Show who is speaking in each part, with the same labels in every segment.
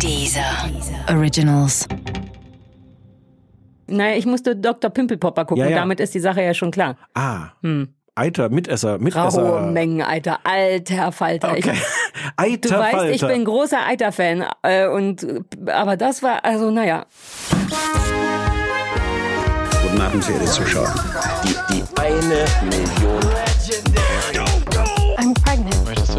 Speaker 1: Dieser Originals.
Speaker 2: Naja, ich musste Dr. Pimpelpopper gucken,
Speaker 3: Ja, ja.
Speaker 2: damit ist die Sache ja schon klar.
Speaker 3: Ah. Eiter, Mitesser, Mitesser.
Speaker 2: Raue Mengen, Alter. Alter Falter.
Speaker 3: Okay.
Speaker 2: Ich,
Speaker 3: Eiter,
Speaker 2: du weißt, ich
Speaker 3: Falter.
Speaker 2: bin großer Eiter-Fan. Äh, und, aber das war, also naja.
Speaker 4: Guten Abend, verehrte Zuschauer.
Speaker 5: Die, die eine Million.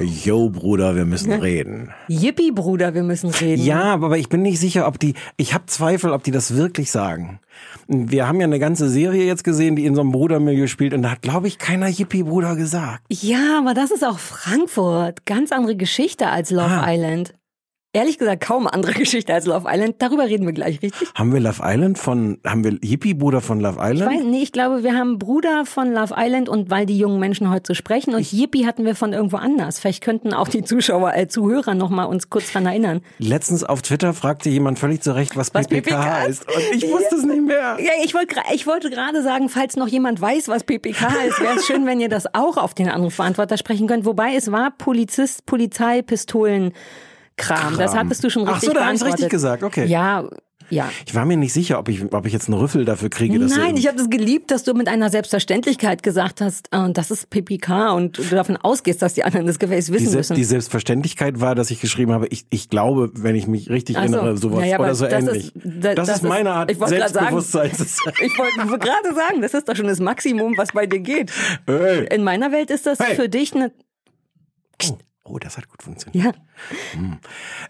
Speaker 3: Yo, Bruder, wir müssen reden.
Speaker 2: Yippie, Bruder, wir müssen reden.
Speaker 3: Ja, aber ich bin nicht sicher, ob die, ich habe Zweifel, ob die das wirklich sagen. Wir haben ja eine ganze Serie jetzt gesehen, die in so einem Brudermilieu spielt und da hat, glaube ich, keiner Yippie-Bruder gesagt.
Speaker 2: Ja, aber das ist auch Frankfurt. Ganz andere Geschichte als Love
Speaker 3: Ah.
Speaker 2: Island. Ehrlich gesagt, kaum andere Geschichte als Love Island. Darüber reden wir gleich, richtig?
Speaker 3: Haben wir Love Island von, haben wir Yippie-Bruder von Love
Speaker 2: Ich
Speaker 3: Island?
Speaker 2: weiß, nee, ich glaube, wir haben Bruder von Love Island und weil die jungen Menschen heute so sprechen und Yippie hatten wir von irgendwo anders. Vielleicht könnten auch die Zuschauer, äh, Zuhörer noch mal uns kurz dran erinnern.
Speaker 3: Letztens auf Twitter fragte jemand völlig zu Recht, was,
Speaker 2: Was
Speaker 3: PPK,
Speaker 2: PPK
Speaker 3: ist. Und ich wusste es nicht mehr.
Speaker 2: Ja, ich wollte ich wollte gerade sagen, falls noch jemand weiß, was PPK ist, wäre es schön, wenn ihr das auch auf den Anrufbeantworter sprechen könnt. Wobei es war Polizist, Polizei, Pistolen. Kram. Das hattest du schon
Speaker 3: Ach
Speaker 2: richtig
Speaker 3: so, da ich's
Speaker 2: beantwortet.
Speaker 3: richtig gesagt, okay.
Speaker 2: Ja, ja.
Speaker 3: Ich war mir nicht sicher, ob ich, ob ich jetzt einen Rüffel dafür kriege. Dass
Speaker 2: Nein, ich habe das geliebt, dass du mit einer Selbstverständlichkeit gesagt hast, äh, das ist PPK und du davon ausgehst, dass die anderen das Gefäß
Speaker 3: die,
Speaker 2: wissen
Speaker 3: Selbst,
Speaker 2: müssen.
Speaker 3: die Selbstverständlichkeit war, dass ich geschrieben habe, ich, ich glaube, wenn ich mich richtig
Speaker 2: Ach so.
Speaker 3: erinnere, sowas
Speaker 2: aber
Speaker 3: oder so
Speaker 2: das
Speaker 3: ähnlich.
Speaker 2: ist- da-
Speaker 3: das,
Speaker 2: das
Speaker 3: ist meine Art,
Speaker 2: ich grad sagen-
Speaker 3: Selbstbewusstsein.
Speaker 2: Ich wollte gerade sagen, das ist doch schon das Maximum, was bei dir geht.
Speaker 3: Hey.
Speaker 2: In meiner Welt ist das
Speaker 3: Hey.
Speaker 2: für dich eine.
Speaker 3: Oh, das hat gut funktioniert.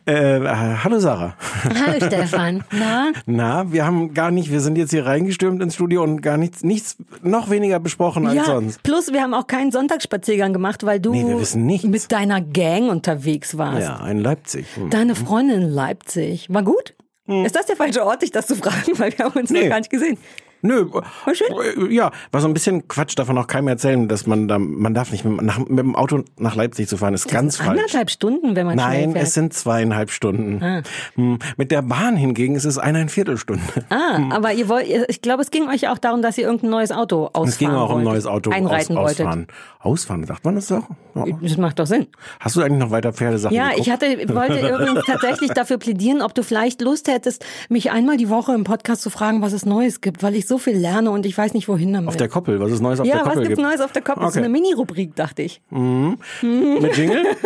Speaker 2: Ja.
Speaker 3: Äh, äh, hallo Sarah.
Speaker 2: Hallo Stefan. Na?
Speaker 3: Na, wir haben gar nicht, wir sind jetzt hier reingestürmt ins Studio und gar nichts, nichts noch weniger besprochen als
Speaker 2: Ja,
Speaker 3: sonst.
Speaker 2: plus wir haben auch keinen Sonntagsspaziergang gemacht, weil du
Speaker 3: Nee,
Speaker 2: mit deiner Gang unterwegs warst.
Speaker 3: Ja, in Leipzig. Hm.
Speaker 2: Deine Freundin in Leipzig. War gut? Ist das der falsche Ort, dich das zu fragen? Weil wir haben uns
Speaker 3: Nee.
Speaker 2: noch gar nicht gesehen.
Speaker 3: Nö,
Speaker 2: schön.
Speaker 3: äh, ja, war so ein bisschen Quatsch, davon auch keinem erzählen, dass man da, man darf nicht mit, nach, mit dem Auto nach Leipzig zu fahren, ist ganz falsch.
Speaker 2: Anderthalb Stunden, wenn man
Speaker 3: Nein, es sind zweieinhalb Stunden. Hm, Mit der Bahn hingegen ist es eineinhalb Viertelstunde.
Speaker 2: Ah, aber ihr wollt, ich glaube, es ging euch auch darum, dass ihr irgendein neues Auto ausfahren
Speaker 3: Es ging auch um ein neues Auto
Speaker 2: einreiten
Speaker 3: aus,
Speaker 2: wolltet.
Speaker 3: ausfahren. Ausfahren, sagt man das doch? Ja.
Speaker 2: Das macht doch Sinn.
Speaker 3: Hast du eigentlich noch weiter Pferdesachen
Speaker 2: Ja, ich
Speaker 3: geguckt?
Speaker 2: hatte, wollte übrigens tatsächlich dafür plädieren, ob du vielleicht Lust hättest, mich einmal die Woche im Podcast zu fragen, was es Neues gibt, weil ich so viel lerne und ich weiß nicht, wohin damit.
Speaker 3: Auf der Koppel, was es Neues auf
Speaker 2: ja,
Speaker 3: der
Speaker 2: was
Speaker 3: Koppel
Speaker 2: gibt's
Speaker 3: gibt.
Speaker 2: Neues auf der Koppel? Das ist
Speaker 3: Okay.
Speaker 2: eine Mini-Rubrik, dachte ich.
Speaker 3: Mit Jingle?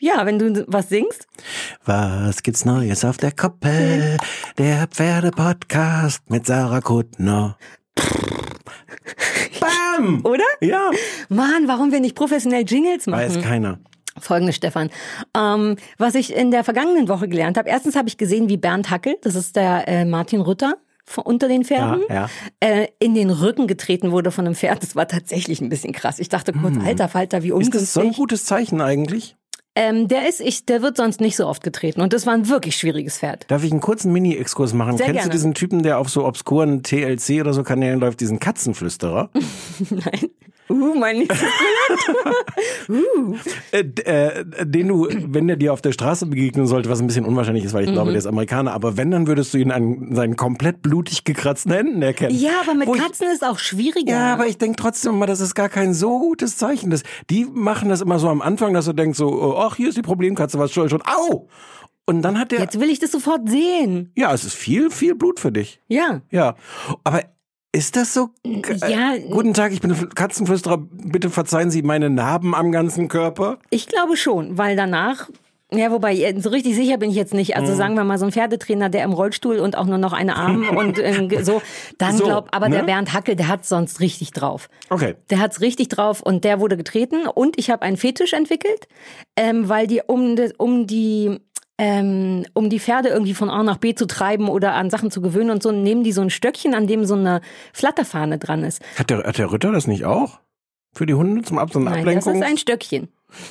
Speaker 2: Ja, wenn du was singst.
Speaker 3: Was gibt's Neues auf der Koppel? Der Pferdepodcast mit Sarah Kuttner. Bam!
Speaker 2: Oder?
Speaker 3: Ja,
Speaker 2: Mann, warum wir nicht professionell Jingles machen?
Speaker 3: weiß keiner.
Speaker 2: Folgendes, Stefan. Ähm, was ich in der vergangenen Woche gelernt habe. Erstens habe ich gesehen, wie Bernd Hackel, das ist der äh, Martin Rütter von, unter den Pferden,
Speaker 3: Ja,
Speaker 2: Äh, in den Rücken getreten wurde von einem Pferd. Das war tatsächlich ein bisschen krass. Ich dachte kurz, alter Falter, wie
Speaker 3: Hm. Ist
Speaker 2: ungünstig.
Speaker 3: das so ein gutes Zeichen eigentlich?
Speaker 2: Ähm, der ist, ich, der wird sonst nicht so oft getreten. Und das war ein wirklich schwieriges Pferd.
Speaker 3: Darf ich einen kurzen Mini-Exkurs machen?
Speaker 2: Sehr
Speaker 3: Kennst
Speaker 2: gerne.
Speaker 3: du diesen Typen, der auf so obskuren TLC oder so Kanälen läuft, diesen Katzenflüsterer?
Speaker 2: Nein. Uh, mein nächstes
Speaker 3: äh, äh, den du, wenn der dir auf der Straße begegnen sollte, was ein bisschen unwahrscheinlich ist, weil ich glaube, der ist Amerikaner, aber wenn, dann würdest du ihn an seinen komplett blutig gekratzten Händen erkennen.
Speaker 2: Ja, aber mit
Speaker 3: Wo ich-
Speaker 2: Katzen ist auch schwieriger.
Speaker 3: Ja, aber ich denke trotzdem immer, das ist gar kein so gutes Zeichen. Das, die machen das immer so am Anfang, dass du denkst so, oh, ach, hier ist die Problemkatze, was soll schon, au! Und dann hat der,
Speaker 2: Jetzt will ich das sofort sehen.
Speaker 3: ja, es ist viel, viel Blut für dich.
Speaker 2: Ja.
Speaker 3: Ja, aber ist das so? Äh,
Speaker 2: Ja.
Speaker 3: Guten Tag, ich bin Katzenflüsterer. Bitte verzeihen Sie meine Narben am ganzen Körper.
Speaker 2: Ich glaube schon, weil danach, ja, wobei, äh, so richtig sicher bin ich jetzt nicht.
Speaker 3: Mhm.
Speaker 2: Also sagen wir mal, so ein Pferdetrainer, der im Rollstuhl und auch nur noch eine Arm und ähm, so, dann
Speaker 3: So,
Speaker 2: glaub, aber der
Speaker 3: ne?
Speaker 2: Bernd Hackel, der hat's sonst richtig drauf.
Speaker 3: Okay.
Speaker 2: Der hat's richtig drauf und der wurde getreten und ich habe einen Fetisch entwickelt, ähm, weil die um, das, um die ähm, um die Pferde irgendwie von A nach B zu treiben oder an Sachen zu gewöhnen und so, nehmen die so ein Stöckchen, an dem so eine Flatterfahne dran ist.
Speaker 3: Hat der, hat der Ritter das nicht auch? Für die Hunde zum Ab so eine
Speaker 2: Nein, das
Speaker 3: Ablenkung?
Speaker 2: ist ein Stöckchen.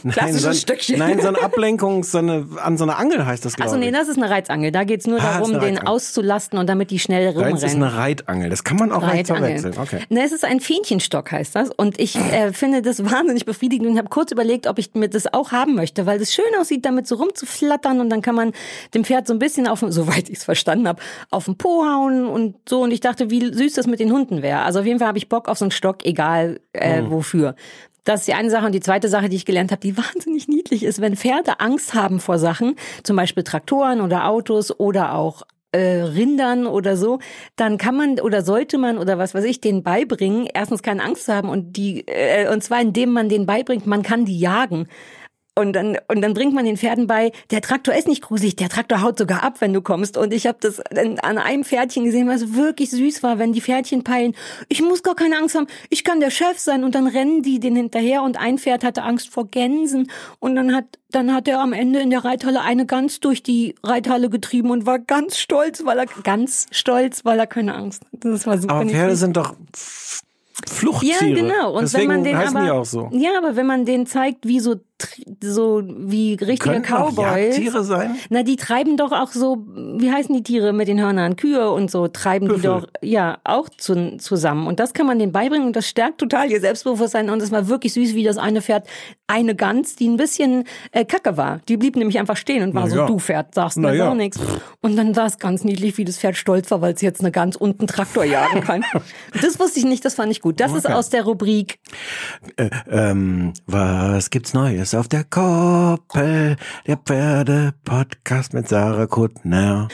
Speaker 2: Klassisches
Speaker 3: so ein,
Speaker 2: Stöckchen.
Speaker 3: Nein, so eine Ablenkung, so eine, an so einer Angel heißt das, glaube
Speaker 2: Achso, nee, das ist eine Reizangel. Da geht's nur
Speaker 3: Ah, das
Speaker 2: darum, den auszulasten und damit die schnell rumrennen.
Speaker 3: ist eine Reitangel. Das kann man auch leicht verwechseln. Okay.
Speaker 2: Ne, es ist ein Fähnchenstock, heißt das. Und ich äh, finde das wahnsinnig befriedigend und habe kurz überlegt, ob ich mir das auch haben möchte, weil es schön aussieht, damit so rumzuflattern und dann kann man dem Pferd so ein bisschen auf, soweit ich es verstanden habe, auf den Po hauen und so. Und ich dachte, wie süß das mit den Hunden wäre. Also auf jeden Fall habe ich Bock auf so einen Stock, egal äh,
Speaker 3: Mhm.
Speaker 2: wofür. Das ist die eine Sache. Und die zweite Sache, die ich gelernt habe, die wahnsinnig niedlich ist, wenn Pferde Angst haben vor Sachen, zum Beispiel Traktoren oder Autos oder auch äh, Rindern oder so, dann kann man oder sollte man oder was weiß ich denen beibringen, erstens keine Angst zu haben und die äh, und zwar indem man denen beibringt, man kann die jagen. Und dann, und dann bringt man den Pferden bei, der Traktor ist nicht gruselig, der Traktor haut sogar ab, wenn du kommst. Und ich habe das an einem Pferdchen gesehen, was wirklich süß war, wenn die Pferdchen peilen, ich muss gar keine Angst haben, ich kann der Chef sein. Und dann rennen die den hinterher und ein Pferd hatte Angst vor Gänsen. Und dann hat, dann hat er am Ende in der Reithalle eine Gans durch die Reithalle getrieben und war ganz stolz, weil er, ganz stolz, weil er keine Angst hatte. Das war super.
Speaker 3: Aber. Pferde sind doch Fluchttiere.
Speaker 2: Ja, genau. Und
Speaker 3: Deswegen
Speaker 2: wenn man den aber,
Speaker 3: so.
Speaker 2: Ja, aber wenn man den zeigt, wie so, so wie richtige
Speaker 3: Könnten auch
Speaker 2: Cowboys.
Speaker 3: Jagdtiere sein?
Speaker 2: Na, die treiben doch auch so, wie heißen die Tiere mit den Hörnern? Kühe und so treiben die
Speaker 3: Büffel.
Speaker 2: doch, ja, auch zu, zusammen. Und das kann man denen beibringen und das stärkt total ihr Selbstbewusstsein. Und es war wirklich süß, wie das eine Pferd, eine Gans, die ein bisschen äh, kacke war. Die blieb nämlich einfach stehen und war
Speaker 3: Na
Speaker 2: so,
Speaker 3: ja.
Speaker 2: du Pferd, sagst mir
Speaker 3: ja.
Speaker 2: gar nichts. Und dann war es ganz niedlich, wie das Pferd stolz war, weil es jetzt eine Gans und einen Traktor jagen kann. das wusste ich nicht, das fand ich gut. Das ist
Speaker 3: Okay.
Speaker 2: aus der Rubrik
Speaker 3: Äh, ähm, was gibt's Neues auf der Koppel? Der Pferde-Podcast mit Sarah Kuttner.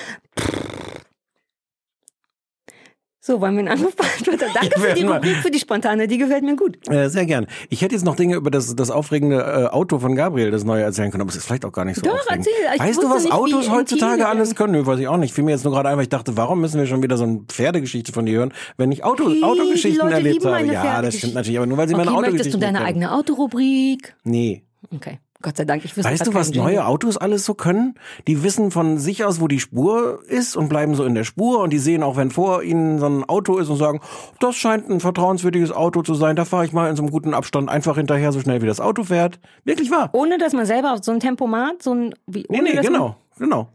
Speaker 2: So, wollen wir einen Anruf beantworten? Danke für die. Rubrik, für die spontane, die gefällt mir gut.
Speaker 3: Äh, sehr gern. Ich hätte jetzt noch Dinge über das, das aufregende äh, Auto von Gabriel, das neue erzählen können, aber es ist vielleicht auch gar nicht so
Speaker 2: Doch,
Speaker 3: aufregend.
Speaker 2: erzähl. Ich
Speaker 3: weißt du, was
Speaker 2: nicht,
Speaker 3: Autos heutzutage alles können? Nö, weiß ich auch nicht. Fiel mir jetzt nur gerade ein, weil ich dachte, warum müssen wir schon wieder so eine Pferdegeschichte von dir hören, wenn ich Auto,
Speaker 2: die
Speaker 3: Autogeschichten erlebt habe? Ja, das stimmt natürlich, aber nur weil sie
Speaker 2: Okay,
Speaker 3: meine
Speaker 2: möchtest
Speaker 3: Autogeschichten
Speaker 2: du deine eigene Autorubrik?
Speaker 3: Nee.
Speaker 2: Okay, Gott sei Dank. Ich wüsste
Speaker 3: Weißt du, was neue Autos alles so können? Die wissen von sich aus, wo die Spur ist und bleiben so in der Spur und die sehen auch, wenn vor ihnen so ein Auto ist und sagen, das scheint ein vertrauenswürdiges Auto zu sein, da fahre ich mal in so einem guten Abstand einfach hinterher, so schnell wie das Auto fährt. Wirklich wahr.
Speaker 2: Ohne, dass man selber auf so ein Tempomat, so ein... Wie,
Speaker 3: Nee,
Speaker 2: ohne,
Speaker 3: nee,
Speaker 2: dass
Speaker 3: genau, genau.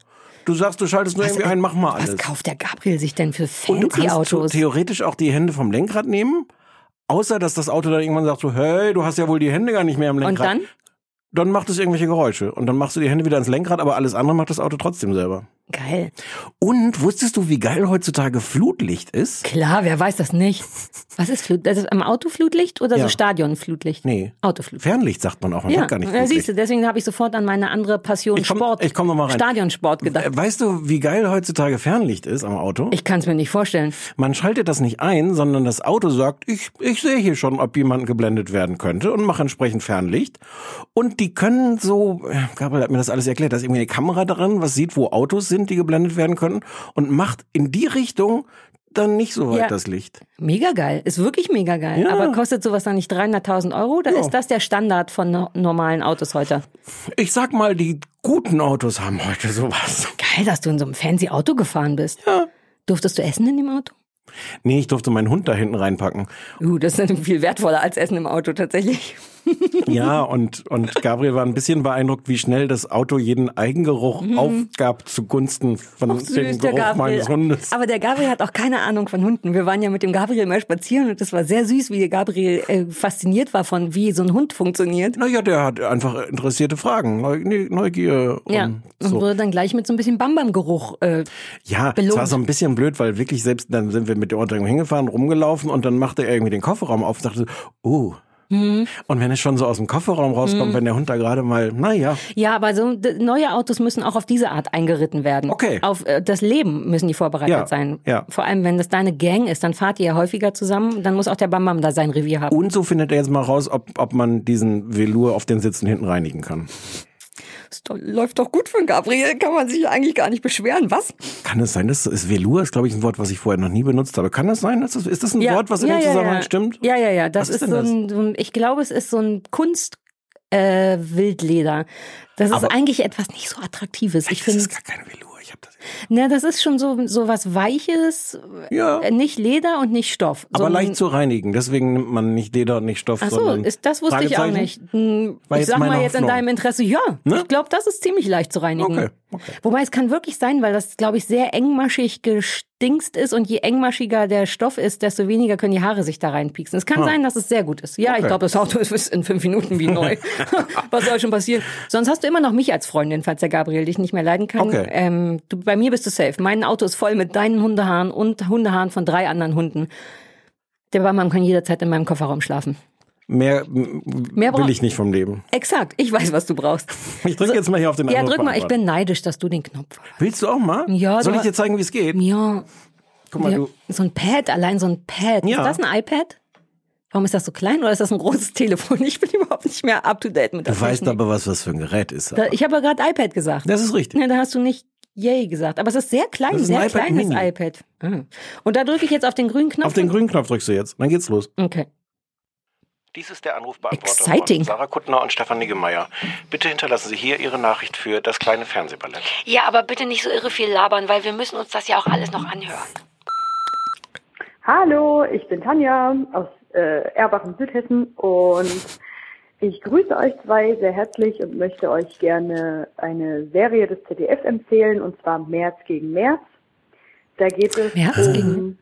Speaker 3: Du sagst, du schaltest nur
Speaker 2: Man,
Speaker 3: irgendwie ein, mach mal alles.
Speaker 2: Was kauft der Gabriel sich denn für
Speaker 3: Und du
Speaker 2: fancy
Speaker 3: kannst
Speaker 2: Autos?
Speaker 3: theoretisch auch die Hände vom Lenkrad nehmen, außer dass das Auto dann irgendwann sagt so, hey, du hast ja wohl die Hände gar nicht mehr am
Speaker 2: Und
Speaker 3: Lenkrad.
Speaker 2: dann?
Speaker 3: Dann macht es irgendwelche Geräusche und dann machst du die Hände wieder ans Lenkrad, aber alles andere macht das Auto trotzdem selber.
Speaker 2: Geil.
Speaker 3: Und wusstest du, wie geil heutzutage Flutlicht ist?
Speaker 2: Klar, wer weiß das nicht? Was ist Flut? Das ist am Auto Flutlicht oder
Speaker 3: Ja.
Speaker 2: so Stadionflutlicht?
Speaker 3: Nee.
Speaker 2: Autoflutlicht.
Speaker 3: Fernlicht sagt man auch, man
Speaker 2: Ja,
Speaker 3: gar nicht
Speaker 2: ja
Speaker 3: Flutlicht.
Speaker 2: siehst du, deswegen habe ich sofort an meine andere Passion
Speaker 3: Ich komm-
Speaker 2: Sport,
Speaker 3: ich komm noch mal rein.
Speaker 2: Stadionsport gedacht.
Speaker 3: Weißt du, wie geil heutzutage Fernlicht ist am Auto?
Speaker 2: Ich kann es mir nicht vorstellen.
Speaker 3: Man schaltet das nicht ein, sondern das Auto sagt, ich, ich sehe hier schon, ob jemand geblendet werden könnte und mache entsprechend Fernlicht. Und die können so, äh, Gabriel hat mir das alles erklärt, da ist irgendwie eine Kamera drin, was sieht, wo Autos sind, die geblendet werden können und macht in die Richtung dann nicht so weit
Speaker 2: Ja.
Speaker 3: das Licht.
Speaker 2: Mega geil. Ist wirklich mega geil.
Speaker 3: Ja.
Speaker 2: Aber kostet sowas dann nicht 300.000 Euro? Oder
Speaker 3: Ja.
Speaker 2: ist das der Standard von no normalen Autos heute?
Speaker 3: Ich sag mal, die guten Autos haben heute sowas.
Speaker 2: Geil, dass du in so einem fancy Auto gefahren bist.
Speaker 3: Ja.
Speaker 2: Durftest du essen in dem Auto?
Speaker 3: Nee, ich durfte meinen Hund da hinten reinpacken.
Speaker 2: Uh, das ist viel wertvoller als Essen im Auto tatsächlich.
Speaker 3: Ja, und, und Gabriel war ein bisschen beeindruckt, wie schnell das Auto jeden Eigengeruch aufgab zugunsten von
Speaker 2: Mhm.
Speaker 3: Dem
Speaker 2: süß, der
Speaker 3: Geruch
Speaker 2: Gabriel.
Speaker 3: meines Hundes.
Speaker 2: Aber der Gabriel hat auch keine Ahnung von Hunden. Wir waren ja mit dem Gabriel mal spazieren und das war sehr süß, wie der Gabriel äh, fasziniert war von, wie so ein Hund funktioniert.
Speaker 3: Naja, der hat einfach interessierte Fragen, Neugier
Speaker 2: Ja,
Speaker 3: und
Speaker 2: und
Speaker 3: so.
Speaker 2: wurde dann gleich mit so ein bisschen Bambam-Geruch. Äh,
Speaker 3: Ja, es
Speaker 2: belohnt.
Speaker 3: war so ein bisschen blöd, weil wirklich selbst, dann sind wir mit der Unterbringung hingefahren, rumgelaufen und dann machte er irgendwie den Kofferraum auf und dachte, oh.
Speaker 2: Mhm.
Speaker 3: Und wenn es schon so aus dem Kofferraum rauskommt, wenn der Hund da gerade mal, naja,
Speaker 2: ja, aber so neue Autos müssen auch auf diese Art eingeritten werden.
Speaker 3: Okay.
Speaker 2: Auf äh, das Leben müssen die vorbereitet
Speaker 3: Ja,
Speaker 2: sein.
Speaker 3: ja.
Speaker 2: Vor allem, wenn das deine Gang ist, dann fahrt ihr ja häufiger zusammen. Dann muss auch der Bambam da sein Revier haben.
Speaker 3: Und so findet er jetzt mal raus, ob, ob man diesen Velour auf den Sitzen hinten reinigen kann.
Speaker 2: Das doch- läuft doch gut für Gabriel. Kann man sich eigentlich gar nicht beschweren. Was?
Speaker 3: Kann es sein, dass ist Velour ist, glaube ich, ein Wort, was ich vorher noch nie benutzt habe. Kann das sein? Das, ist das ein Wort, was in dem Zusammenhang
Speaker 2: ja.
Speaker 3: stimmt?
Speaker 2: Ja, ja, ja. Das
Speaker 3: Was ist
Speaker 2: ist, so, ein, so ein, ich glaube, es ist so ein Kunst äh, Wildleder. Das ist
Speaker 3: Aber-
Speaker 2: eigentlich etwas nicht so Attraktives. Ich
Speaker 3: Das
Speaker 2: finde,
Speaker 3: ist gar kein Velour. Ich habe das
Speaker 2: Na, das ist schon so, so was Weiches,
Speaker 3: Ja.
Speaker 2: äh, nicht Leder und nicht Stoff.
Speaker 3: Aber
Speaker 2: so
Speaker 3: leicht zu reinigen. Deswegen nimmt man nicht Leder und nicht Stoff,
Speaker 2: Ach so,
Speaker 3: sondern
Speaker 2: ist, das wusste ich auch nicht. Hm, Ich sag mal jetzt in deinem Interesse, ja.
Speaker 3: Ne?
Speaker 2: Ich glaube, das ist ziemlich leicht zu reinigen.
Speaker 3: Okay, okay.
Speaker 2: Wobei es kann wirklich sein, weil das, glaube ich, sehr engmaschig gestingst ist und je engmaschiger der Stoff ist, desto weniger können die Haare sich da reinpieksen. Es kann
Speaker 3: Ah.
Speaker 2: sein, dass es sehr gut ist. Ja, ich
Speaker 3: Okay.
Speaker 2: glaube, das Auto ist in fünf Minuten wie neu. Was soll schon passieren? Sonst hast du immer noch mich als Freundin, falls der Gabriel dich nicht mehr leiden kann.
Speaker 3: Okay.
Speaker 2: Ähm, du, bei mir bist du safe. Mein Auto ist voll mit deinen Hundehaaren und Hundehaaren von drei anderen Hunden. Der Barmann kann jederzeit in meinem Kofferraum schlafen.
Speaker 3: Mehr,
Speaker 2: Mehr
Speaker 3: will ich nicht vom Leben.
Speaker 2: Exakt, ich weiß, was du brauchst.
Speaker 3: Ich drücke jetzt mal hier auf den
Speaker 2: Ja, drück mal, ich bin neidisch, dass du den Knopf.
Speaker 3: Willst du auch mal?
Speaker 2: Ja,
Speaker 3: Soll ich dir zeigen, wie es geht?
Speaker 2: Ja,
Speaker 3: Guck mal,
Speaker 2: ja,
Speaker 3: du.
Speaker 2: so ein Pad, allein so ein Pad.
Speaker 3: Ja.
Speaker 2: Ist das ein iPad? Warum ist das so klein oder ist das ein großes Telefon? Ich bin überhaupt nicht mehr up to date mit der
Speaker 3: Du weißt aber, was das für ein Gerät ist.
Speaker 2: Da, ich habe ja gerade iPad gesagt.
Speaker 3: Das ist richtig.
Speaker 2: Ne, da hast du nicht yay gesagt. Aber es ist sehr klein,
Speaker 3: ist
Speaker 2: sehr
Speaker 3: iPad
Speaker 2: kleines
Speaker 3: Mini.
Speaker 2: iPad. Ah. Und da drücke ich jetzt auf den grünen Knopf.
Speaker 3: Auf den grünen Knopf drückst du jetzt. Dann geht's los.
Speaker 2: Okay.
Speaker 3: Dies ist der Anrufbeantworter
Speaker 2: Exciting.
Speaker 3: von Sarah Kuttner und Stefan Niggemeier. Bitte hinterlassen Sie hier Ihre Nachricht für das kleine Fernsehballett.
Speaker 2: Ja, aber bitte nicht so irre viel labern, weil wir müssen uns das ja auch alles noch anhören.
Speaker 6: Hallo, ich bin Tanja aus äh, Erbach in Südhessen und ich grüße euch zwei sehr herzlich und möchte euch gerne eine Serie des ZDF empfehlen und zwar März gegen März. Da geht es
Speaker 2: März
Speaker 6: um
Speaker 2: gegen-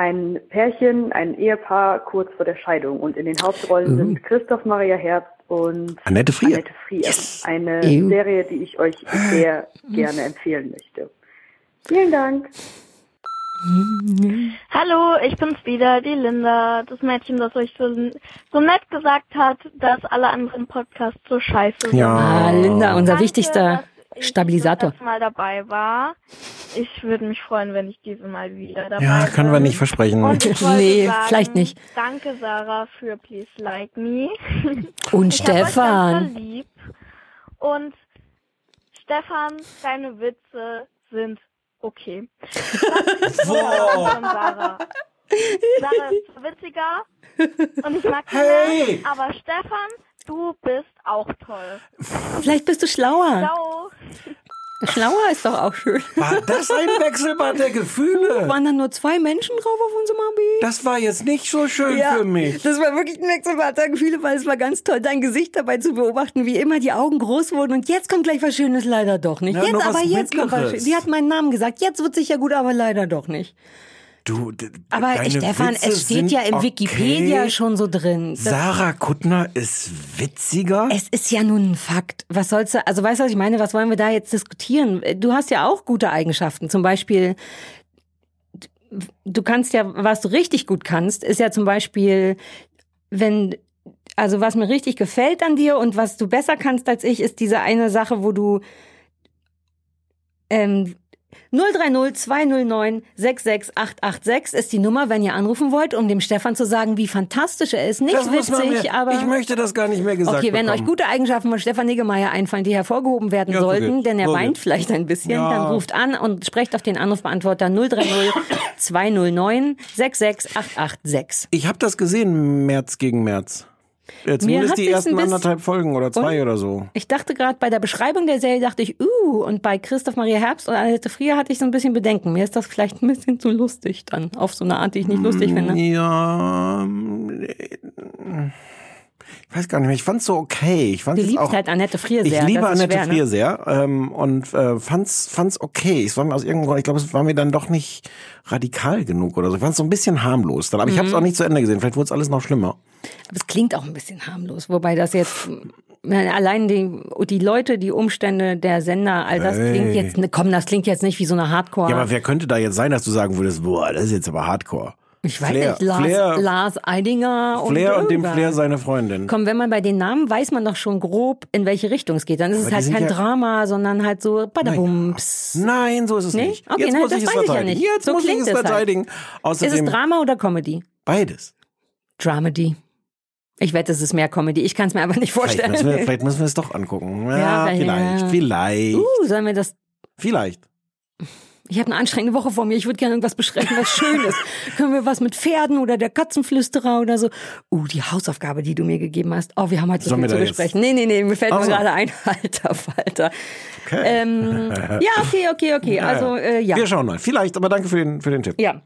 Speaker 6: ein Pärchen, ein Ehepaar kurz vor der Scheidung und in den Hauptrollen sind Christoph Maria Herbst und
Speaker 3: Annette Frier.
Speaker 6: Annette Frier. Eine
Speaker 2: Ew.
Speaker 6: Serie, die ich euch sehr gerne empfehlen möchte. Vielen Dank.
Speaker 7: Hallo, ich bin's wieder, die Linda, das Mädchen, das euch so, so nett gesagt hat, dass alle anderen Podcasts so scheiße sind.
Speaker 3: Ja.
Speaker 2: Ah, Linda, unser
Speaker 7: Danke,
Speaker 2: wichtigster
Speaker 7: ich
Speaker 2: Stabilisator.
Speaker 7: Das Mal dabei war. Ich würde mich freuen, wenn ich diese Mal wieder dabei
Speaker 3: Ja,
Speaker 7: bin.
Speaker 3: können wir nicht versprechen.
Speaker 7: Ich
Speaker 2: Nee,
Speaker 7: sagen,
Speaker 2: vielleicht nicht.
Speaker 7: Danke, Sarah, für Please Like Me.
Speaker 2: Und
Speaker 7: Ich hab euch ganz
Speaker 2: Stefan.
Speaker 7: lieb. Und Stefan, deine Witze sind okay. Von Sarah. Sarah ist witziger und ich mag sie
Speaker 3: Hey!
Speaker 7: mehr, aber Stefan, du bist auch toll.
Speaker 2: Vielleicht bist du schlauer.
Speaker 7: Ciao.
Speaker 2: Schlauer ist doch auch schön.
Speaker 3: War das ein Wechselbad der Gefühle?
Speaker 2: Waren dann nur zwei Menschen drauf auf unserem Abi?
Speaker 3: Das war jetzt nicht so schön für mich.
Speaker 2: Das war wirklich ein Wechselbad der Gefühle, weil es war ganz toll, dein Gesicht dabei zu beobachten, wie immer die Augen groß wurden und jetzt kommt gleich was Schönes, leider doch nicht.
Speaker 3: Ja,
Speaker 2: jetzt aber jetzt kommt was
Speaker 3: Mittleres.
Speaker 2: Schönes. Sie hat meinen Namen gesagt, jetzt wird sicher gut, aber leider doch nicht.
Speaker 3: Du,
Speaker 2: Aber Stefan,
Speaker 3: Witze
Speaker 2: es steht ja im
Speaker 3: okay.
Speaker 2: Wikipedia schon so drin. Das,
Speaker 3: Sarah Kuttner ist witziger.
Speaker 2: es ist ja nun ein Fakt. Was sollst du, also weißt du, was ich meine? Was wollen wir da jetzt diskutieren? Du hast ja auch gute Eigenschaften. Zum Beispiel, du kannst ja, was du richtig gut kannst, ist ja zum Beispiel, wenn, also was mir richtig gefällt an dir und was du besser kannst als ich, ist diese eine Sache, wo du ähm, 030 209 66886 ist die Nummer, wenn ihr anrufen wollt, um dem Stefan zu sagen, wie fantastisch er ist. Nicht
Speaker 3: das
Speaker 2: witzig,
Speaker 3: mir,
Speaker 2: aber.
Speaker 3: ich möchte das gar nicht mehr gesagt
Speaker 2: Okay, wenn euch
Speaker 3: bekommen.
Speaker 2: gute Eigenschaften von Stefan Niggemeier einfallen, die hervorgehoben werden
Speaker 3: Ja, so
Speaker 2: sollten,
Speaker 3: geht's.
Speaker 2: denn er
Speaker 3: So
Speaker 2: weint
Speaker 3: geht's.
Speaker 2: vielleicht ein bisschen,
Speaker 3: Ja.
Speaker 2: dann ruft an und sprecht auf den Anrufbeantworter 030 209 66886.
Speaker 3: Ich habe das gesehen, März gegen März. Ja,
Speaker 2: hat
Speaker 3: zumindest die ersten anderthalb Folgen oder zwei oder so.
Speaker 2: Ich dachte gerade bei der Beschreibung der Serie, dachte ich, uh, und bei Christoph Maria Herbst und Annette Frier hatte ich so ein bisschen Bedenken. Mir ist das vielleicht ein bisschen zu lustig dann, auf so eine Art, die ich nicht lustig finde.
Speaker 3: Ja, ähm, ich weiß gar nicht mehr. Ich fand's so okay. Ich fand's
Speaker 2: Du liebst
Speaker 3: auch.
Speaker 2: halt Annette Frier
Speaker 3: Ich
Speaker 2: sehr.
Speaker 3: liebe
Speaker 2: das ist
Speaker 3: Annette
Speaker 2: schwer, ne?
Speaker 3: Frier sehr ähm, und äh, fand's fand's okay. Es war mir aus irgendeinem Grund, ich glaube, es war mir dann doch nicht radikal genug oder so. Ich fand's so ein bisschen harmlos. Dann, aber ich habe es
Speaker 2: Mhm.
Speaker 3: auch nicht zu Ende gesehen. Vielleicht wurde es alles noch schlimmer.
Speaker 2: Aber es klingt auch ein bisschen harmlos, wobei das jetzt allein die, die Leute, die Umstände der Sender, all das
Speaker 3: Hey.
Speaker 2: klingt jetzt, ne, komm, das klingt jetzt nicht wie so eine Hardcore.
Speaker 3: Ja, aber wer könnte da jetzt sein, dass du sagen würdest, boah, das ist jetzt aber Hardcore.
Speaker 2: Ich weiß
Speaker 3: Flair,
Speaker 2: nicht, Lars,
Speaker 3: Flair,
Speaker 2: Lars Eidinger und,
Speaker 3: Flair und dem. Flair seine Freundin.
Speaker 2: Komm, wenn man bei den Namen weiß man doch schon grob, in welche Richtung es geht. Dann ist
Speaker 3: Aber
Speaker 2: es halt kein
Speaker 3: ja-
Speaker 2: Drama, sondern halt so badabums.
Speaker 3: Nein, so ist es
Speaker 2: Nee?
Speaker 3: nicht.
Speaker 2: Okay,
Speaker 3: jetzt
Speaker 2: nein,
Speaker 3: muss
Speaker 2: das
Speaker 3: ich es
Speaker 2: weiß ich ja
Speaker 3: verteidigen.
Speaker 2: nicht.
Speaker 3: Jetzt
Speaker 2: So
Speaker 3: muss ich es
Speaker 2: halt.
Speaker 3: verteidigen.
Speaker 2: Ist es Drama oder Comedy?
Speaker 3: beides.
Speaker 2: Dramedy. Ich wette, es ist mehr Comedy. Ich kann es mir aber nicht
Speaker 3: Vielleicht
Speaker 2: vorstellen.
Speaker 3: müssen, wir, vielleicht müssen wir es doch angucken. Ja,
Speaker 2: Ja,
Speaker 3: vielleicht, vielleicht,
Speaker 2: Uh, sollen wir das?
Speaker 3: vielleicht.
Speaker 2: Ich habe eine anstrengende Woche vor mir. Ich würde gerne irgendwas besprechen, was Schönes. Können wir was mit Pferden oder der Katzenflüsterer oder so? Uh, die Hausaufgabe, die du mir gegeben hast. Oh, wir haben heute so viel zu
Speaker 3: da jetzt-
Speaker 2: besprechen. Nee, nee, nee, mir fällt
Speaker 3: Ach
Speaker 2: nur
Speaker 3: so.
Speaker 2: gerade ein. Alter Falter.
Speaker 3: Okay.
Speaker 2: Ähm, ja, okay, okay, okay. Also, äh, ja.
Speaker 3: Wir schauen mal. Vielleicht, aber danke für den, für den Tipp.
Speaker 2: Ja.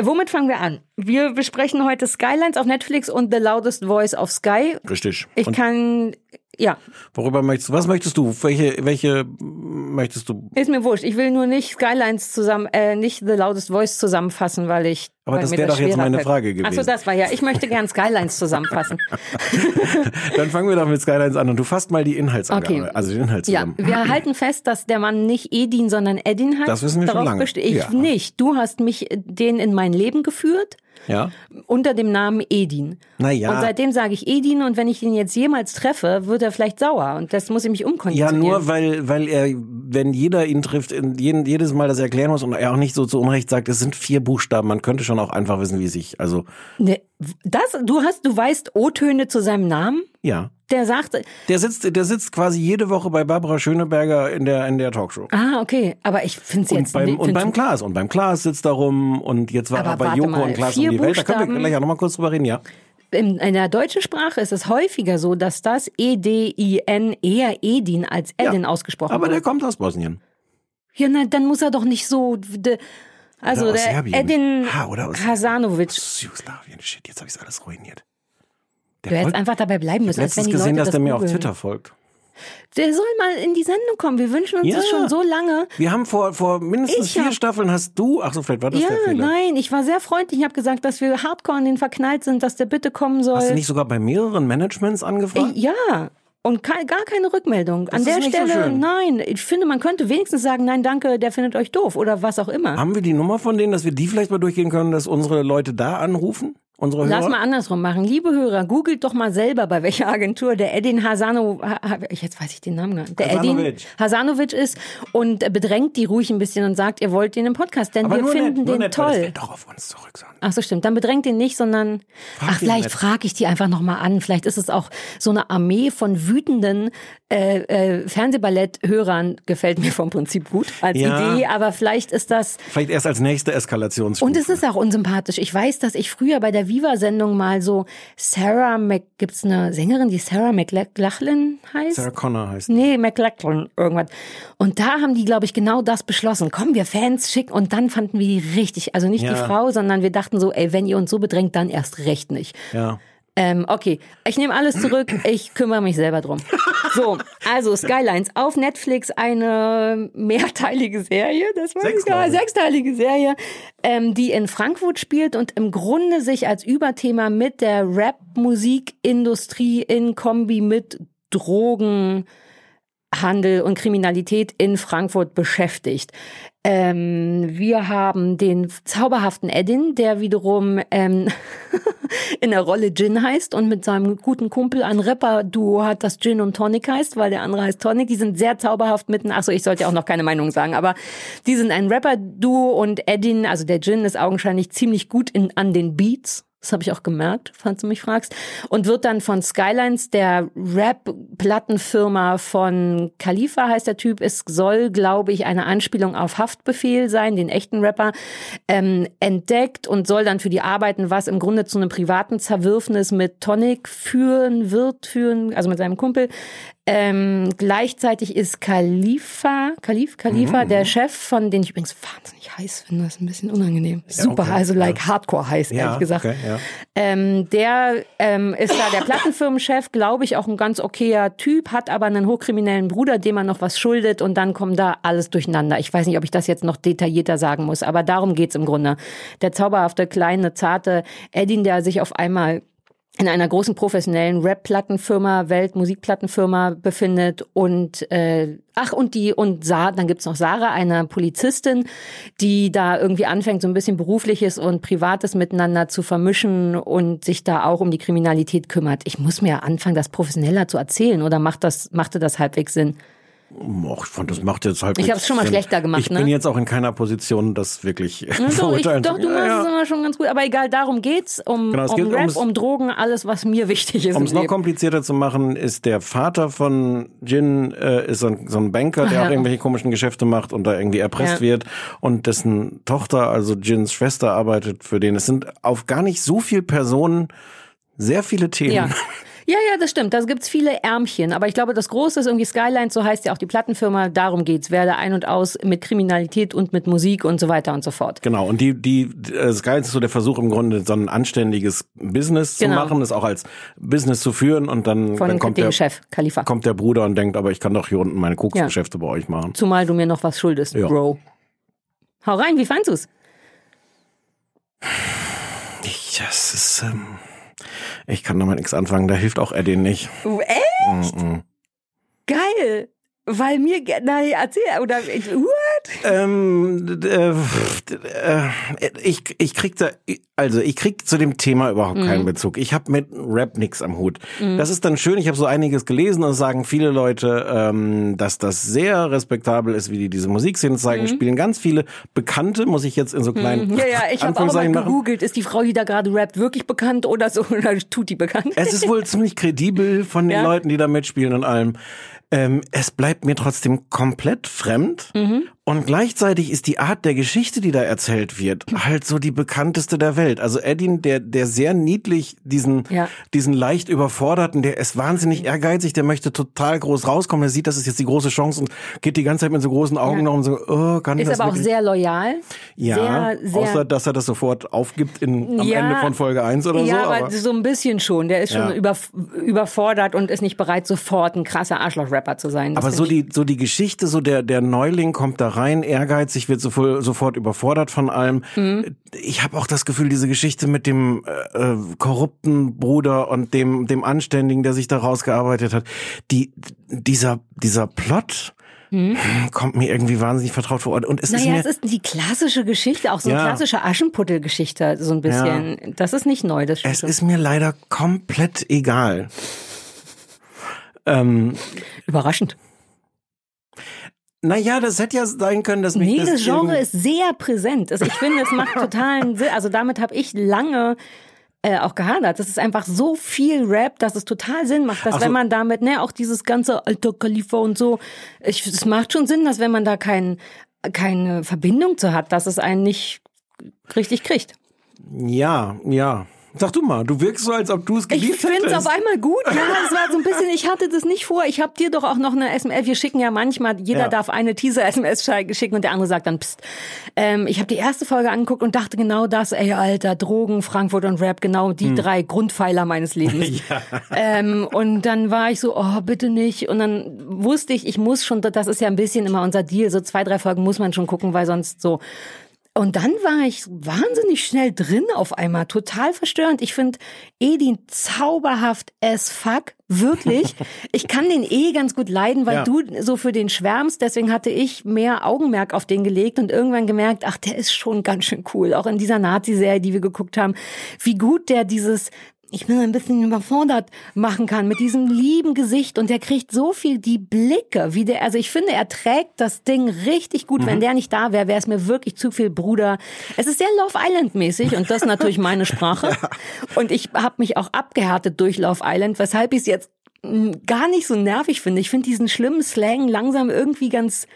Speaker 2: Womit fangen wir an? Wir besprechen heute Skylines auf Netflix und The Loudest Voice auf Sky.
Speaker 3: Richtig.
Speaker 2: Ich
Speaker 3: Und
Speaker 2: kann, ja,
Speaker 3: worüber möchtest du, was möchtest du? Welche, welche möchtest du?
Speaker 2: ist mir wurscht. Ich will nur nicht Skylines zusammen, äh, nicht The Loudest Voice zusammenfassen, weil ich.
Speaker 3: Aber
Speaker 2: weil
Speaker 3: das wäre doch jetzt meine. Frage
Speaker 2: Ach so,
Speaker 3: gewesen.
Speaker 2: das war ja. Ich möchte gern Skylines zusammenfassen.
Speaker 3: Dann fangen wir doch mit Skylines an und du fasst mal die Inhaltsangabe,
Speaker 2: Okay.
Speaker 3: also den Inhalt
Speaker 2: Ja,
Speaker 3: zusammen.
Speaker 2: wir halten fest, dass der Mann nicht Edin, sondern Edin heißt.
Speaker 3: Das wissen wir schon
Speaker 2: Darauf
Speaker 3: lange.
Speaker 2: beste- Ich
Speaker 3: Ja.
Speaker 2: nicht. Du hast mich äh, den in mein Leben geführt.
Speaker 3: Ja.
Speaker 2: unter dem Namen Edin.
Speaker 3: Na ja.
Speaker 2: Und seitdem sage ich Edin und wenn ich ihn jetzt jemals treffe, wird er vielleicht sauer und das muss ich mich
Speaker 3: Ja,
Speaker 2: umkonditionieren.
Speaker 3: nur weil, weil er, wenn jeder ihn trifft, jeden, jedes Mal das erklären muss und er auch nicht so zu Unrecht sagt, es sind vier Buchstaben, man könnte schon auch einfach wissen, wie sich, also,
Speaker 2: Ne, das, du hast, du weißt O-Töne zu seinem Namen?
Speaker 3: ja.
Speaker 2: Der sagt,
Speaker 3: Der sitzt, der sitzt quasi jede Woche bei Barbara Schöneberger in der, in der Talkshow.
Speaker 2: ah, okay, aber ich finde es jetzt
Speaker 3: beim, und beim Klaas. Und beim Klaas sitzt da rum und jetzt war
Speaker 2: Aber
Speaker 3: er bei Joko
Speaker 2: mal,
Speaker 3: und Klaas um die Welt. Da können wir gleich auch nochmal kurz drüber reden, ja.
Speaker 2: in, in der deutschen Sprache ist es häufiger so, dass das E-D-I-N eher Edin als Edin ausgesprochen
Speaker 3: Aber der
Speaker 2: wird.
Speaker 3: kommt aus Bosnien.
Speaker 2: Ja, na, dann muss er doch nicht so, de, also
Speaker 3: aus
Speaker 2: der
Speaker 3: Serbien.
Speaker 2: Edin
Speaker 3: Ha, oder aus-
Speaker 2: Hasanovic.
Speaker 3: Jugoslawien, shit, jetzt habe ich alles ruiniert.
Speaker 2: Du hättest einfach dabei bleiben müssen, als wenn
Speaker 3: letztens gesehen,
Speaker 2: Leute
Speaker 3: dass
Speaker 2: das
Speaker 3: der mir auf. Twitter folgt.
Speaker 2: Der soll mal in die Sendung kommen. Wir wünschen uns
Speaker 3: Ja.
Speaker 2: das schon so lange.
Speaker 3: Wir haben vor, vor mindestens
Speaker 2: Ich
Speaker 3: vier
Speaker 2: hab-
Speaker 3: Staffeln hast du, ach so, vielleicht war das
Speaker 2: Ja,
Speaker 3: der Fehler.
Speaker 2: nein, ich war sehr freundlich. Ich habe gesagt, dass wir hardcore an den verknallt sind, dass der bitte kommen soll.
Speaker 3: Hast du nicht sogar bei mehreren Managements angefragt?
Speaker 2: Äh, ja. Und ke- gar keine Rückmeldung.
Speaker 3: Das
Speaker 2: An
Speaker 3: ist
Speaker 2: der
Speaker 3: nicht so
Speaker 2: Stelle,
Speaker 3: schön.
Speaker 2: nein. Ich finde, man könnte wenigstens sagen, nein, danke, der findet euch doof oder was auch immer.
Speaker 3: Haben wir die Nummer von denen, dass wir die vielleicht mal durchgehen können, dass unsere Leute da anrufen? Unsere
Speaker 2: Lass
Speaker 3: Hörer?
Speaker 2: mal andersrum machen. Liebe Hörer, googelt doch mal selber, bei welcher Agentur der Edin Hasano, ha- ha- jetzt weiß ich den Namen gar nicht, der Edin
Speaker 3: Hasanovic.
Speaker 2: Hasanovic ist und bedrängt die ruhig ein bisschen und sagt, ihr wollt den im Podcast, denn
Speaker 3: Aber
Speaker 2: wir finden
Speaker 3: nett,
Speaker 2: den
Speaker 3: nett, Das
Speaker 2: toll.
Speaker 3: fällt doch auf uns zurück, Sonne.
Speaker 2: Ach so, stimmt. Dann bedrängt ihn nicht, sondern
Speaker 3: Frag
Speaker 2: ach, vielleicht frage ich die einfach nochmal an. Vielleicht ist es auch so eine Armee von wütenden äh, äh, Fernsehballett-Hörern, gefällt mir vom Prinzip gut als
Speaker 3: Ja.
Speaker 2: Idee, aber vielleicht ist das
Speaker 3: Vielleicht erst als nächste Eskalationsstufe.
Speaker 2: und es ist auch unsympathisch. Ich weiß, dass ich früher bei der Viva-Sendung mal so Sarah Mc, gibt's eine Sängerin, die Sarah McLachlan heißt?
Speaker 3: Sarah Connor heißt.
Speaker 2: Nee, McLachlan, irgendwas. Und da haben die, glaube ich, genau das beschlossen. Komm, wir Fans schicken. Und dann fanden wir die richtig, also nicht
Speaker 3: Ja.
Speaker 2: die Frau, sondern wir dachten so, ey, wenn ihr uns so bedrängt, dann erst recht nicht.
Speaker 3: Ja.
Speaker 2: Ähm, okay, ich nehme alles zurück, ich kümmere mich selber drum. So, also Skylines auf Netflix eine mehrteilige Serie, das war
Speaker 3: Sechs, ich.
Speaker 2: sechsteilige Serie, ähm, die in Frankfurt spielt und im Grunde sich als Überthema mit der Rap-Musikindustrie in Kombi mit Drogen, Handel und Kriminalität in Frankfurt beschäftigt. Ähm, wir haben den zauberhaften Edin, der wiederum ähm, in der Rolle Gin heißt und mit seinem guten Kumpel ein Rapper-Duo hat, das Gin und Tonic heißt, weil der andere heißt Tonic. Die sind sehr zauberhaft mitten. Achso, ich sollte auch noch keine Meinung sagen, aber die sind ein Rapper-Duo und Edin, also der Gin, ist augenscheinlich ziemlich gut in, an den Beats. Das habe ich auch gemerkt, falls du mich fragst. Und wird dann von Skylines, der Rap-Plattenfirma von Khalifa heißt der Typ, es soll, glaube ich, eine Anspielung auf Haftbefehl sein, den echten Rapper, ähm, entdeckt und soll dann für die arbeiten, was im Grunde zu einem privaten Zerwürfnis mit Tonic führen wird, führen, also mit seinem Kumpel. Ähm, gleichzeitig ist Khalifa, Khalif, Khalifa,
Speaker 3: Mhm.
Speaker 2: der Chef von, den ich übrigens wahnsinnig heiß finde, das ist ein bisschen unangenehm. Super,
Speaker 3: okay,
Speaker 2: also like
Speaker 3: ja.
Speaker 2: hardcore heiß,
Speaker 3: Ja,
Speaker 2: ehrlich gesagt.
Speaker 3: okay,
Speaker 2: Ähm, der ähm, ist da der Plattenfirmenchef, glaube ich, auch ein ganz okayer Typ, hat aber einen hochkriminellen Bruder, dem er noch was schuldet und dann kommt da alles durcheinander. Ich weiß nicht, ob ich das jetzt noch detaillierter sagen muss, aber darum geht's im Grunde. Der zauberhafte, kleine, zarte Edin, der sich auf einmal in einer großen professionellen Rap-Plattenfirma, Weltmusikplattenfirma befindet und äh, ach und die und Sa dann gibt's noch Sarah, eine Polizistin, die da irgendwie anfängt, so ein bisschen berufliches und privates miteinander zu vermischen und sich da auch um die Kriminalität kümmert. Ich muss mir anfangen, das professioneller zu erzählen oder macht das machte das halbwegs Sinn?
Speaker 3: Och, ich fand, das macht jetzt halt.
Speaker 2: Ich hab's schon mal
Speaker 3: Sinn.
Speaker 2: schlechter gemacht,
Speaker 3: Ich
Speaker 2: ne?
Speaker 3: bin jetzt auch in keiner Position, das wirklich
Speaker 2: ich,
Speaker 3: verurteilen zu
Speaker 2: doch, du machst
Speaker 3: Ja,
Speaker 2: es immer schon ganz gut. Aber egal, darum geht's. Um,
Speaker 3: Genau, es
Speaker 2: um
Speaker 3: geht
Speaker 2: Rap,
Speaker 3: ums-
Speaker 2: um Drogen, alles, was mir wichtig ist.
Speaker 3: Um es noch
Speaker 2: Leben.
Speaker 3: komplizierter zu machen, ist der Vater von Jin äh, ist so ein, so ein Banker, der
Speaker 2: Ach,
Speaker 3: auch irgendwelche komischen Geschäfte macht und da irgendwie erpresst
Speaker 2: Ja.
Speaker 3: wird und dessen Tochter, also Jins Schwester, arbeitet für den. Es sind auf gar nicht so viel Personen sehr viele Themen.
Speaker 2: Ja. Ja, ja, das stimmt. Da gibt's viele Ärmchen. Aber ich glaube, das Große ist irgendwie Skyline, so heißt ja auch die Plattenfirma. Darum geht's. Wer da ein und aus mit Kriminalität und mit Musik und so weiter und so fort.
Speaker 3: Genau, und die, die, äh, Sky ist so der Versuch im Grunde, so ein anständiges Business
Speaker 2: Genau.
Speaker 3: zu machen, es auch als Business zu führen und dann,
Speaker 2: Von
Speaker 3: dann kommt der,
Speaker 2: Chef, Khalifa.
Speaker 3: kommt der Bruder und denkt, aber ich kann doch hier unten meine Koksgeschäfte bei euch machen.
Speaker 2: Zumal du mir noch was schuldest,
Speaker 3: Ja.
Speaker 2: Bro. Hau rein, wie fandst du's?
Speaker 3: Ich, das ist, ähm, ich kann damit nichts anfangen, da hilft auch Eddie nicht.
Speaker 2: Oh, echt?
Speaker 3: Mhm.
Speaker 2: Geil. Weil mir, na, erzähl, oder, what?
Speaker 3: Ähm, äh, äh, ich, ich krieg da, also ich krieg zu dem Thema überhaupt keinen Bezug. Ich habe mit Rap nix am Hut. Das ist dann schön, ich habe so einiges gelesen und sagen viele Leute, ähm, dass das sehr respektabel ist, wie die diese Musikszene zeigen. Spielen ganz viele Bekannte, muss ich jetzt in so kleinen
Speaker 2: Ja, ja, ich habe auch mal gegoogelt, ist die Frau, die da gerade rappt, wirklich bekannt oder so, oder tut die bekannt?
Speaker 3: Es ist wohl ziemlich kredibel von den
Speaker 2: Ja.
Speaker 3: Leuten, die da mitspielen und allem. Ähm, es bleibt mir trotzdem komplett fremd.
Speaker 2: Mhm.
Speaker 3: Und gleichzeitig ist die Art der Geschichte, die da erzählt wird, halt so die bekannteste der Welt. Also Eddin, der, der sehr niedlich diesen,
Speaker 2: Ja.
Speaker 3: diesen leicht überforderten, der ist wahnsinnig ehrgeizig, der möchte total groß rauskommen. Er sieht, das ist jetzt die große Chance und geht die ganze Zeit mit so großen Augen
Speaker 2: Ja.
Speaker 3: noch und so, oh, kann
Speaker 2: Ist
Speaker 3: das
Speaker 2: aber auch
Speaker 3: wirklich?
Speaker 2: sehr loyal.
Speaker 3: ja,
Speaker 2: sehr, sehr,
Speaker 3: außer dass er das sofort aufgibt in, am
Speaker 2: Ja.
Speaker 3: Ende von Folge 1 oder
Speaker 2: ja,
Speaker 3: so.
Speaker 2: aber, so ein bisschen schon. Der ist schon über, überfordert und ist nicht bereit, sofort ein krasser Arschloch-Rapper zu sein. Das
Speaker 3: Aber so die, so die Geschichte, so der, der Neuling kommt da rein, ehrgeizig, wird sofort, sofort überfordert von allem.
Speaker 2: Mhm.
Speaker 3: Ich habe auch das Gefühl, diese Geschichte mit dem äh, äh, korrupten Bruder und dem, dem Anständigen, der sich da rausgearbeitet hat, die, dieser, dieser Plot kommt mir irgendwie wahnsinnig vertraut vor. Und es ist.
Speaker 2: Naja,
Speaker 3: mir,
Speaker 2: es ist die klassische Geschichte, auch so eine
Speaker 3: Ja.
Speaker 2: klassische Aschenputtel-Geschichte, so ein bisschen. Das ist nicht neu, das stimmt
Speaker 3: es ist mir leider komplett egal. Ähm,
Speaker 2: Überraschend.
Speaker 3: Naja, das hätte ja sein können, dass mich
Speaker 2: Nee,
Speaker 3: das
Speaker 2: das Genre ist sehr präsent. Also ich finde, es macht totalen Sinn. Also damit habe ich lange äh, auch gehadert. Das ist einfach so viel Rap, dass es total Sinn macht, dass
Speaker 3: so.
Speaker 2: wenn man damit, ne, auch dieses ganze Alter Khalifa und so, ich, es macht schon Sinn, dass wenn man da kein, keine Verbindung zu hat, dass es einen nicht richtig kriegt.
Speaker 3: Ja, ja. Sag du mal, du wirkst so, als ob du es
Speaker 2: Ich
Speaker 3: geliebt
Speaker 2: finde es
Speaker 3: hättest.
Speaker 2: auf einmal gut. Ja, es war so ein bisschen, ich hatte das nicht vor. Ich habe dir doch auch noch eine SMS. Wir schicken ja manchmal, jeder
Speaker 3: Ja.
Speaker 2: darf eine Teaser-SMS schicken und der andere sagt dann, pst. Ähm, ich habe die erste Folge angeguckt und dachte genau das, ey, Alter, Drogen, Frankfurt und Rap, genau
Speaker 3: Hm.
Speaker 2: die drei Grundpfeiler meines Lebens. ähm, und dann war ich so, oh, bitte nicht. Und dann wusste ich, ich muss schon, das ist ja ein bisschen immer unser Deal, so zwei, drei Folgen muss man schon gucken, weil sonst so und dann war ich wahnsinnig schnell drin auf einmal, total verstörend. Ich finde Edin zauberhaft as fuck, wirklich. Ich kann den eh ganz gut leiden, weil
Speaker 3: Ja.
Speaker 2: du so für den schwärmst. Deswegen hatte ich mehr Augenmerk auf den gelegt und irgendwann gemerkt, ach, der ist schon ganz schön cool. Auch in dieser Nazi-Serie, die wir geguckt haben, wie gut der dieses ich bin ein bisschen überfordert machen kann mit diesem lieben Gesicht und der kriegt so viel die Blicke, wie der, also ich finde, er trägt das Ding richtig gut. Wenn der nicht da wäre, wäre es mir wirklich zu viel Bruder. Es ist sehr Love Island mäßig und das ist natürlich meine Sprache. Und ich habe mich auch abgehärtet durch Love Island, weshalb ich es jetzt mm, gar nicht so nervig finde. Ich finde diesen schlimmen Slang langsam irgendwie ganz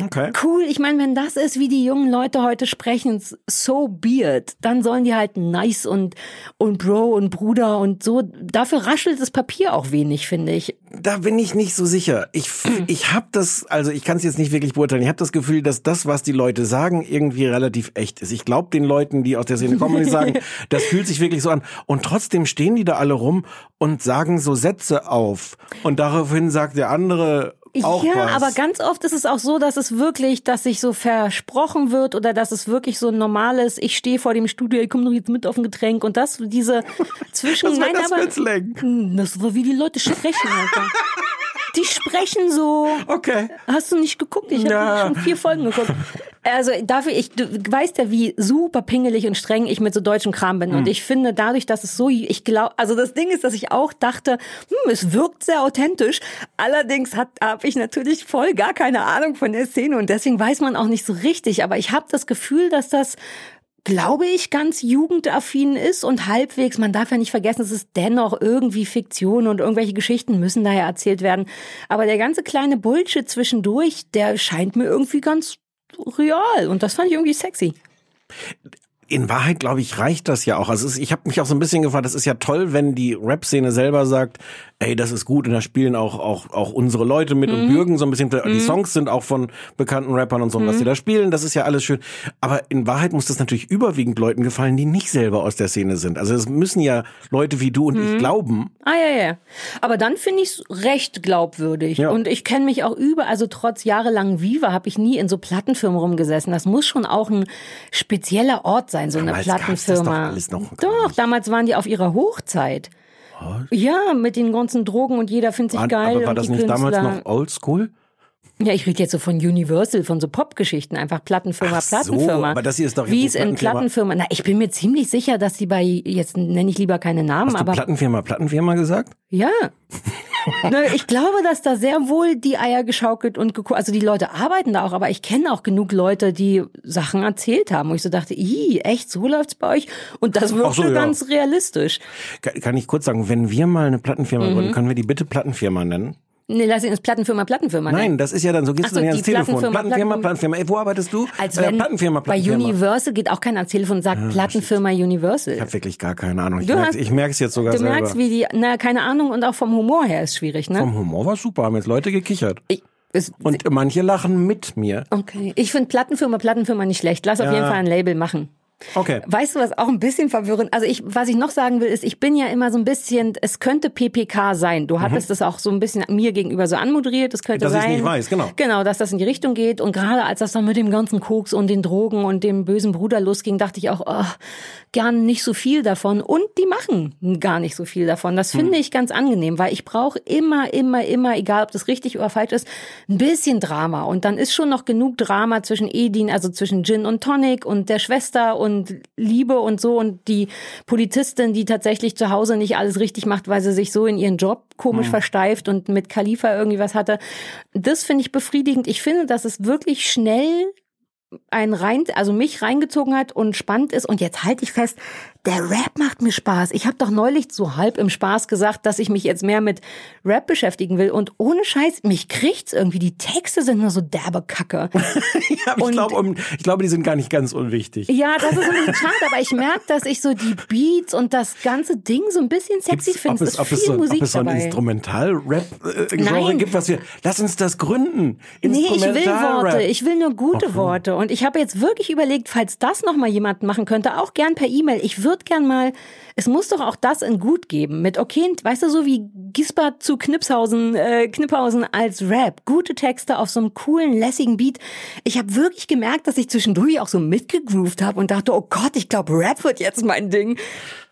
Speaker 3: Okay.
Speaker 2: cool. Ich meine, wenn das ist, wie die jungen Leute heute sprechen, so be it, dann sollen die halt nice und, und Bro und Bruder und so. Dafür raschelt das Papier auch wenig, finde ich.
Speaker 3: Da bin ich nicht so sicher. Ich, ich habe das, also ich kann es jetzt nicht wirklich beurteilen. Ich habe das Gefühl, dass das, was die Leute sagen, irgendwie relativ echt ist. Ich glaube den Leuten, die aus der Szene kommen, die sagen, das fühlt sich wirklich so an. Und trotzdem stehen die da alle rum und sagen so Sätze auf. Und daraufhin sagt der andere auch
Speaker 2: ja,
Speaker 3: was.
Speaker 2: aber ganz oft ist es auch so, dass es wirklich, dass sich so versprochen wird oder dass es wirklich so ein normales, ich stehe vor dem Studio, ich komme doch jetzt mit auf ein Getränk und das, diese zwischen,
Speaker 3: war
Speaker 2: nein,
Speaker 3: das
Speaker 2: aber? Hm, das war wie die Leute sprechen, Alter. Die sprechen so.
Speaker 3: Okay.
Speaker 2: Hast du nicht geguckt? Ich habe
Speaker 3: Ja.
Speaker 2: schon vier Folgen geguckt. Also dafür, ich, du weißt ja, wie super pingelig und streng ich mit so deutschem Kram bin.
Speaker 3: Hm.
Speaker 2: Und ich finde, dadurch, dass es so, ich glaube, also das Ding ist, dass ich auch dachte, hm, es wirkt sehr authentisch. Allerdings habe ich natürlich voll gar keine Ahnung von der Szene und deswegen weiß man auch nicht so richtig. Aber ich habe das Gefühl, dass das glaube ich, ganz jugendaffin ist und halbwegs, man darf ja nicht vergessen, es ist dennoch irgendwie Fiktion und irgendwelche Geschichten müssen daher erzählt werden. Aber der ganze kleine Bullshit zwischendurch, der scheint mir irgendwie ganz real und das fand ich irgendwie sexy.
Speaker 3: In Wahrheit, glaube ich, reicht das ja auch. Also ist, ich habe mich auch so ein bisschen gefragt, das ist ja toll, wenn die Rap-Szene selber sagt, ey, das ist gut und da spielen auch auch auch unsere Leute mit
Speaker 2: Mhm.
Speaker 3: und bürgen so ein bisschen. Die Songs sind auch von bekannten Rappern und so,
Speaker 2: Mhm.
Speaker 3: was die da spielen, das ist ja alles schön. Aber in Wahrheit muss das natürlich überwiegend Leuten gefallen, die nicht selber aus der Szene sind. Also es müssen ja Leute wie du und
Speaker 2: Mhm.
Speaker 3: ich glauben.
Speaker 2: Ah ja, ja. Aber dann finde ich es recht glaubwürdig.
Speaker 3: Ja.
Speaker 2: Und ich kenne mich auch über, also trotz jahrelang Viva habe ich nie in so Plattenfirmen rumgesessen. Das muss schon auch ein spezieller Ort sein, so eine
Speaker 3: Damals gab's das doch
Speaker 2: Plattenfirma.
Speaker 3: alles noch
Speaker 2: doch,
Speaker 3: nicht.
Speaker 2: damals waren die auf ihrer Hochzeit. Ja, mit den ganzen Drogen und jeder findet sich
Speaker 3: War,
Speaker 2: geil.
Speaker 3: aber war das nicht damals
Speaker 2: Künstler.
Speaker 3: noch oldschool?
Speaker 2: Ja, ich rede jetzt so von Universal, von so Popgeschichten, einfach Plattenfirma,
Speaker 3: Ach so,
Speaker 2: Plattenfirma.
Speaker 3: aber das hier ist doch jetzt
Speaker 2: Wie es in
Speaker 3: Plattenfirma.
Speaker 2: Na, ich bin mir ziemlich sicher, dass sie bei, jetzt nenne ich lieber keine Namen,
Speaker 3: Hast du
Speaker 2: aber
Speaker 3: Plattenfirma, Plattenfirma gesagt?
Speaker 2: ja. Ne, ich glaube, dass da sehr wohl die Eier geschaukelt und geguckt, also die Leute arbeiten da auch, aber ich kenne auch genug Leute, die Sachen erzählt haben, wo ich so dachte, ih, echt, so läuft's bei euch? Und das wirkte
Speaker 3: so, ja.
Speaker 2: ganz realistisch.
Speaker 3: Kann, kann ich kurz sagen, wenn wir mal eine Plattenfirma
Speaker 2: Mhm.
Speaker 3: gründen, können wir die bitte Plattenfirma nennen?
Speaker 2: Nee, lass ihn ins Plattenfirma, Plattenfirma.
Speaker 3: Nein,
Speaker 2: nennen.
Speaker 3: das ist ja dann, so gehst
Speaker 2: Ach
Speaker 3: du
Speaker 2: so,
Speaker 3: dann ja ans Telefon.
Speaker 2: Plattenfirma,
Speaker 3: Plattenfirma,
Speaker 2: Platten-
Speaker 3: Plattenfirma. Ey, wo arbeitest du?
Speaker 2: Als
Speaker 3: Äh,
Speaker 2: wenn
Speaker 3: Plattenfirma,
Speaker 2: bei
Speaker 3: Plattenfirma.
Speaker 2: Universal geht auch keiner ans Telefon und sagt Plattenfirma Universal.
Speaker 3: Ich habe wirklich gar keine Ahnung. Ich
Speaker 2: Du
Speaker 3: merk's-
Speaker 2: hast-
Speaker 3: ich jetzt sogar
Speaker 2: Du
Speaker 3: selber.
Speaker 2: merkst, wie die, na, keine Ahnung, und auch vom Humor her ist schwierig, ne?
Speaker 3: Vom Humor war super, haben jetzt Leute gekichert.
Speaker 2: Ich, es,
Speaker 3: Und manche lachen mit mir.
Speaker 2: okay. Ich finde Plattenfirma, Plattenfirma nicht schlecht. Lass auf
Speaker 3: Ja.
Speaker 2: jeden Fall ein Label machen.
Speaker 3: Okay.
Speaker 2: Weißt du, was auch ein bisschen verwirrend, also ich, was ich noch sagen will, ist, ich bin ja immer so ein bisschen, es könnte PPK sein. Du hattest das auch so ein bisschen mir gegenüber so anmoderiert, es könnte
Speaker 3: Mhm. Dass
Speaker 2: sein.
Speaker 3: nicht weiß, genau.
Speaker 2: Genau, dass das in die Richtung geht. Und gerade als das dann mit dem ganzen Koks und den Drogen und dem bösen Bruder losging, dachte ich auch, oh, gern nicht so viel davon. Und die machen gar nicht so viel davon. Das finde ich ganz angenehm, weil ich brauche immer, immer, immer, egal ob das richtig oder falsch ist, ein bisschen Drama. Und dann ist schon noch genug Drama zwischen Edin, also zwischen Gin und Tonic und der Schwester und Liebe und so und die Polizistin, die tatsächlich zu Hause nicht alles richtig macht, weil sie sich so in ihren Job komisch versteift und mit Khalifa irgendwie was hatte. Das finde ich befriedigend. Ich finde, dass es wirklich schnell ein rein, also mich reingezogen hat und spannend ist. Und jetzt halte ich fest, der Rap macht mir Spaß. Ich habe doch neulich so halb im Spaß gesagt, dass ich mich jetzt mehr mit Rap beschäftigen will. Und ohne Scheiß, mich kriegt's irgendwie. Die Texte sind nur so derbe Kacke.
Speaker 3: Ja, ich, glaube, um, ich glaube, die sind gar nicht ganz unwichtig.
Speaker 2: Ja, das ist ein bisschen schade, aber ich merke, dass ich so die Beats und das ganze Ding so ein bisschen sexy finde. Es
Speaker 3: es,
Speaker 2: ist viel
Speaker 3: so,
Speaker 2: Musik
Speaker 3: ob es so ein
Speaker 2: dabei.
Speaker 3: Instrumental-Rap-Genre
Speaker 2: Nein.
Speaker 3: gibt, was wir. Lass uns das gründen.
Speaker 2: Nee, ich will. Worte. Ich will nur gute Worte. Und ich habe jetzt wirklich überlegt, falls das noch mal jemand machen könnte, auch gern per E-Mail. Ich würde gern mal, es muss doch auch das in gut geben. Mit, okay, weißt du, so wie Gisbert zu Knipshausen, äh, Kniphausen als Rap. Gute Texte auf so einem coolen, lässigen Beat. Ich habe wirklich gemerkt, dass ich zwischendurch auch so mitgegroovt habe und dachte, oh Gott, ich glaube, Rap wird jetzt mein Ding.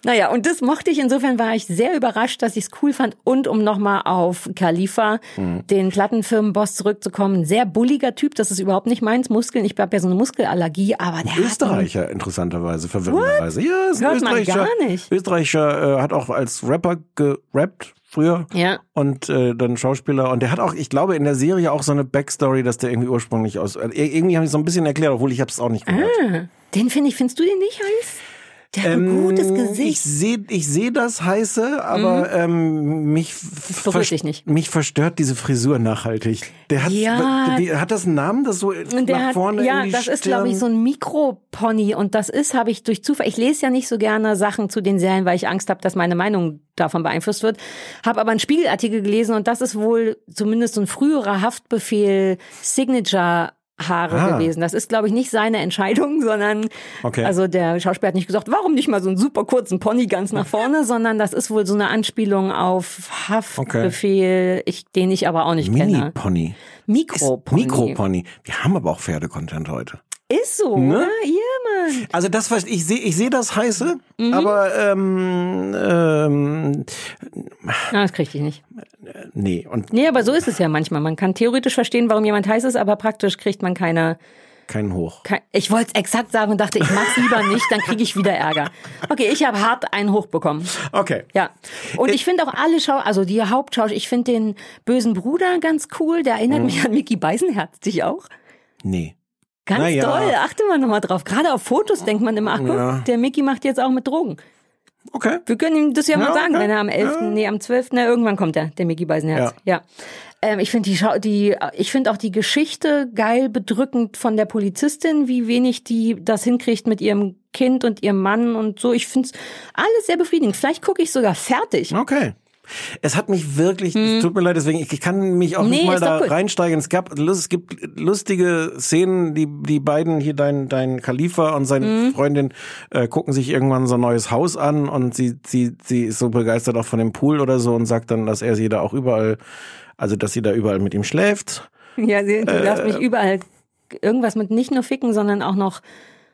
Speaker 2: Naja, und das mochte ich. Insofern war ich sehr überrascht, dass ich es cool fand. Und um nochmal auf Khalifa,
Speaker 3: Mhm.
Speaker 2: den Plattenfirmenboss zurückzukommen, sehr bulliger Typ. Das ist überhaupt nicht meins. Muskeln. Ich habe ja so eine Muskelallergie, aber der hat
Speaker 3: Österreicher, interessanterweise, verwirrenderweise. Ja, ist ein
Speaker 2: Hört man
Speaker 3: Österreicher.
Speaker 2: gar nicht.
Speaker 3: Österreicher äh, hat auch als Rapper gerappt früher.
Speaker 2: Ja.
Speaker 3: Und äh, dann Schauspieler. Und der hat auch, ich glaube, in der Serie auch so eine Backstory, dass der irgendwie ursprünglich aus. Äh, irgendwie habe ich so ein bisschen erklärt, obwohl ich habe es auch nicht gehört.
Speaker 2: Ah, den finde ich, findest du den nicht heiß? Der hat ein gutes
Speaker 3: Ähm, Ich
Speaker 2: Gesicht.
Speaker 3: sehe ich seh das heiße, aber ähm, mich, f-
Speaker 2: Berührt
Speaker 3: vers-
Speaker 2: dich nicht.
Speaker 3: mich verstört diese Frisur nachhaltig. Der hat,
Speaker 2: Ja.
Speaker 3: hat das einen Namen, das so nach
Speaker 2: hat,
Speaker 3: vorne
Speaker 2: ja, das ist,
Speaker 3: Stirn?
Speaker 2: glaube ich, so ein Mikropony. Und das ist, habe ich durch Zufall. Ich lese ja nicht so gerne Sachen zu den Serien, weil ich Angst habe, dass meine Meinung davon beeinflusst wird. Habe aber einen Spiegelartikel gelesen und das ist wohl zumindest so ein früherer Haftbefehl Signature. Haare
Speaker 3: Ah.
Speaker 2: gewesen. Das ist, glaube ich, nicht seine Entscheidung, sondern
Speaker 3: Okay.
Speaker 2: also der Schauspieler hat nicht gesagt, warum nicht mal so einen super kurzen Pony ganz nach vorne, sondern das ist wohl so eine Anspielung auf Haftbefehl, ich, den ich aber auch nicht kenne.
Speaker 3: Mini-Pony.
Speaker 2: Mikropony.
Speaker 3: Mikropony. Wir haben aber auch Pferde-Content heute.
Speaker 2: Ist so,
Speaker 3: Ne?
Speaker 2: Ja, Mann.
Speaker 3: Also das, was ich sehe, ich sehe das heiße,
Speaker 2: Mhm.
Speaker 3: aber ähm, ähm,
Speaker 2: Ah, das krieg ich nicht.
Speaker 3: nee. Und
Speaker 2: Nee, aber so ist es ja manchmal. Man kann theoretisch verstehen, warum jemand heiß ist, aber praktisch kriegt man keine
Speaker 3: keinen hoch.
Speaker 2: Kein- Ich wollte es exakt sagen und dachte, ich mach's lieber nicht, dann kriege ich wieder Ärger. Okay, ich habe hart einen hoch bekommen.
Speaker 3: Okay.
Speaker 2: Ja. Und ich finde auch alle Schau, also die Hauptschauspieler, ich finde den bösen Bruder ganz cool, der erinnert mich an Mickey Beisenherz, dich auch.
Speaker 3: Nee.
Speaker 2: Ganz
Speaker 3: Na ja.
Speaker 2: toll, achte mal nochmal drauf. Gerade auf Fotos denkt man immer, ach guck,
Speaker 3: Ja.
Speaker 2: der Mickey macht jetzt auch mit Drogen.
Speaker 3: Okay.
Speaker 2: Wir können ihm das ja,
Speaker 3: Ja,
Speaker 2: mal sagen,
Speaker 3: okay.
Speaker 2: wenn er am 11.,
Speaker 3: Ja.
Speaker 2: nee, am 12., na, irgendwann kommt er, der Mickey Beisenherz. Ja. Ähm, ich finde die, Schau- die, ich finde auch die Geschichte geil bedrückend von der Polizistin, wie wenig die das hinkriegt mit ihrem Kind und ihrem Mann und so. Ich finde es alles sehr befriedigend. Vielleicht gucke ich sogar fertig.
Speaker 3: Okay. Es hat mich wirklich, es tut mir leid, deswegen, ich, ich kann mich auch
Speaker 2: Hm. Nee,
Speaker 3: nicht mal da reinsteigen. Es gab, es gibt lustige Szenen, die, die beiden hier, dein, dein Khalifa und seine
Speaker 2: Hm.
Speaker 3: Freundin, äh, gucken sich irgendwann so ein neues Haus an und sie, sie, sie ist so begeistert auch von dem Pool oder so und sagt dann, dass er sie da auch überall, also, dass sie da überall mit ihm schläft.
Speaker 2: Ja, sie, du darfst mich überall irgendwas mit nicht nur ficken, sondern auch noch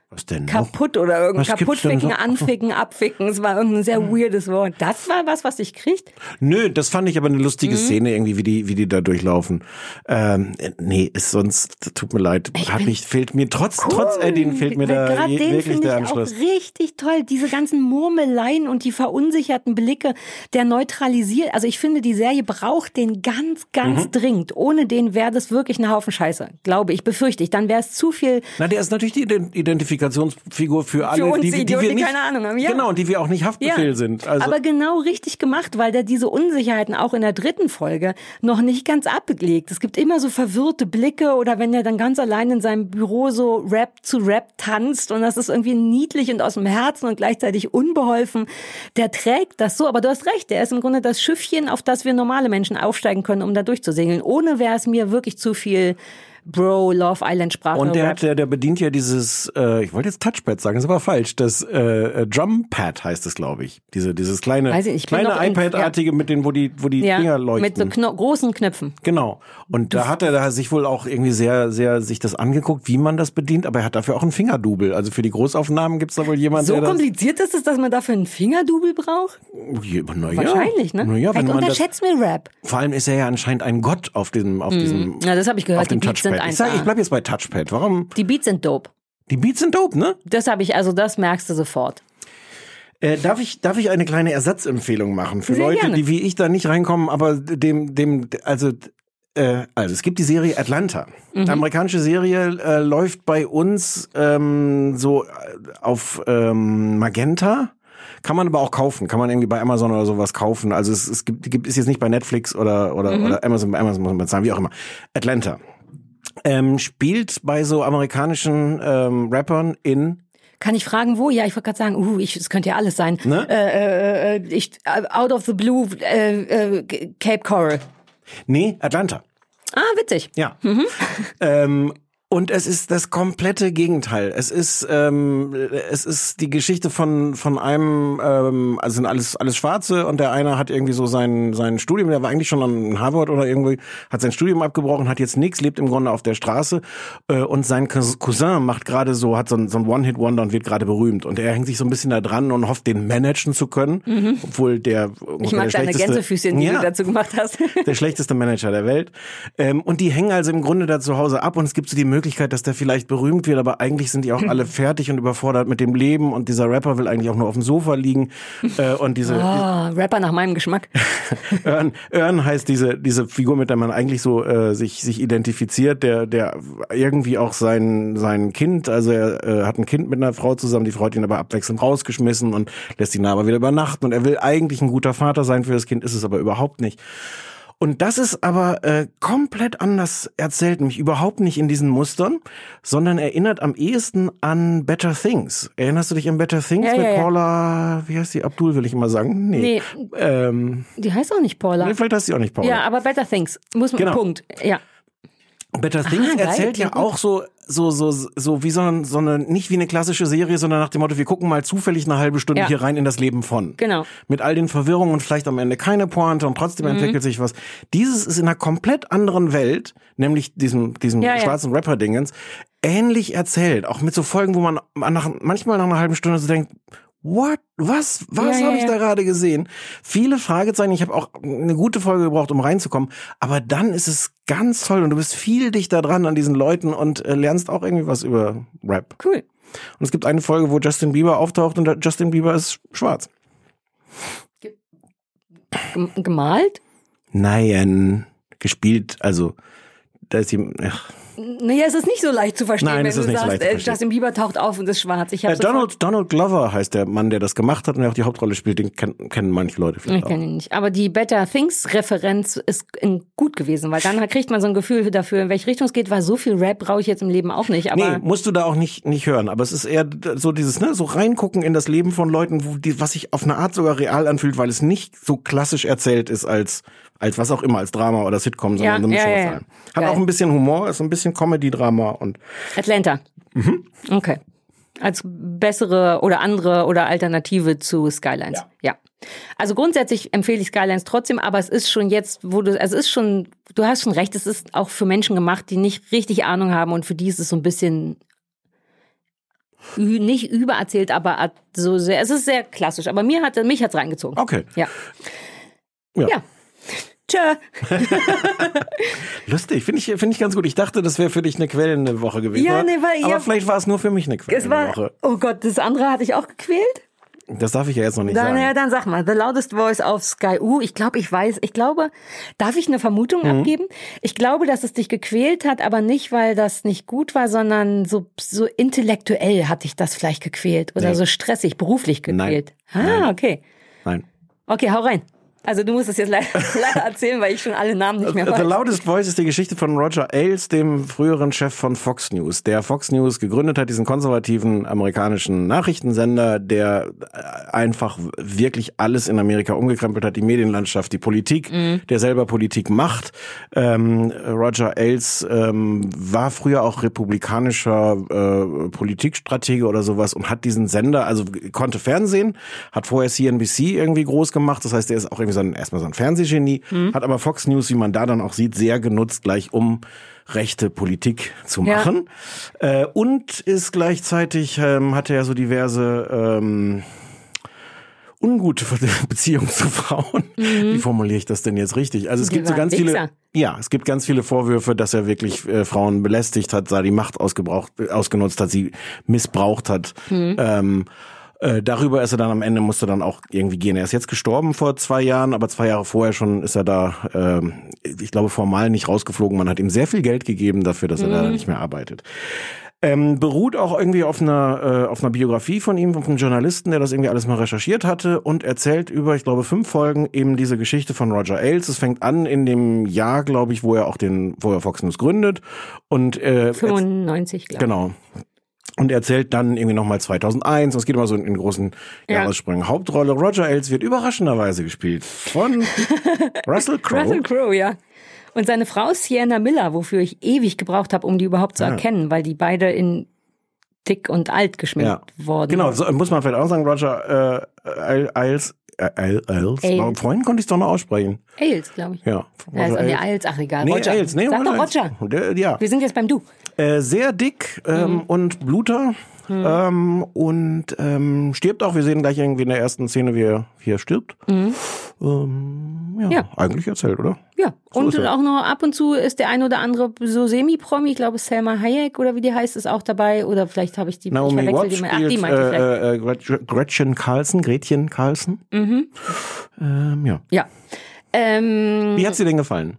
Speaker 3: Was denn noch?
Speaker 2: kaputt oder irgend
Speaker 3: Was gibt's denn
Speaker 2: kaputt ficken,
Speaker 3: so?
Speaker 2: anficken, abficken. Es war irgendein sehr weirdes Wort. Das war was, was ich kriegt.
Speaker 3: Nö, das fand ich aber eine lustige
Speaker 2: Mhm.
Speaker 3: Szene irgendwie, wie die, wie die da durchlaufen. Ähm, äh, nee, ist sonst, tut mir leid, hat mich, fehlt mir trotz, trotz Edding fehlt mir da
Speaker 2: Gerade
Speaker 3: je,
Speaker 2: den
Speaker 3: wirklich
Speaker 2: finde
Speaker 3: der
Speaker 2: ich auch
Speaker 3: Anschluss.
Speaker 2: richtig toll. Diese ganzen Murmeleien und die verunsicherten Blicke, der neutralisiert. Also ich finde, die Serie braucht den ganz, ganz
Speaker 3: Mhm.
Speaker 2: dringend. Ohne den wäre das wirklich ein Haufen Scheiße. Glaube ich, befürchte ich. Dann wäre es zu viel.
Speaker 3: Na, der ist natürlich die Ident- Identifikationsfigur für alle,
Speaker 2: uns
Speaker 3: die, die,
Speaker 2: Idioten,
Speaker 3: wir
Speaker 2: die
Speaker 3: nicht,
Speaker 2: keine Ahnung haben, ja.
Speaker 3: genau, und die wir auch nicht Haftbefehl sind. Also,
Speaker 2: aber genau richtig gemacht, weil der diese Unsicherheiten auch in der dritten Folge noch nicht ganz abgelegt. Es gibt immer so verwirrte Blicke oder wenn er dann ganz allein in seinem Büro so Rap zu Rap tanzt und das ist irgendwie niedlich und aus dem Herzen und gleichzeitig unbeholfen. Der trägt das so, aber du hast recht, der ist im Grunde das Schiffchen, auf das wir normale Menschen aufsteigen können, um da durchzusegeln. Ohne wäre es mir wirklich zu viel Bro, Love Island Sprache.
Speaker 3: und der, hat, der, der bedient ja dieses, äh, ich wollte jetzt Touchpad sagen, ist aber falsch. Das äh, äh, Drumpad heißt es, glaube ich. Diese, dieses kleine,
Speaker 2: Weiß ich nicht, ich bin
Speaker 3: kleine iPad-artige mit den, wo die, wo die
Speaker 2: ja,
Speaker 3: Dinger leuchten.
Speaker 2: mit so Kno großen Knöpfen.
Speaker 3: Genau. Und da hat er da sich wohl auch irgendwie sehr, sehr sich das angeguckt, wie man das bedient, aber er hat dafür auch einen Fingerdouble. Also für die Großaufnahmen gibt's da wohl jemanden,
Speaker 2: So
Speaker 3: der
Speaker 2: kompliziert ist es, dass man dafür einen Fingerdouble braucht?
Speaker 3: Na ja.
Speaker 2: Wahrscheinlich, ne?
Speaker 3: Na ja,
Speaker 2: Vielleicht
Speaker 3: das,
Speaker 2: unterschätzt mir Rap.
Speaker 3: vor allem ist er ja anscheinend ein Gott auf diesem, auf diesem,
Speaker 2: Ja, das habe ich gehört.
Speaker 3: auf dem
Speaker 2: Die Beats sind
Speaker 3: Touchpad. Ich sag, ich bleib jetzt bei Touchpad. Warum?
Speaker 2: Die Beats sind dope.
Speaker 3: Die Beats sind dope, ne?
Speaker 2: Das habe ich, also das merkst du sofort.
Speaker 3: Äh, darf ich, darf ich eine kleine Ersatzempfehlung machen für
Speaker 2: Sehr
Speaker 3: Leute,
Speaker 2: gerne.
Speaker 3: die wie ich da nicht reinkommen, aber dem, dem, also, äh, also es gibt die Serie Atlanta.
Speaker 2: Mhm.
Speaker 3: Amerikanische Serie äh, läuft bei uns ähm, so äh, auf ähm, Magenta. Kann man aber auch kaufen, kann man irgendwie bei Amazon oder sowas kaufen. Also es, es gibt, gibt ist jetzt nicht bei Netflix oder oder
Speaker 2: Mhm.
Speaker 3: oder Amazon, bei Amazon muss man bezahlen, wie auch immer. Atlanta ähm, spielt bei so amerikanischen ähm, Rappern in
Speaker 2: Kann ich fragen, wo? Ja, ich wollte gerade sagen, uh, ich, es könnte ja alles sein.
Speaker 3: Ne?
Speaker 2: Äh, äh, äh, ich, äh, out of the blue, äh, äh, Cape Coral.
Speaker 3: nee Atlanta.
Speaker 2: Ah, witzig.
Speaker 3: Ja. Ähm, und es ist das komplette Gegenteil. Es ist ähm, es ist die Geschichte von von einem ähm, also sind alles alles Schwarze und der eine hat irgendwie so sein sein Studium, der war eigentlich schon an Harvard oder irgendwie hat sein Studium abgebrochen, hat jetzt nichts, lebt im Grunde auf der Straße äh, und sein Cous- Cousin macht gerade so hat so ein, so ein One Hit Wonder und wird gerade berühmt und er hängt sich so ein bisschen da dran und hofft den managen zu können, obwohl der
Speaker 2: Mhm. Ich mag
Speaker 3: der
Speaker 2: deine Gänsefüßchen, die
Speaker 3: ja,
Speaker 2: du dazu gemacht hast.
Speaker 3: der schlechteste Manager der Welt. Ähm, und die hängen also im Grunde da zu Hause ab und es gibt so die Möglichkeit, dass der vielleicht berühmt wird, aber eigentlich sind die auch alle fertig und überfordert mit dem Leben und dieser Rapper will eigentlich auch nur auf dem Sofa liegen äh, und diese
Speaker 2: Oh, Rapper nach meinem Geschmack.
Speaker 3: Earn, Earn heißt diese diese Figur, mit der man eigentlich so äh, sich sich identifiziert, der der irgendwie auch sein sein Kind, also er äh, hat ein Kind mit einer Frau zusammen, die Frau hat ihn aber abwechselnd rausgeschmissen und lässt ihn aber wieder übernachten und er will eigentlich ein guter Vater sein für das Kind, ist es aber überhaupt nicht. Und das ist aber äh, komplett anders erzählt, nämlich überhaupt nicht in diesen Mustern, sondern erinnert am ehesten an Better Things. Erinnerst du dich an Better Things
Speaker 2: Ja,
Speaker 3: mit
Speaker 2: ja, ja.
Speaker 3: Paula, wie heißt die, Abdul will ich immer sagen? Nee. Ähm,
Speaker 2: Die heißt auch nicht Paula.
Speaker 3: nee, vielleicht heißt sie auch nicht Paula.
Speaker 2: Ja, aber Better Things. Muss man,
Speaker 3: Genau.
Speaker 2: Punkt. Ja.
Speaker 3: Better Things
Speaker 2: geil,
Speaker 3: erzählt ja
Speaker 2: klingt gut.
Speaker 3: auch so, so, so, so wie so, ein, so eine, nicht wie eine klassische Serie, sondern nach dem Motto, wir gucken mal zufällig eine halbe Stunde
Speaker 2: Ja.
Speaker 3: hier rein in das Leben von.
Speaker 2: Genau.
Speaker 3: Mit all den Verwirrungen und vielleicht am Ende keine Pointe und trotzdem
Speaker 2: Mhm.
Speaker 3: entwickelt sich was. Dieses ist in einer komplett anderen Welt, nämlich diesem, diesem
Speaker 2: Ja, ja.
Speaker 3: schwarzen Rapper-Dingens, ähnlich erzählt. Auch mit so Folgen, wo man nach, manchmal nach einer halben Stunde so denkt, what? Was? Was
Speaker 2: Ja,
Speaker 3: habe
Speaker 2: ja,
Speaker 3: ich
Speaker 2: ja.
Speaker 3: da gerade gesehen? Viele Fragezeichen. Ich habe auch eine gute Folge gebraucht, um reinzukommen. Aber dann ist es ganz toll und du bist viel dichter dran an diesen Leuten und äh, lernst auch irgendwie was über Rap.
Speaker 2: Cool.
Speaker 3: Und es gibt eine Folge, wo Justin Bieber auftaucht und Justin Bieber ist schwarz.
Speaker 2: Gem- Gemalt?
Speaker 3: Nein, gespielt, also da ist ihm, ach,
Speaker 2: Naja, es ist nicht so leicht zu verstehen,
Speaker 3: Nein,
Speaker 2: wenn
Speaker 3: es ist
Speaker 2: du
Speaker 3: nicht so
Speaker 2: sagst,
Speaker 3: leicht zu
Speaker 2: äh. Justin Bieber taucht auf und ist schwarz. Ich
Speaker 3: äh, Donald, Donald Glover heißt der Mann, der das gemacht hat und der auch die Hauptrolle spielt, den kennen, kennen manche Leute
Speaker 2: Ich
Speaker 3: vielleicht auch.
Speaker 2: kenne ihn nicht. Aber die Better Things Referenz ist gut gewesen, weil dann kriegt man so ein Gefühl dafür, in welche Richtung es geht, weil so viel Rap brauche ich jetzt im Leben auch nicht. Aber
Speaker 3: Nee, musst du da auch nicht, nicht hören. Aber es ist eher so dieses, ne, so reingucken in das Leben von Leuten, wo die, was sich auf eine Art sogar real anfühlt, weil es nicht so klassisch erzählt ist als, als was auch immer, als Drama oder Sitcom, sondern
Speaker 2: Ja,
Speaker 3: eine
Speaker 2: ja,
Speaker 3: Mischung
Speaker 2: ja, ja.
Speaker 3: allem. Hat
Speaker 2: Geil.
Speaker 3: auch ein bisschen Humor, ist ein bisschen Comedy-Drama und
Speaker 2: Atlanta.
Speaker 3: Mhm.
Speaker 2: Okay. Als bessere oder andere oder Alternative zu Skylines. Ja. Also grundsätzlich empfehle ich Skylines trotzdem, aber es ist schon jetzt, wo du, also es ist schon, du hast schon recht, es ist auch für Menschen gemacht, die nicht richtig Ahnung haben und für die ist es so ein bisschen nicht übererzählt, aber so sehr, es ist sehr klassisch. Aber mir hat, mich hat's reingezogen.
Speaker 3: okay.
Speaker 2: Ja.
Speaker 3: Ja.
Speaker 2: Ja. Tschö.
Speaker 3: Lustig, finde ich, finde ich ganz gut. Ich dachte, das wäre für dich eine quälende Woche gewesen.
Speaker 2: Ja,
Speaker 3: aber-
Speaker 2: nee, weil-
Speaker 3: aber
Speaker 2: ja.
Speaker 3: vielleicht war es nur für mich eine
Speaker 2: Es
Speaker 3: quälende
Speaker 2: war,
Speaker 3: Woche.
Speaker 2: oh Gott, das andere hatte ich auch gequält.
Speaker 3: Das darf ich ja jetzt noch nicht
Speaker 2: Dann,
Speaker 3: sagen.
Speaker 2: ja, dann sag mal, The Loudest Voice auf Sky U. Ich glaube, ich weiß, ich glaube, darf ich eine Vermutung
Speaker 3: Mhm.
Speaker 2: abgeben? Ich glaube, dass es dich gequält hat, aber nicht, weil das nicht gut war, sondern so, so intellektuell hat dich das vielleicht gequält oder
Speaker 3: Nee.
Speaker 2: so stressig, beruflich gequält. Ah,
Speaker 3: Nein.
Speaker 2: okay.
Speaker 3: Nein.
Speaker 2: Okay, hau rein. Also du musst es jetzt leider, leider erzählen, weil ich schon alle Namen nicht mehr
Speaker 3: The
Speaker 2: weiß.
Speaker 3: Loudest Voice ist die Geschichte von Roger Ailes, dem früheren Chef von Fox News, der Fox News gegründet hat, diesen konservativen amerikanischen Nachrichtensender, der äh, einfach wirklich alles in Amerika umgekrempelt hat, die Medienlandschaft, die Politik,
Speaker 2: Mhm.
Speaker 3: der selber Politik macht. Ähm, Roger Ailes ähm, war früher auch republikanischer äh, Politikstratege oder sowas und hat diesen Sender, also konnte Fernsehen, hat vorher CNBC irgendwie groß gemacht, das heißt, er ist auch irgendwie so ein, erstmal so ein Fernsehgenie,
Speaker 2: Mhm.
Speaker 3: hat aber Fox News, wie man da dann auch sieht, sehr genutzt, gleich um rechte Politik zu
Speaker 2: Ja.
Speaker 3: machen. Äh, und ist gleichzeitig, ähm, hatte er so diverse ähm, ungute Beziehungen zu Frauen. Wie formuliere ich das denn jetzt richtig? Also es
Speaker 2: Mhm. Die
Speaker 3: gibt so ganz
Speaker 2: Wichser.
Speaker 3: viele, ja, es gibt ganz viele Vorwürfe, dass er wirklich äh, Frauen belästigt hat, da die Macht ausgebraucht, ausgenutzt hat, sie missbraucht hat.
Speaker 2: Mhm.
Speaker 3: Ähm, äh, darüber ist er dann am Ende, musste dann auch irgendwie gehen. Er ist jetzt gestorben vor zwei Jahren, aber zwei Jahre vorher schon ist er da, ähm, ich glaube, formal nicht rausgeflogen. Man hat ihm sehr viel Geld gegeben dafür, dass er da nicht mehr arbeitet. Ähm, beruht auch irgendwie auf einer, äh, auf einer Biografie von ihm, von einem Journalisten, der das irgendwie alles mal recherchiert hatte und erzählt über, ich glaube, fünf Folgen eben diese Geschichte von Roger Ailes. Es fängt an in dem Jahr, glaube ich, wo er auch den, wo er Fox News gründet und äh,
Speaker 2: 95, glaube ich.
Speaker 3: Genau. Und er erzählt dann irgendwie nochmal 2001, und es geht immer so in, in großen
Speaker 2: Ja.
Speaker 3: Jahressprüngen. Hauptrolle Roger Ailes wird überraschenderweise gespielt von Russell Crowe.
Speaker 2: Russell Crowe, ja. Und seine Frau Sienna Miller, wofür ich ewig gebraucht habe, um die überhaupt zu
Speaker 3: Ja.
Speaker 2: erkennen, weil die beide in dick und alt geschminkt
Speaker 3: Ja.
Speaker 2: worden
Speaker 3: Genau, so, muss man vielleicht auch sagen, Roger äh, Ailes, äh, Ailes,
Speaker 2: Ailes.
Speaker 3: Vorhin konnte ich es doch noch aussprechen.
Speaker 2: Ailes, glaube ich.
Speaker 3: Ja.
Speaker 2: Ja,
Speaker 3: Roger
Speaker 2: nee,
Speaker 3: Ailes.
Speaker 2: Ailes, ach egal.
Speaker 3: Nee,
Speaker 2: Roger.
Speaker 3: Ailes, nee,
Speaker 2: Sag doch
Speaker 3: Ailes.
Speaker 2: Roger.
Speaker 3: Der, ja.
Speaker 2: Wir sind jetzt beim Du.
Speaker 3: Äh, sehr dick ähm,
Speaker 2: Mhm.
Speaker 3: und Bluter. Ähm, und ähm, stirbt auch. Wir sehen gleich irgendwie in der ersten Szene, wie er, wie er stirbt. Ähm, ja,
Speaker 2: Mhm. Ja.
Speaker 3: eigentlich erzählt, oder?
Speaker 2: Ja,
Speaker 3: So
Speaker 2: und auch noch ab und zu ist der ein oder andere so Semi-Promi, ich glaube Selma Hayek oder wie die heißt, ist auch dabei. Oder vielleicht habe ich die
Speaker 3: Naomi
Speaker 2: ich
Speaker 3: Watts
Speaker 2: die mal. Ach, die meinte
Speaker 3: äh, äh, Gret- Gretchen Carlson, Gretchen Carlson.
Speaker 2: Mhm.
Speaker 3: Ähm, ja.
Speaker 2: Ja. Ähm,
Speaker 3: Wie hat's dir denn gefallen?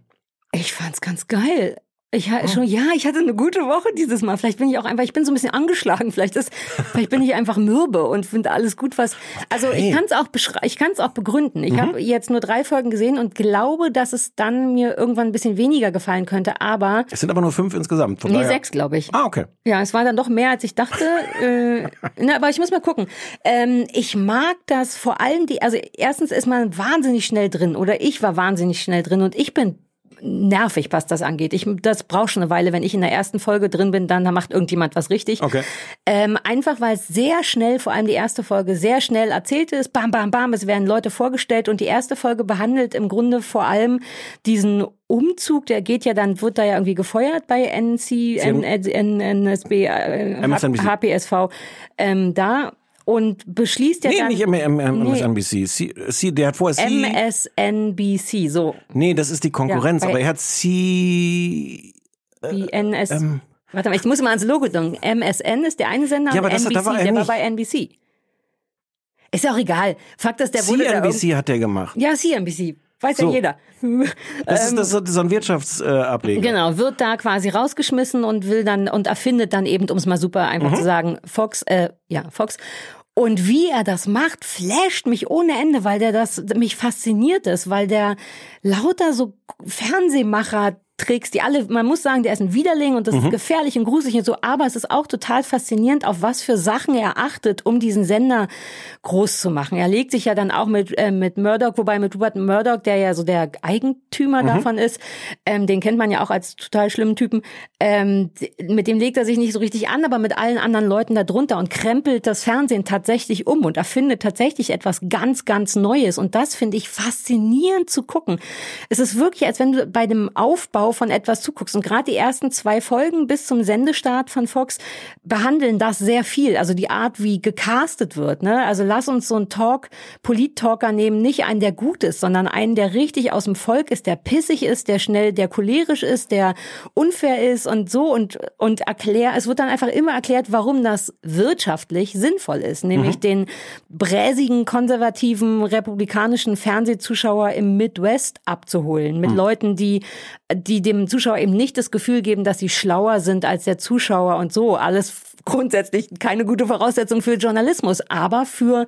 Speaker 2: Ich fand's ganz geil. Ich
Speaker 3: Oh.
Speaker 2: hatte schon, ja, ich hatte eine gute Woche dieses Mal. Vielleicht bin ich auch einfach, ich bin so ein bisschen angeschlagen. Vielleicht ist, vielleicht bin ich einfach mürbe und finde alles gut, was. Also
Speaker 3: Okay.
Speaker 2: ich kann es auch ich kann es auch begründen. Ich habe jetzt nur drei Folgen gesehen und glaube, dass es dann mir irgendwann ein bisschen weniger gefallen könnte. Aber
Speaker 3: Es sind aber nur fünf insgesamt. Von
Speaker 2: nee,
Speaker 3: daher-
Speaker 2: sechs, glaube ich.
Speaker 3: Ah, okay.
Speaker 2: Ja, es war dann doch mehr, als ich dachte. äh, na, aber ich muss mal gucken. Ähm, ich mag das vor allem die, also erstens ist man wahnsinnig schnell drin oder ich war wahnsinnig schnell drin und ich bin nervig, was das angeht. Ich, das braucht schon eine Weile. Wenn ich in der ersten Folge drin bin, dann da macht irgendjemand was richtig.
Speaker 3: Okay.
Speaker 2: Ähm, einfach weil es sehr schnell, vor allem die erste Folge, sehr schnell erzählt ist. Bam, bam, bam, es werden Leute vorgestellt und die erste Folge behandelt im Grunde vor allem diesen Umzug, der geht ja dann, wird da ja irgendwie gefeuert bei NC, NSB. HPSV, ähm, da. Und beschließt ja
Speaker 3: Nee,
Speaker 2: dann
Speaker 3: nicht M- M-
Speaker 2: Nee.
Speaker 3: MSNBC. C, C, der hat vorher C.
Speaker 2: MSNBC, so
Speaker 3: nee, das ist die Konkurrenz,
Speaker 2: Ja,
Speaker 3: aber er hat C.
Speaker 2: wie NS.
Speaker 3: ähm.
Speaker 2: Warte mal, ich muss mal ans Logo denken. MSN ist der eine Sender
Speaker 3: Ja,
Speaker 2: und
Speaker 3: aber das-
Speaker 2: NBC,
Speaker 3: da war er
Speaker 2: der war
Speaker 3: nicht.
Speaker 2: bei NBC. Ist ja auch egal. Fakt ist, der wurde
Speaker 3: CNBC hat der gemacht.
Speaker 2: Ja, CNBC. Weiß
Speaker 3: So.
Speaker 2: ja jeder.
Speaker 3: Das ist, das ist so ein Wirtschaftsableger.
Speaker 2: Genau, wird da quasi rausgeschmissen und will dann und erfindet dann eben, um es mal super einfach zu sagen, Fox, äh, ja, Fox. Und wie er das macht, flasht mich ohne Ende, weil der das mich fasziniert ist, weil der lauter so Fernsehmacher Tricks, die alle, man muss sagen, der ist ein Widerling und das ist gefährlich und gruselig und so, aber es ist auch total faszinierend, auf was für Sachen er achtet, um diesen Sender groß zu machen. Er legt sich ja dann auch mit, äh, mit Murdoch, wobei mit Rupert Murdoch, der ja so der Eigentümer davon ist, ähm, den kennt man ja auch als total schlimmen Typen, ähm, mit dem legt er sich nicht so richtig an, aber mit allen anderen Leuten da drunter und krempelt das Fernsehen tatsächlich um und erfindet tatsächlich etwas ganz, ganz Neues. Und das finde ich faszinierend zu gucken. Es ist wirklich, als wenn du bei dem Aufbau von etwas zuguckst. Und gerade die ersten zwei Folgen bis zum Sendestart von Fox behandeln das sehr viel. Also die Art, wie gecastet wird. Ne? Also lass uns so einen Talk, Polit-Talker nehmen, nicht einen, der gut ist, sondern einen, der richtig aus dem Volk ist, der pissig ist, der schnell, der cholerisch ist, der unfair ist und so und, und erklär, es wird dann einfach immer erklärt, warum das wirtschaftlich sinnvoll ist, nämlich den bräsigen, konservativen, republikanischen Fernsehzuschauer im Midwest abzuholen, mit Leuten, die, die dem Zuschauer eben nicht das Gefühl geben, dass sie schlauer sind als der Zuschauer und so. Alles grundsätzlich keine gute Voraussetzung für Journalismus, aber für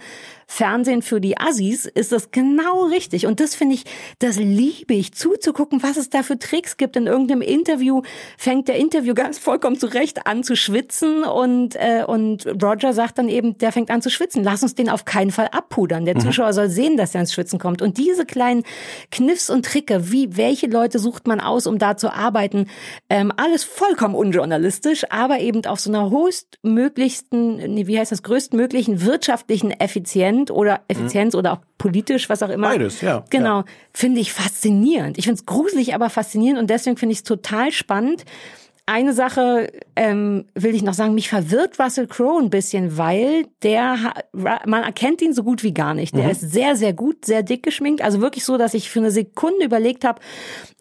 Speaker 2: Fernsehen für die Assis ist das genau richtig. Und das finde ich, das liebe ich, zuzugucken, was es da für Tricks gibt. In irgendeinem Interview fängt der Interviewgast vollkommen zurecht an zu schwitzen und, äh, und Roger sagt dann eben, der fängt an zu schwitzen. Lass uns den auf keinen Fall abpudern. Der Zuschauer soll sehen, dass er ins Schwitzen kommt. Und diese kleinen Kniffs und Tricke, wie, welche Leute sucht man aus, um da zu arbeiten, ähm, alles vollkommen unjournalistisch, aber eben auf so einer höchstmöglichsten, nee, wie heißt das, größtmöglichen wirtschaftlichen Effizienz oder Effizienz oder auch politisch, was auch immer.
Speaker 3: Beides, ja,
Speaker 2: Genau. Finde ich faszinierend. Ich finde es gruselig, aber faszinierend und deswegen finde ich es total spannend. Eine Sache ähm, will ich noch sagen, mich verwirrt Russell Crowe ein bisschen, weil der, man erkennt ihn so gut wie gar nicht. Der
Speaker 3: Mhm.
Speaker 2: ist sehr, sehr gut, sehr dick geschminkt. Also wirklich so, dass ich für eine Sekunde überlegt habe,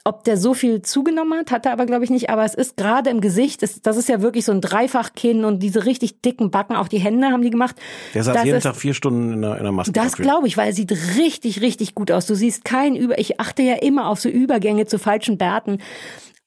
Speaker 2: ob der so viel zugenommen hat, hat er aber glaube ich nicht. Aber es ist gerade im Gesicht, das, das ist ja wirklich so ein Dreifachkinn und diese richtig dicken Backen, auch die Hände haben die gemacht.
Speaker 3: Der saß
Speaker 2: Das
Speaker 3: jeden
Speaker 2: ist-
Speaker 3: Tag vier Stunden in der, in der Maske.
Speaker 2: das glaube ich, weil er sieht richtig, richtig gut aus. Du siehst keinen Über. Ich achte ja immer auf so Übergänge zu falschen Bärten.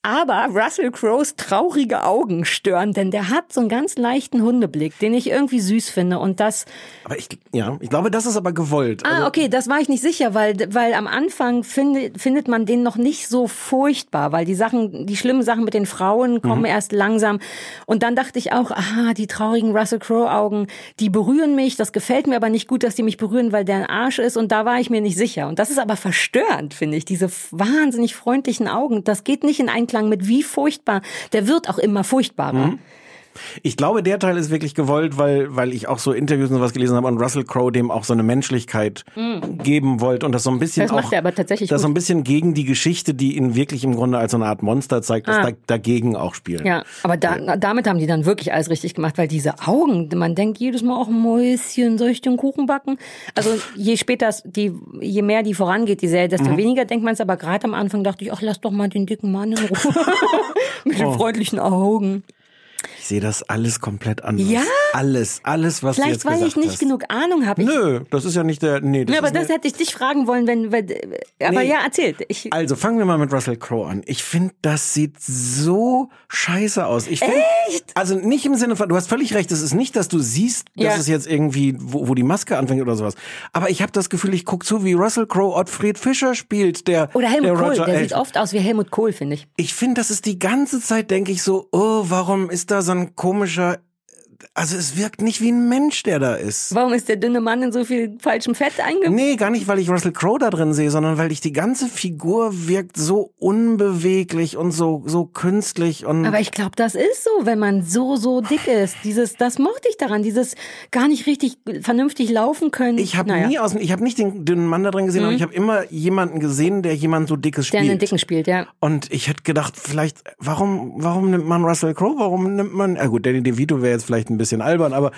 Speaker 2: Aber Russell Crowes traurige Augen stören, denn der hat so einen ganz leichten Hundeblick, den ich irgendwie süß finde. Und das,
Speaker 3: Aber ich, ja, ich glaube, das ist aber gewollt.
Speaker 2: ah,
Speaker 3: Also,
Speaker 2: okay, das war ich nicht sicher, weil, weil am Anfang findet, findet man den noch nicht so furchtbar, weil die Sachen, die schlimmen Sachen mit den Frauen kommen erst langsam. Und dann dachte ich auch, aha, die traurigen Russell Crowe Augen, die berühren mich. Das gefällt mir aber nicht gut, dass die mich berühren, weil der ein Arsch ist. Und da war ich mir nicht sicher. Und das ist aber verstörend, finde ich. Diese wahnsinnig freundlichen Augen. Das geht nicht in Einklang mit wie furchtbar. Der wird auch immer furchtbarer.
Speaker 3: Ich glaube, der Teil ist wirklich gewollt, weil, weil ich auch so Interviews und sowas gelesen habe und Russell Crowe dem auch so eine Menschlichkeit geben wollte und das so ein bisschen
Speaker 2: Mhm. Das macht
Speaker 3: auch,
Speaker 2: er aber tatsächlich
Speaker 3: das so
Speaker 2: gut.
Speaker 3: ein bisschen gegen die Geschichte, die ihn wirklich im Grunde als so eine Art Monster zeigt, das
Speaker 2: Ah.
Speaker 3: da, dagegen auch spielt.
Speaker 2: Ja, aber da, damit haben die dann wirklich alles richtig gemacht, weil diese Augen, man denkt jedes Mal auch Mäuschen, soll ich den Kuchen backen? Also je später, die, je mehr die vorangeht, die Serie, desto
Speaker 3: Mhm.
Speaker 2: weniger denkt man es. Aber gerade am Anfang dachte ich, ach, lass doch mal den dicken Mann in Ruhe. Mit
Speaker 3: Oh.
Speaker 2: den freundlichen Augen.
Speaker 3: Sehe das alles komplett anders.
Speaker 2: Ja?
Speaker 3: Alles, alles, was du
Speaker 2: Vielleicht,
Speaker 3: jetzt
Speaker 2: weil ich nicht
Speaker 3: hast.
Speaker 2: genug Ahnung habe.
Speaker 3: Nö, das ist ja nicht der, nee, das
Speaker 2: Ja, aber das hätte ich dich fragen wollen, wenn, wenn aber
Speaker 3: Nee.
Speaker 2: ja, erzählt. Ich,
Speaker 3: Also fangen wir mal mit Russell Crowe an. Ich finde, das sieht so scheiße aus. Ich find,
Speaker 2: Echt?
Speaker 3: Also nicht im Sinne von, du hast völlig recht, es ist nicht, dass du siehst, dass
Speaker 2: Ja.
Speaker 3: es jetzt irgendwie, wo, wo die Maske anfängt oder sowas. Aber ich habe das Gefühl, ich guck zu, wie Russell Crowe Ottfried Fischer spielt, der
Speaker 2: oder Helmut
Speaker 3: der
Speaker 2: Kohl,
Speaker 3: Roger
Speaker 2: der sieht oft aus wie Helmut Kohl, finde ich.
Speaker 3: Ich finde, das ist die ganze Zeit, denke ich so, oh, warum ist da so ein komischer, also es wirkt nicht wie ein Mensch, der da ist.
Speaker 2: Warum ist der dünne Mann in so viel falschem Fett eingebaut?
Speaker 3: Nee, gar nicht, weil ich Russell Crowe da drin sehe, sondern weil ich die ganze Figur wirkt so unbeweglich und so, so künstlich und.
Speaker 2: Aber ich glaube, das ist so, wenn man so, so dick ist. Dieses, das mochte ich daran, dieses gar nicht richtig vernünftig laufen können.
Speaker 3: ich habe
Speaker 2: Naja, Mhm.
Speaker 3: nie aus, ich habe nicht den dünnen Mann da drin gesehen, aber ich habe immer jemanden gesehen, der jemand so dickes
Speaker 2: der
Speaker 3: spielt.
Speaker 2: einen Dicken spielt, ja.
Speaker 3: Und ich hätte gedacht, vielleicht, warum, warum nimmt man Russell Crowe? Warum nimmt man, ah gut, Danny DeVito wäre jetzt vielleicht ein bisschen albern, aber,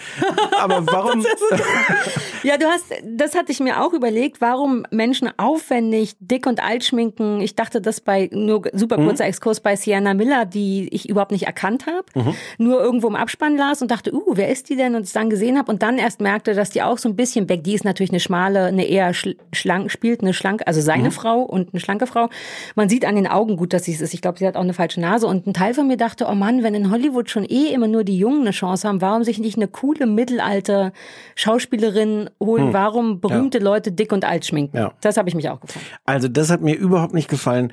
Speaker 3: aber warum?
Speaker 2: Ja, du hast, das hatte ich mir auch überlegt, warum Menschen aufwendig dick und alt schminken. Ich dachte das bei, nur super
Speaker 3: Mhm.
Speaker 2: kurzer Exkurs bei Sienna Miller, die ich überhaupt nicht erkannt habe,
Speaker 3: Mhm.
Speaker 2: nur irgendwo im Abspann las und dachte, uh, wer ist die denn? Und es dann gesehen habe und dann erst merkte, dass die auch so ein bisschen weg, die ist natürlich eine schmale, eine eher schl schlank, spielt eine schlanke, also seine Frau und eine schlanke Frau. Man sieht an den Augen gut, dass sie es ist. Ich glaube, sie hat auch eine falsche Nase und ein Teil von mir dachte, oh Mann, wenn in Hollywood schon eh immer nur die Jungen eine Chance haben, warum sich nicht eine coole Mittelalter Schauspielerin holen? Warum berühmte Leute dick und alt schminken?
Speaker 3: Ja.
Speaker 2: Das habe ich mich auch gefragt.
Speaker 3: Also das hat mir überhaupt nicht gefallen.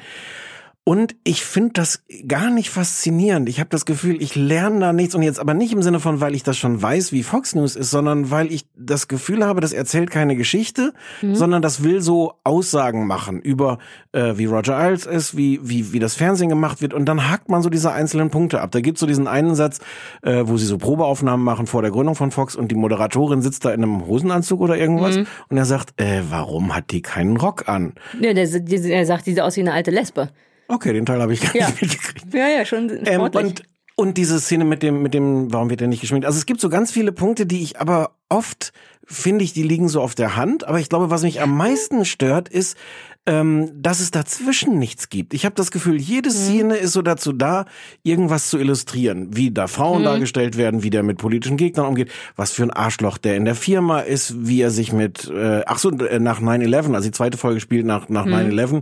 Speaker 3: Und ich finde das gar nicht faszinierend. Ich habe das Gefühl, ich lerne da nichts. Und jetzt aber nicht im Sinne von, weil ich das schon weiß, wie Fox News ist, sondern weil ich das Gefühl habe, das erzählt keine Geschichte, sondern das will so Aussagen machen über, äh, wie Roger Ailes ist, wie, wie, wie das Fernsehen gemacht wird. Und dann hakt man so diese einzelnen Punkte ab. Da gibt's so diesen einen Satz, äh, wo sie so Probeaufnahmen machen vor der Gründung von Fox und die Moderatorin sitzt da in einem Hosenanzug oder irgendwas. Und er sagt, äh, warum hat die keinen Rock an?
Speaker 2: Ja, der, der, der sagt, die sieht aus wie eine alte Lesbe.
Speaker 3: Okay, den Teil habe ich gar
Speaker 2: Ja.
Speaker 3: nicht mitgekriegt.
Speaker 2: Ja, ja, schon
Speaker 3: Ähm, und, und diese Szene mit dem, mit dem, warum wird der nicht geschminkt? Also es gibt so ganz viele Punkte, die ich aber oft finde ich, die liegen so auf der Hand. Aber ich glaube, was mich am meisten stört, ist, ähm, dass es dazwischen nichts gibt. Ich habe das Gefühl, jede
Speaker 2: Mhm.
Speaker 3: Szene ist so dazu da, irgendwas zu illustrieren, wie da
Speaker 2: Mhm.
Speaker 3: Frauen dargestellt werden, wie der mit politischen Gegnern umgeht, was für ein Arschloch der in der Firma ist, wie er sich mit, äh, ach so, äh, nach 9-11, also die zweite Folge spielt nach, nach
Speaker 2: Mhm.
Speaker 3: 9-11,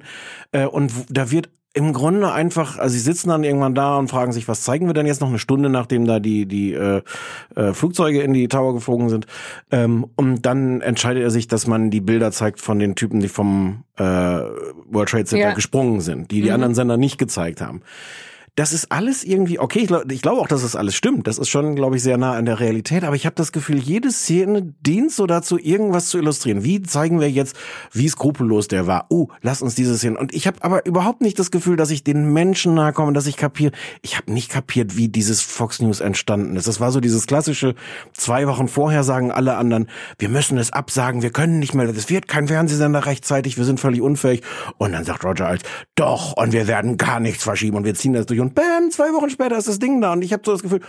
Speaker 3: äh, und da wird im Grunde einfach, also sie sitzen dann irgendwann da und fragen sich, was zeigen wir denn jetzt noch eine Stunde, nachdem da die die äh, äh, Flugzeuge in die Tower geflogen sind. Ähm, und dann entscheidet er sich, dass man die Bilder zeigt von den Typen, die vom äh, World Trade Center
Speaker 2: Ja.
Speaker 3: gesprungen sind, die die anderen Sender nicht gezeigt haben. Das ist alles irgendwie, okay, ich glaube glaub auch, dass das alles stimmt. Das ist schon, glaube ich, sehr nah an der Realität. Aber ich habe das Gefühl, jede Szene dient so dazu, irgendwas zu illustrieren. Wie zeigen wir jetzt, wie skrupellos der war? Oh, lass uns diese Szene. Und ich habe aber überhaupt nicht das Gefühl, dass ich den Menschen nahe komme, dass ich kapiere. Ich habe nicht kapiert, wie dieses Fox News entstanden ist. Das war so dieses klassische, zwei Wochen vorher sagen alle anderen, wir müssen es absagen, wir können nicht mehr, es wird kein Fernsehsender rechtzeitig, wir sind völlig unfähig. Und dann sagt Roger als, doch, und wir werden gar nichts verschieben und wir ziehen das durch. Und bam, zwei Wochen später ist das Ding da. Und ich habe so das Gefühl,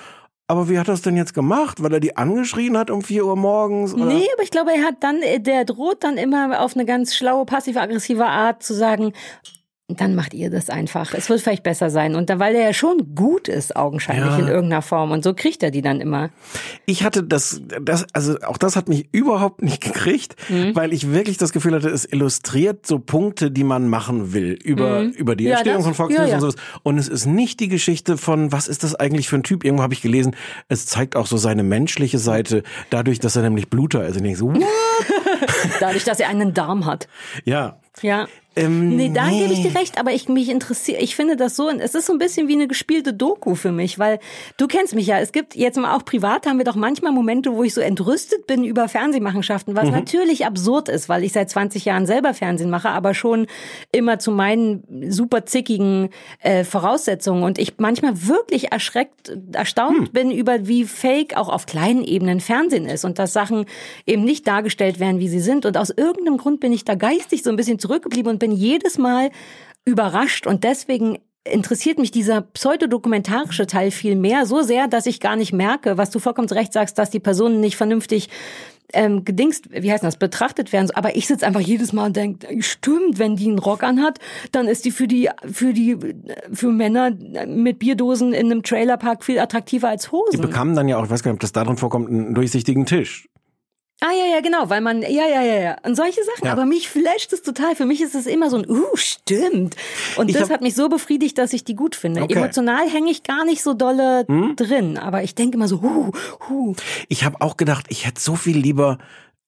Speaker 3: aber wie hat er das denn jetzt gemacht? Weil er die angeschrien hat um vier Uhr morgens? Oder?
Speaker 2: Nee, aber ich glaube, er hat dann, äh, der droht dann immer auf eine ganz schlaue, passiv-aggressive Art zu sagen, dann macht ihr das einfach. Es wird vielleicht besser sein. Und da, weil er ja schon gut ist, augenscheinlich
Speaker 3: Ja.
Speaker 2: in irgendeiner Form. Und so kriegt er die dann immer.
Speaker 3: Ich hatte das, das, also auch das hat mich überhaupt nicht gekriegt,
Speaker 2: Mhm.
Speaker 3: weil ich wirklich das Gefühl hatte, es illustriert so Punkte, die man machen will über, über die
Speaker 2: Mhm. Ja,
Speaker 3: Entstehung
Speaker 2: das-
Speaker 3: von Fox News
Speaker 2: ja.
Speaker 3: und sowas. Und es ist nicht die Geschichte von, was ist das eigentlich für ein Typ? Irgendwo habe ich gelesen, es zeigt auch so seine menschliche Seite, dadurch, dass er nämlich Bluter ist. Und ich denke so, what?
Speaker 2: Dadurch, dass er einen Darm hat.
Speaker 3: ja.
Speaker 2: Ja.
Speaker 3: Ähm,
Speaker 2: Nee, da
Speaker 3: nee.
Speaker 2: gebe ich dir recht, aber ich mich interessiere, ich finde das so, es ist so ein bisschen wie eine gespielte Doku für mich, weil du kennst mich ja, es gibt jetzt mal auch privat haben wir doch manchmal Momente, wo ich so entrüstet bin über Fernsehmachenschaften, was natürlich absurd ist, weil ich seit 20 Jahren selber Fernsehen mache, aber schon immer zu meinen super zickigen äh, Voraussetzungen. Und ich manchmal wirklich erschreckt, erstaunt bin über wie fake auch auf kleinen Ebenen Fernsehen ist und dass Sachen eben nicht dargestellt werden, wie sie sind. Und aus irgendeinem Grund bin ich da geistig so ein bisschen zurückgeblieben und bin jedes Mal überrascht und deswegen interessiert mich dieser pseudodokumentarische Teil viel mehr, so sehr, dass ich gar nicht merke, was du vollkommen Recht sagst, dass die Personen nicht vernünftig ähm, gedingst, wie heißt das, betrachtet werden. Aber ich sitze einfach jedes Mal und denke, stimmt, wenn die einen Rock anhat, dann ist die für die, für die, für Männer mit Bierdosen in einem Trailerpark viel attraktiver als
Speaker 3: Die
Speaker 2: Hosen.
Speaker 3: bekamen dann ja auch, ich weiß gar nicht, ob das darin vorkommt, einen durchsichtigen Tisch.
Speaker 2: Ah ja, ja, genau, weil man, ja, ja, ja, ja. Und solche Sachen.
Speaker 3: Ja.
Speaker 2: Aber mich flasht es total. Für mich ist es immer so ein, uh, stimmt. Und
Speaker 3: Ich
Speaker 2: das
Speaker 3: hab-
Speaker 2: hat mich so befriedigt, dass ich die gut finde.
Speaker 3: Okay. Hm?
Speaker 2: Emotional hänge ich gar nicht so dolle drin. Aber ich denke immer so, huh, huh.
Speaker 3: Ich habe auch gedacht, ich hätte so viel lieber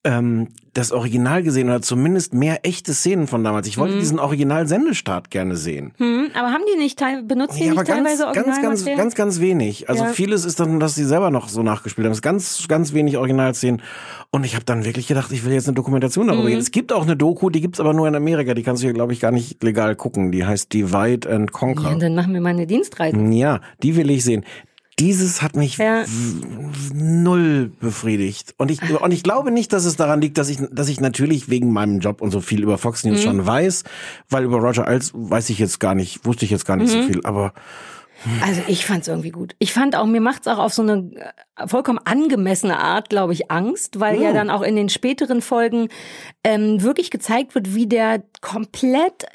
Speaker 3: ähm, das Original gesehen oder zumindest mehr echte Szenen von damals. Ich
Speaker 2: Mhm.
Speaker 3: wollte diesen Original-Sendestart gerne sehen.
Speaker 2: Hm, aber haben die nicht, teil, benutzen die
Speaker 3: Ja,
Speaker 2: nicht
Speaker 3: aber ganz,
Speaker 2: teilweise
Speaker 3: ganz, ganz, ganz, ganz wenig. Also
Speaker 2: Ja.
Speaker 3: vieles ist dann, dass sie selber noch so nachgespielt haben. Es ist ganz, ganz wenig Originalszenen. Und ich habe dann wirklich gedacht, ich will jetzt eine Dokumentation darüber
Speaker 2: Mhm.
Speaker 3: gehen. Es gibt auch eine Doku, die gibt's aber nur in Amerika. Die kannst du hier, glaube ich, gar nicht legal gucken. Die heißt Divide and
Speaker 2: ja,
Speaker 3: Conquer.
Speaker 2: dann machen wir mal eine Dienstreise.
Speaker 3: Ja, die will ich sehen. Dieses hat mich
Speaker 2: Ja.
Speaker 3: null befriedigt. Und ich, und ich glaube nicht, dass es daran liegt, dass ich, dass ich natürlich wegen meinem Job und so viel über Fox News schon weiß, weil über Roger Ailes weiß ich jetzt gar nicht, wusste ich jetzt gar nicht so viel, aber
Speaker 2: Also ich fand es irgendwie gut. Ich fand auch, mir macht's auch auf so eine äh, vollkommen angemessene Art, glaube ich, Angst, weil ja dann auch in den späteren Folgen ähm, wirklich gezeigt wird, wie der komplett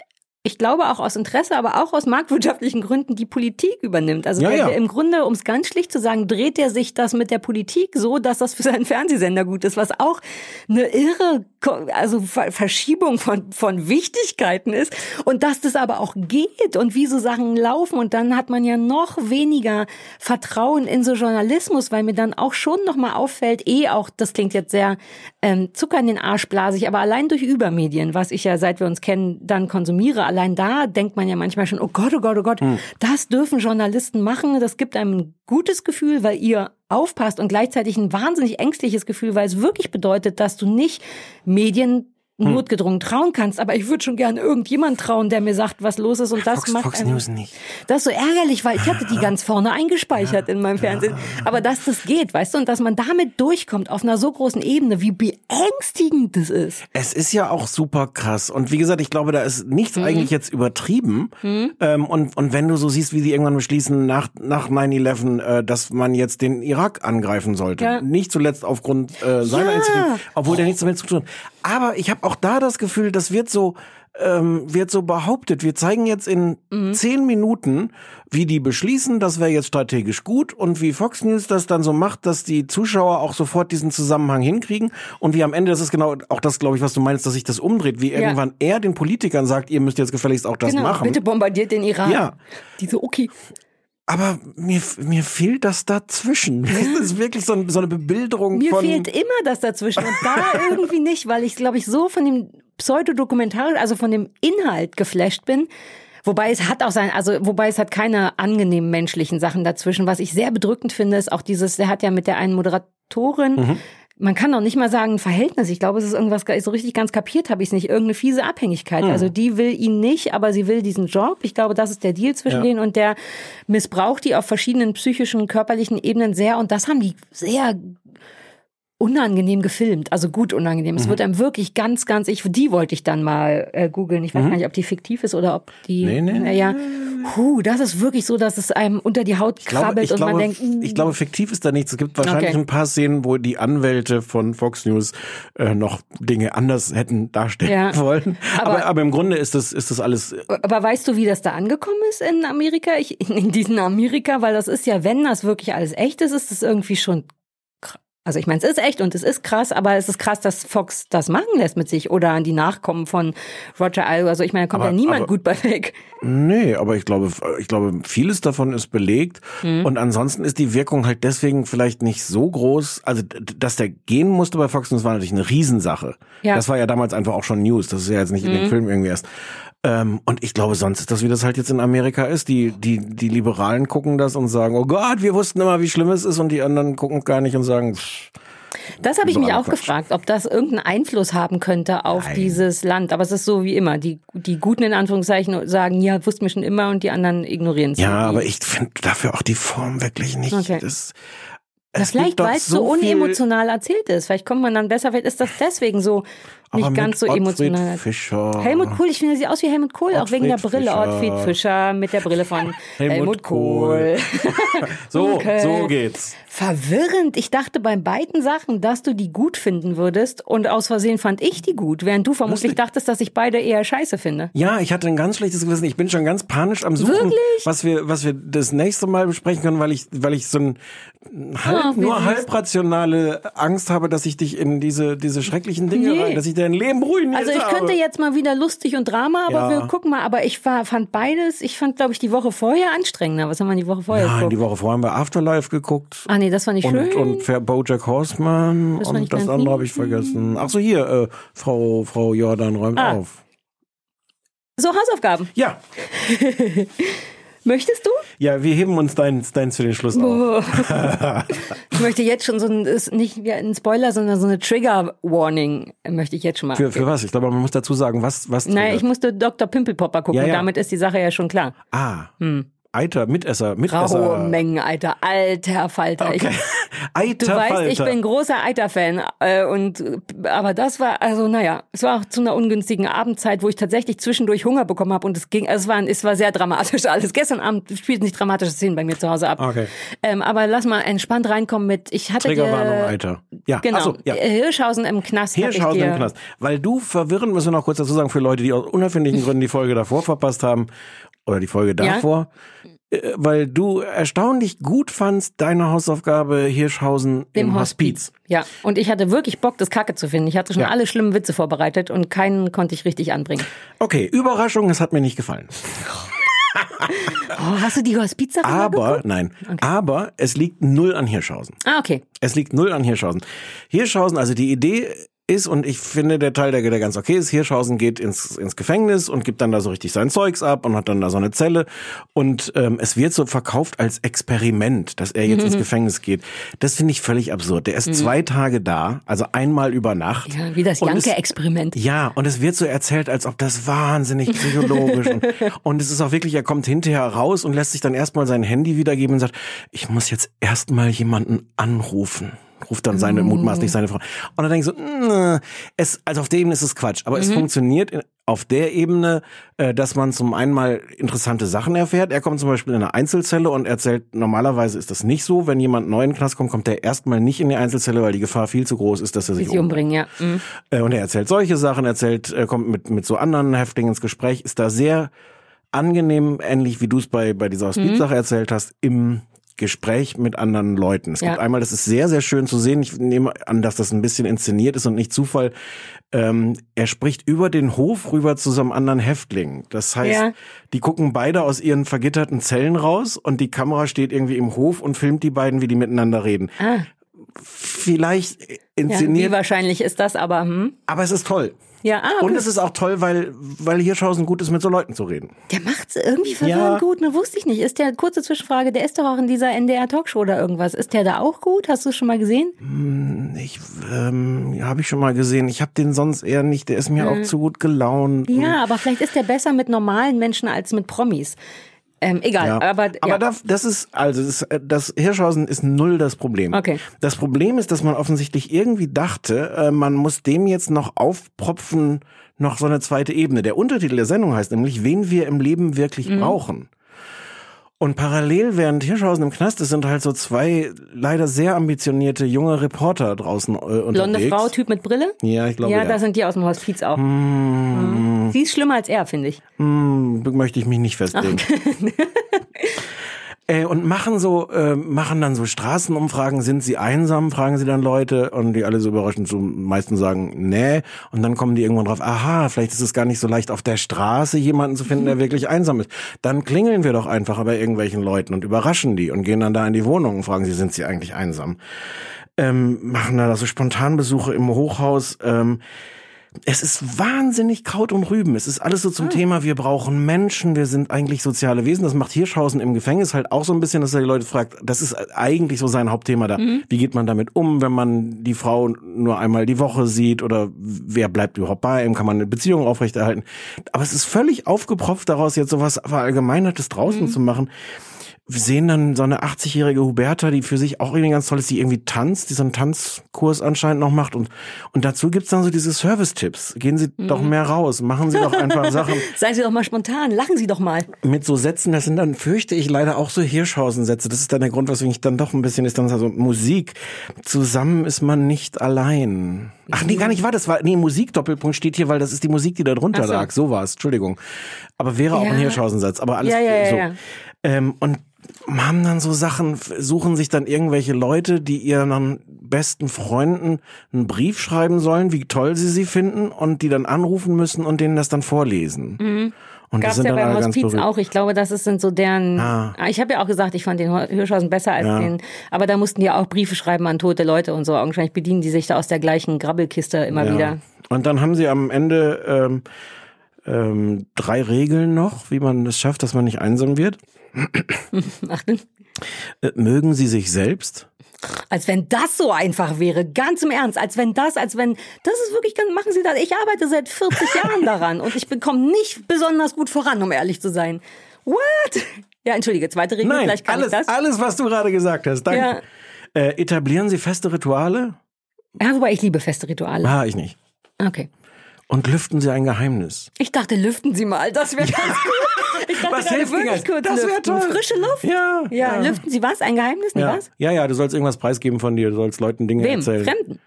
Speaker 2: ich glaube auch aus Interesse, aber auch aus marktwirtschaftlichen Gründen die Politik übernimmt. Also
Speaker 3: Ja,
Speaker 2: der,
Speaker 3: ja.
Speaker 2: im Grunde, um es ganz schlicht zu sagen, dreht er sich das mit der Politik so, dass das für seinen Fernsehsender gut ist, was auch eine irre also Ver- Verschiebung von, von Wichtigkeiten ist und dass das aber auch geht und wie so Sachen laufen und dann hat man ja noch weniger Vertrauen in so Journalismus, weil mir dann auch schon nochmal auffällt, eh auch, das klingt jetzt sehr ähm, Zucker in den Arsch blasig, aber allein durch Übermedien, was ich ja seit wir uns kennen dann konsumiere, allein da denkt man ja manchmal schon, oh Gott, oh Gott, oh Gott, das dürfen Journalisten machen, das gibt einem ein gutes Gefühl, weil ihr aufpasst und gleichzeitig ein wahnsinnig ängstliches Gefühl, weil es wirklich bedeutet, dass du nicht Medien notgedrungen trauen kannst, aber ich würde schon gerne irgendjemand trauen, der mir sagt, was los ist und das
Speaker 3: Fox,
Speaker 2: macht
Speaker 3: Fox
Speaker 2: einen-
Speaker 3: News nicht.
Speaker 2: das ist so ärgerlich, weil ich hatte die ganz vorne eingespeichert in meinem Fernsehen. Aber dass das geht, weißt du, und dass man damit durchkommt auf einer so großen Ebene, wie beängstigend das ist.
Speaker 3: Es ist ja auch super krass. Und wie gesagt, ich glaube, da ist nichts
Speaker 2: Mhm.
Speaker 3: eigentlich jetzt übertrieben. Ähm, und, und wenn du so siehst, wie sie irgendwann beschließen, nach, nach 9-11, äh, dass man jetzt den Irak angreifen sollte.
Speaker 2: Ja.
Speaker 3: Nicht zuletzt aufgrund äh, seiner
Speaker 2: Ja.
Speaker 3: Initiative, obwohl der nichts damit zu tun hat. Aber ich habe auch da das Gefühl, das wird so ähm, wird so behauptet. Wir zeigen jetzt in
Speaker 2: Mhm.
Speaker 3: zehn Minuten, wie die beschließen, das wäre jetzt strategisch gut und wie Fox News das dann so macht, dass die Zuschauer auch sofort diesen Zusammenhang hinkriegen und wie am Ende, das ist genau auch das, glaube ich, was du meinst, dass sich das umdreht, wie
Speaker 2: Ja.
Speaker 3: irgendwann er den Politikern sagt, ihr müsst jetzt gefälligst auch das
Speaker 2: genau,
Speaker 3: machen.
Speaker 2: bitte bombardiert den Irak.
Speaker 3: Ja.
Speaker 2: Die so, okay.
Speaker 3: Aber mir, mir fehlt das dazwischen. Das ist wirklich so, ein, so eine Bebilderung
Speaker 2: Mir
Speaker 3: von.
Speaker 2: fehlt immer das dazwischen und da irgendwie nicht, weil ich, glaube ich, so von dem Pseudodokumentarisch, also von dem Inhalt geflasht bin. Wobei es hat auch sein, also wobei es hat keine angenehmen menschlichen Sachen dazwischen. Was ich sehr bedrückend finde, ist auch dieses, der hat ja mit der einen Moderatorin,
Speaker 3: Mhm.
Speaker 2: Man kann doch nicht mal sagen ein Verhältnis. Ich glaube, es ist irgendwas, so richtig ganz kapiert habe ich es nicht. Irgendeine fiese Abhängigkeit.
Speaker 3: Mhm.
Speaker 2: Also die will ihn nicht, aber sie will diesen Job. Ich glaube, das ist der Deal zwischen
Speaker 3: Ja.
Speaker 2: denen und der missbraucht die auf verschiedenen psychischen, körperlichen Ebenen sehr. Und das haben die sehr unangenehm gefilmt, also gut unangenehm. Es
Speaker 3: Mhm.
Speaker 2: wird einem wirklich ganz, ganz, ich, die wollte ich dann mal äh, googeln. Ich weiß gar nicht, ob die fiktiv ist oder ob die,
Speaker 3: Mhm. Nee, nee,
Speaker 2: naja, huh, das ist wirklich so, dass es einem unter die Haut
Speaker 3: glaube,
Speaker 2: krabbelt
Speaker 3: ich,
Speaker 2: und
Speaker 3: glaube,
Speaker 2: man denkt, mm,
Speaker 3: ich glaube, fiktiv ist da nichts. Es gibt wahrscheinlich
Speaker 2: Okay.
Speaker 3: ein paar Szenen, wo die Anwälte von Fox News äh, noch Dinge anders hätten darstellen
Speaker 2: Ja.
Speaker 3: wollen. Aber,
Speaker 2: Aber-
Speaker 3: aber, im Grunde ist das, ist das alles.
Speaker 2: aber weißt du, wie das da angekommen ist in Amerika? Ich, in diesen Amerika, weil das ist ja, wenn das wirklich alles echt ist, ist das irgendwie schon also ich meine, es ist echt und es ist krass, aber es ist krass, dass Fox das machen lässt mit sich oder an die Nachkommen von Roger Ailes. Also ich meine, da kommt
Speaker 3: Aber-
Speaker 2: ja niemand
Speaker 3: aber-
Speaker 2: gut bei weg.
Speaker 3: Nee, aber ich glaube, ich glaube, vieles davon ist belegt.
Speaker 2: Mhm.
Speaker 3: Und ansonsten ist die Wirkung halt deswegen vielleicht nicht so groß. Also, dass der gehen musste bei Fox News war natürlich eine Riesensache.
Speaker 2: Ja.
Speaker 3: Das war ja damals einfach auch schon News. Das ist ja jetzt nicht in
Speaker 2: Mhm.
Speaker 3: dem Film irgendwie erst. Ähm, und ich glaube, sonst ist das, wie das halt jetzt in Amerika ist. Die, die, die Liberalen gucken das und sagen, oh Gott, wir wussten immer, wie schlimm es ist. Und die anderen gucken gar nicht und sagen, pff,
Speaker 2: Das habe ich mich auch
Speaker 3: Quatsch.
Speaker 2: gefragt, ob das irgendeinen Einfluss haben könnte auf dieses Land. Aber es ist so wie immer. Die, die Guten in Anführungszeichen sagen, ja, wussten wir schon immer und die anderen ignorieren es.
Speaker 3: ja, aber ich finde dafür auch die Form wirklich nicht.
Speaker 2: Okay.
Speaker 3: Das,
Speaker 2: Na, vielleicht, weil es so,
Speaker 3: viel-
Speaker 2: unemotional erzählt ist. Vielleicht kommt man dann besser, vielleicht ist das deswegen so nicht ganz so
Speaker 3: Ottfried
Speaker 2: emotional.
Speaker 3: Fischer.
Speaker 2: Helmut Kohl, ich finde, sieht aus wie Helmut Kohl, auch wegen der
Speaker 3: Ottfried
Speaker 2: Brille.
Speaker 3: Fischer.
Speaker 2: Ottfried Fischer mit der Brille von
Speaker 3: Helmut
Speaker 2: Helmut, Kohl.
Speaker 3: So,
Speaker 2: Okay.
Speaker 3: so geht's.
Speaker 2: Verwirrend. Ich dachte bei beiden Sachen, dass du die gut finden würdest und aus Versehen fand ich die gut, während du vermutlich dachtest, dass ich beide eher scheiße finde.
Speaker 3: Ja, ich hatte ein ganz schlechtes Gewissen. Ich bin schon ganz panisch am Suchen,
Speaker 2: Wirklich?
Speaker 3: was wir, was wir das nächste Mal besprechen können, weil ich, weil ich so ein halb,
Speaker 2: Ach,
Speaker 3: nur halbrationale Angst habe, dass ich dich in diese, diese schrecklichen Dinge
Speaker 2: Nee.
Speaker 3: rein, dass ich dein Leben ruiniert
Speaker 2: Also ich
Speaker 3: habe.
Speaker 2: könnte jetzt mal wieder lustig und Drama, aber
Speaker 3: Ja.
Speaker 2: wir gucken mal. Aber ich war, fand beides, ich fand, glaube ich, die Woche vorher anstrengender. Was haben wir die Woche vorher
Speaker 3: Nein,
Speaker 2: geguckt?
Speaker 3: die Woche vorher haben wir Afterlife geguckt.
Speaker 2: Ah nee, das war nicht
Speaker 3: und,
Speaker 2: schön.
Speaker 3: und Fair Bojack Horseman
Speaker 2: Das
Speaker 3: und das andere habe ich vergessen. Ach so, hier, äh, Frau, Frau Jordan räumt
Speaker 2: Ah.
Speaker 3: auf.
Speaker 2: so, Hausaufgaben.
Speaker 3: Ja,
Speaker 2: Möchtest du?
Speaker 3: ja, wir heben uns deins, deins für den Schluss auf.
Speaker 2: Ich möchte jetzt schon so ein, nicht wie ein Spoiler, sondern so eine Trigger-Warning möchte ich jetzt schon mal.
Speaker 3: Für, für was? Ich glaube, man muss dazu sagen, was, was
Speaker 2: Nein,
Speaker 3: triggert.
Speaker 2: ich musste Dr. Pimpelpopper gucken
Speaker 3: Ja, ja.
Speaker 2: und damit ist die Sache ja schon klar.
Speaker 3: Ah, Eiter, Mitesser,
Speaker 2: Raue
Speaker 3: Mitesser.
Speaker 2: Mengen, Alter. Alter Falter.
Speaker 3: Okay. Eiter,
Speaker 2: du weißt, ich bin großer Eiter-Fan. Äh, und, aber das war, also naja, es war auch zu einer ungünstigen Abendzeit, wo ich tatsächlich zwischendurch Hunger bekommen habe. Und es ging, also es war, es war sehr dramatisch alles. Gestern Abend spielten sich dramatische Szenen bei mir zu Hause ab.
Speaker 3: Okay.
Speaker 2: Ähm, aber lass mal entspannt reinkommen mit, ich hatte
Speaker 3: Triggerwarnung, Eiter. Ja,
Speaker 2: Genau.
Speaker 3: so, ja.
Speaker 2: Hirschhausen im Knast.
Speaker 3: Hirschhausen im Knast. Weil du verwirren, müssen wir noch kurz dazu sagen, für Leute, die aus unerfindlichen Gründen die Folge davor verpasst haben, oder die Folge
Speaker 2: Ja.
Speaker 3: davor, äh, weil du erstaunlich gut fandst, deine Hausaufgabe Hirschhausen
Speaker 2: Dem
Speaker 3: im
Speaker 2: Hospiz.
Speaker 3: Hospiz.
Speaker 2: Ja, und ich hatte wirklich Bock, das Kacke zu finden. Ich hatte schon
Speaker 3: Ja.
Speaker 2: alle schlimmen Witze vorbereitet und keinen konnte ich richtig anbringen.
Speaker 3: Okay, Überraschung, es hat mir nicht gefallen.
Speaker 2: Oh, hast du die Hospizsache
Speaker 3: Aber,
Speaker 2: geguckt?
Speaker 3: nein, aber es liegt null an Hirschhausen.
Speaker 2: Ah, okay.
Speaker 3: Es liegt null an Hirschhausen. Hirschhausen, also die Idee ist, und ich finde der Teil, der, der ganz okay ist, Hirschhausen geht ins, ins Gefängnis und gibt dann da so richtig sein Zeugs ab und hat dann da so eine Zelle. Und ähm, es wird so verkauft als Experiment, dass er jetzt ins Gefängnis geht. Das finde ich völlig absurd. Der ist zwei Tage da, also einmal über Nacht.
Speaker 2: Ja, wie das Janke-Experiment.
Speaker 3: ja, und es wird so erzählt, als ob das wahnsinnig psychologisch und, und es ist auch wirklich, er kommt hinterher raus und lässt sich dann erstmal sein Handy wiedergeben und sagt, ich muss jetzt erstmal jemanden anrufen. Ruft dann seine, mutmaßlich seine Frau. Und dann denke ich so, "Mm, es, also auf der Ebene ist es Quatsch. Aber es funktioniert in- auf der Ebene, äh, dass man zum einen mal interessante Sachen erfährt. Er kommt zum Beispiel in eine Einzelzelle und erzählt, normalerweise ist das nicht so. Wenn jemand neu in den Knast kommt, kommt er erstmal nicht in die Einzelzelle, weil die Gefahr viel zu groß ist, dass er sich
Speaker 2: Sie umbringen, ja. Mhm.
Speaker 3: äh, Und er erzählt solche Sachen, erzählt, äh, kommt mit, mit so anderen Häftlingen ins Gespräch, ist da sehr angenehm, ähnlich wie du es bei, bei dieser Hospizsache erzählt hast, im Gespräch mit anderen Leuten. Es
Speaker 2: Ja.
Speaker 3: gibt einmal, das ist sehr, sehr schön zu sehen. Ich nehme an, dass das ein bisschen inszeniert ist und nicht Zufall. Ähm, er spricht über den Hof rüber zu so einem anderen Häftling. Das heißt,
Speaker 2: Ja.
Speaker 3: die gucken beide aus ihren vergitterten Zellen raus und die Kamera steht irgendwie im Hof und filmt die beiden, wie die miteinander reden.
Speaker 2: Ah,
Speaker 3: Vielleicht
Speaker 2: ja,
Speaker 3: inszeniert,
Speaker 2: wie wahrscheinlich ist das, aber hm?
Speaker 3: aber es ist toll.
Speaker 2: Ja, ah,
Speaker 3: Und es ist auch toll, weil, weil Hirschhausen gut ist, mit so Leuten zu reden.
Speaker 2: Der macht's irgendwie verwirrend
Speaker 3: Ja.
Speaker 2: gut, ne? Wusste ich nicht. Ist der, kurze Zwischenfrage, der ist doch auch in dieser NDR-Talkshow oder irgendwas. Ist der da auch gut? Hast du es schon mal gesehen?
Speaker 3: Ich ähm, habe ich schon mal gesehen. Ich habe den sonst eher nicht. Der ist mir auch zu gut gelaunt.
Speaker 2: Ja, aber vielleicht ist der besser mit normalen Menschen als mit Promis. Ähm, egal,
Speaker 3: Ja.
Speaker 2: aber,
Speaker 3: aber
Speaker 2: ja.
Speaker 3: da, das ist also das, äh, das Hirschhausen ist null das Problem.
Speaker 2: Okay.
Speaker 3: Das Problem ist, dass man offensichtlich irgendwie dachte, äh, man muss dem jetzt noch aufpropfen, noch so eine zweite Ebene. Der Untertitel der Sendung heißt nämlich, wen wir im Leben wirklich
Speaker 2: Mhm.
Speaker 3: brauchen. Und parallel, während Hirschhausen im Knast ist, sind halt so zwei leider sehr ambitionierte junge Reporter draußen äh, unterwegs.
Speaker 2: Blonde Frau, Typ mit Brille?
Speaker 3: Ja, ich glaube
Speaker 2: ja,
Speaker 3: ja.
Speaker 2: da sind die aus dem Hospiz auch. Mhm. Sie ist schlimmer als er, finde ich.
Speaker 3: Hm, möchte ich mich nicht festlegen. Äh, und machen so, äh, machen dann so Straßenumfragen, sind sie einsam, fragen sie dann Leute und die alle so überraschend so meisten sagen, nee. Und dann kommen die irgendwann drauf, aha, vielleicht ist es gar nicht so leicht auf der Straße jemanden zu finden, der wirklich einsam ist. Dann klingeln wir doch einfach bei irgendwelchen Leuten und überraschen die und gehen dann da in die Wohnung und fragen sie, sind sie eigentlich einsam? Ähm, machen da so Spontanbesuche im Hochhaus. Ähm, es ist wahnsinnig Kraut und Rüben. Es ist alles so zum Thema, wir brauchen Menschen, wir sind eigentlich soziale Wesen. Das macht Hirschhausen im Gefängnis halt auch so ein bisschen, dass er die Leute fragt, das ist eigentlich so sein Hauptthema da. Wie geht man damit um, wenn man die Frau nur einmal die Woche sieht oder wer bleibt überhaupt bei ihm, kann man eine Beziehung aufrechterhalten. Aber es ist völlig aufgepropft daraus, jetzt sowas Verallgemeinertes draußen zu machen. Wir sehen dann so eine 80-jährige Huberta, die für sich auch irgendwie ganz toll ist, die irgendwie tanzt, die so einen Tanzkurs anscheinend noch macht. Und, und dazu gibt's dann so diese Service-Tipps. Gehen Sie doch mehr raus, machen Sie doch einfach Sachen
Speaker 2: Seien Sie doch mal spontan, lachen Sie doch mal.
Speaker 3: mit so Sätzen. Das sind dann, fürchte ich, leider auch so Hirschhausen-Sätze. Das ist dann der Grund, weswegen ich dann doch ein bisschen ist, dann also Musik. Zusammen ist man nicht allein. Ach nee, gar nicht war das war nee Musik Doppelpunkt steht hier, weil das ist die Musik, die da drunter
Speaker 2: so.
Speaker 3: lag. So war es. Entschuldigung. Aber wäre auch
Speaker 2: Ja.
Speaker 3: ein Hirschhausen-Satz. Aber alles
Speaker 2: Ja, ja, ja,
Speaker 3: so.
Speaker 2: ja.
Speaker 3: Ähm, und haben dann so Sachen, suchen sich dann irgendwelche Leute, die ihren besten Freunden einen Brief schreiben sollen, wie toll sie sie finden und die dann anrufen müssen und denen das dann vorlesen. Und die
Speaker 2: Gab's
Speaker 3: sind
Speaker 2: ja
Speaker 3: dann
Speaker 2: beim Hospiz auch. Ich glaube, das ist- sind so deren.
Speaker 3: Ah.
Speaker 2: Ah, Ich habe ja auch gesagt, ich fand den Hirschhausen besser als
Speaker 3: Ja.
Speaker 2: den. Aber da mussten die auch Briefe schreiben an tote Leute und so. Wahrscheinlich bedienen die sich da aus der gleichen Grabbelkiste immer
Speaker 3: Ja.
Speaker 2: wieder.
Speaker 3: Und dann haben sie am Ende ähm, ähm, drei Regeln noch, wie man es schafft, dass man nicht einsam wird.
Speaker 2: Achtung.
Speaker 3: Äh, mögen sie sich selbst?
Speaker 2: Als wenn das so einfach wäre, ganz im Ernst, als wenn das, als wenn, das ist wirklich, ganz, machen Sie das. Ich arbeite seit 40 Jahren daran und ich bekomme nicht besonders gut voran, um ehrlich zu sein. What? Ja, entschuldige, zweite Regel,
Speaker 3: Nein,
Speaker 2: vielleicht kann
Speaker 3: alles,
Speaker 2: ich das.
Speaker 3: alles, was du gerade gesagt hast. Danke.
Speaker 2: Ja.
Speaker 3: Äh, etablieren Sie feste Rituale?
Speaker 2: Ja, wobei ich liebe feste Rituale.
Speaker 3: Ah, ich nicht.
Speaker 2: Okay.
Speaker 3: Und lüften Sie ein Geheimnis?
Speaker 2: Ich dachte, lüften Sie mal, das wäre ganz gut. Ich dachte
Speaker 3: Was hilft
Speaker 2: wirklich
Speaker 3: das?
Speaker 2: kurz
Speaker 3: Das wär
Speaker 2: lüften.
Speaker 3: toll.
Speaker 2: Frische Luft?
Speaker 3: Ja.
Speaker 2: Ja, lüften Sie was? Ein Geheimnis? Nee,
Speaker 3: Ja.
Speaker 2: was?
Speaker 3: ja, ja, du sollst irgendwas preisgeben von dir, du sollst Leuten Dinge
Speaker 2: Wem?
Speaker 3: erzählen.
Speaker 2: Fremden?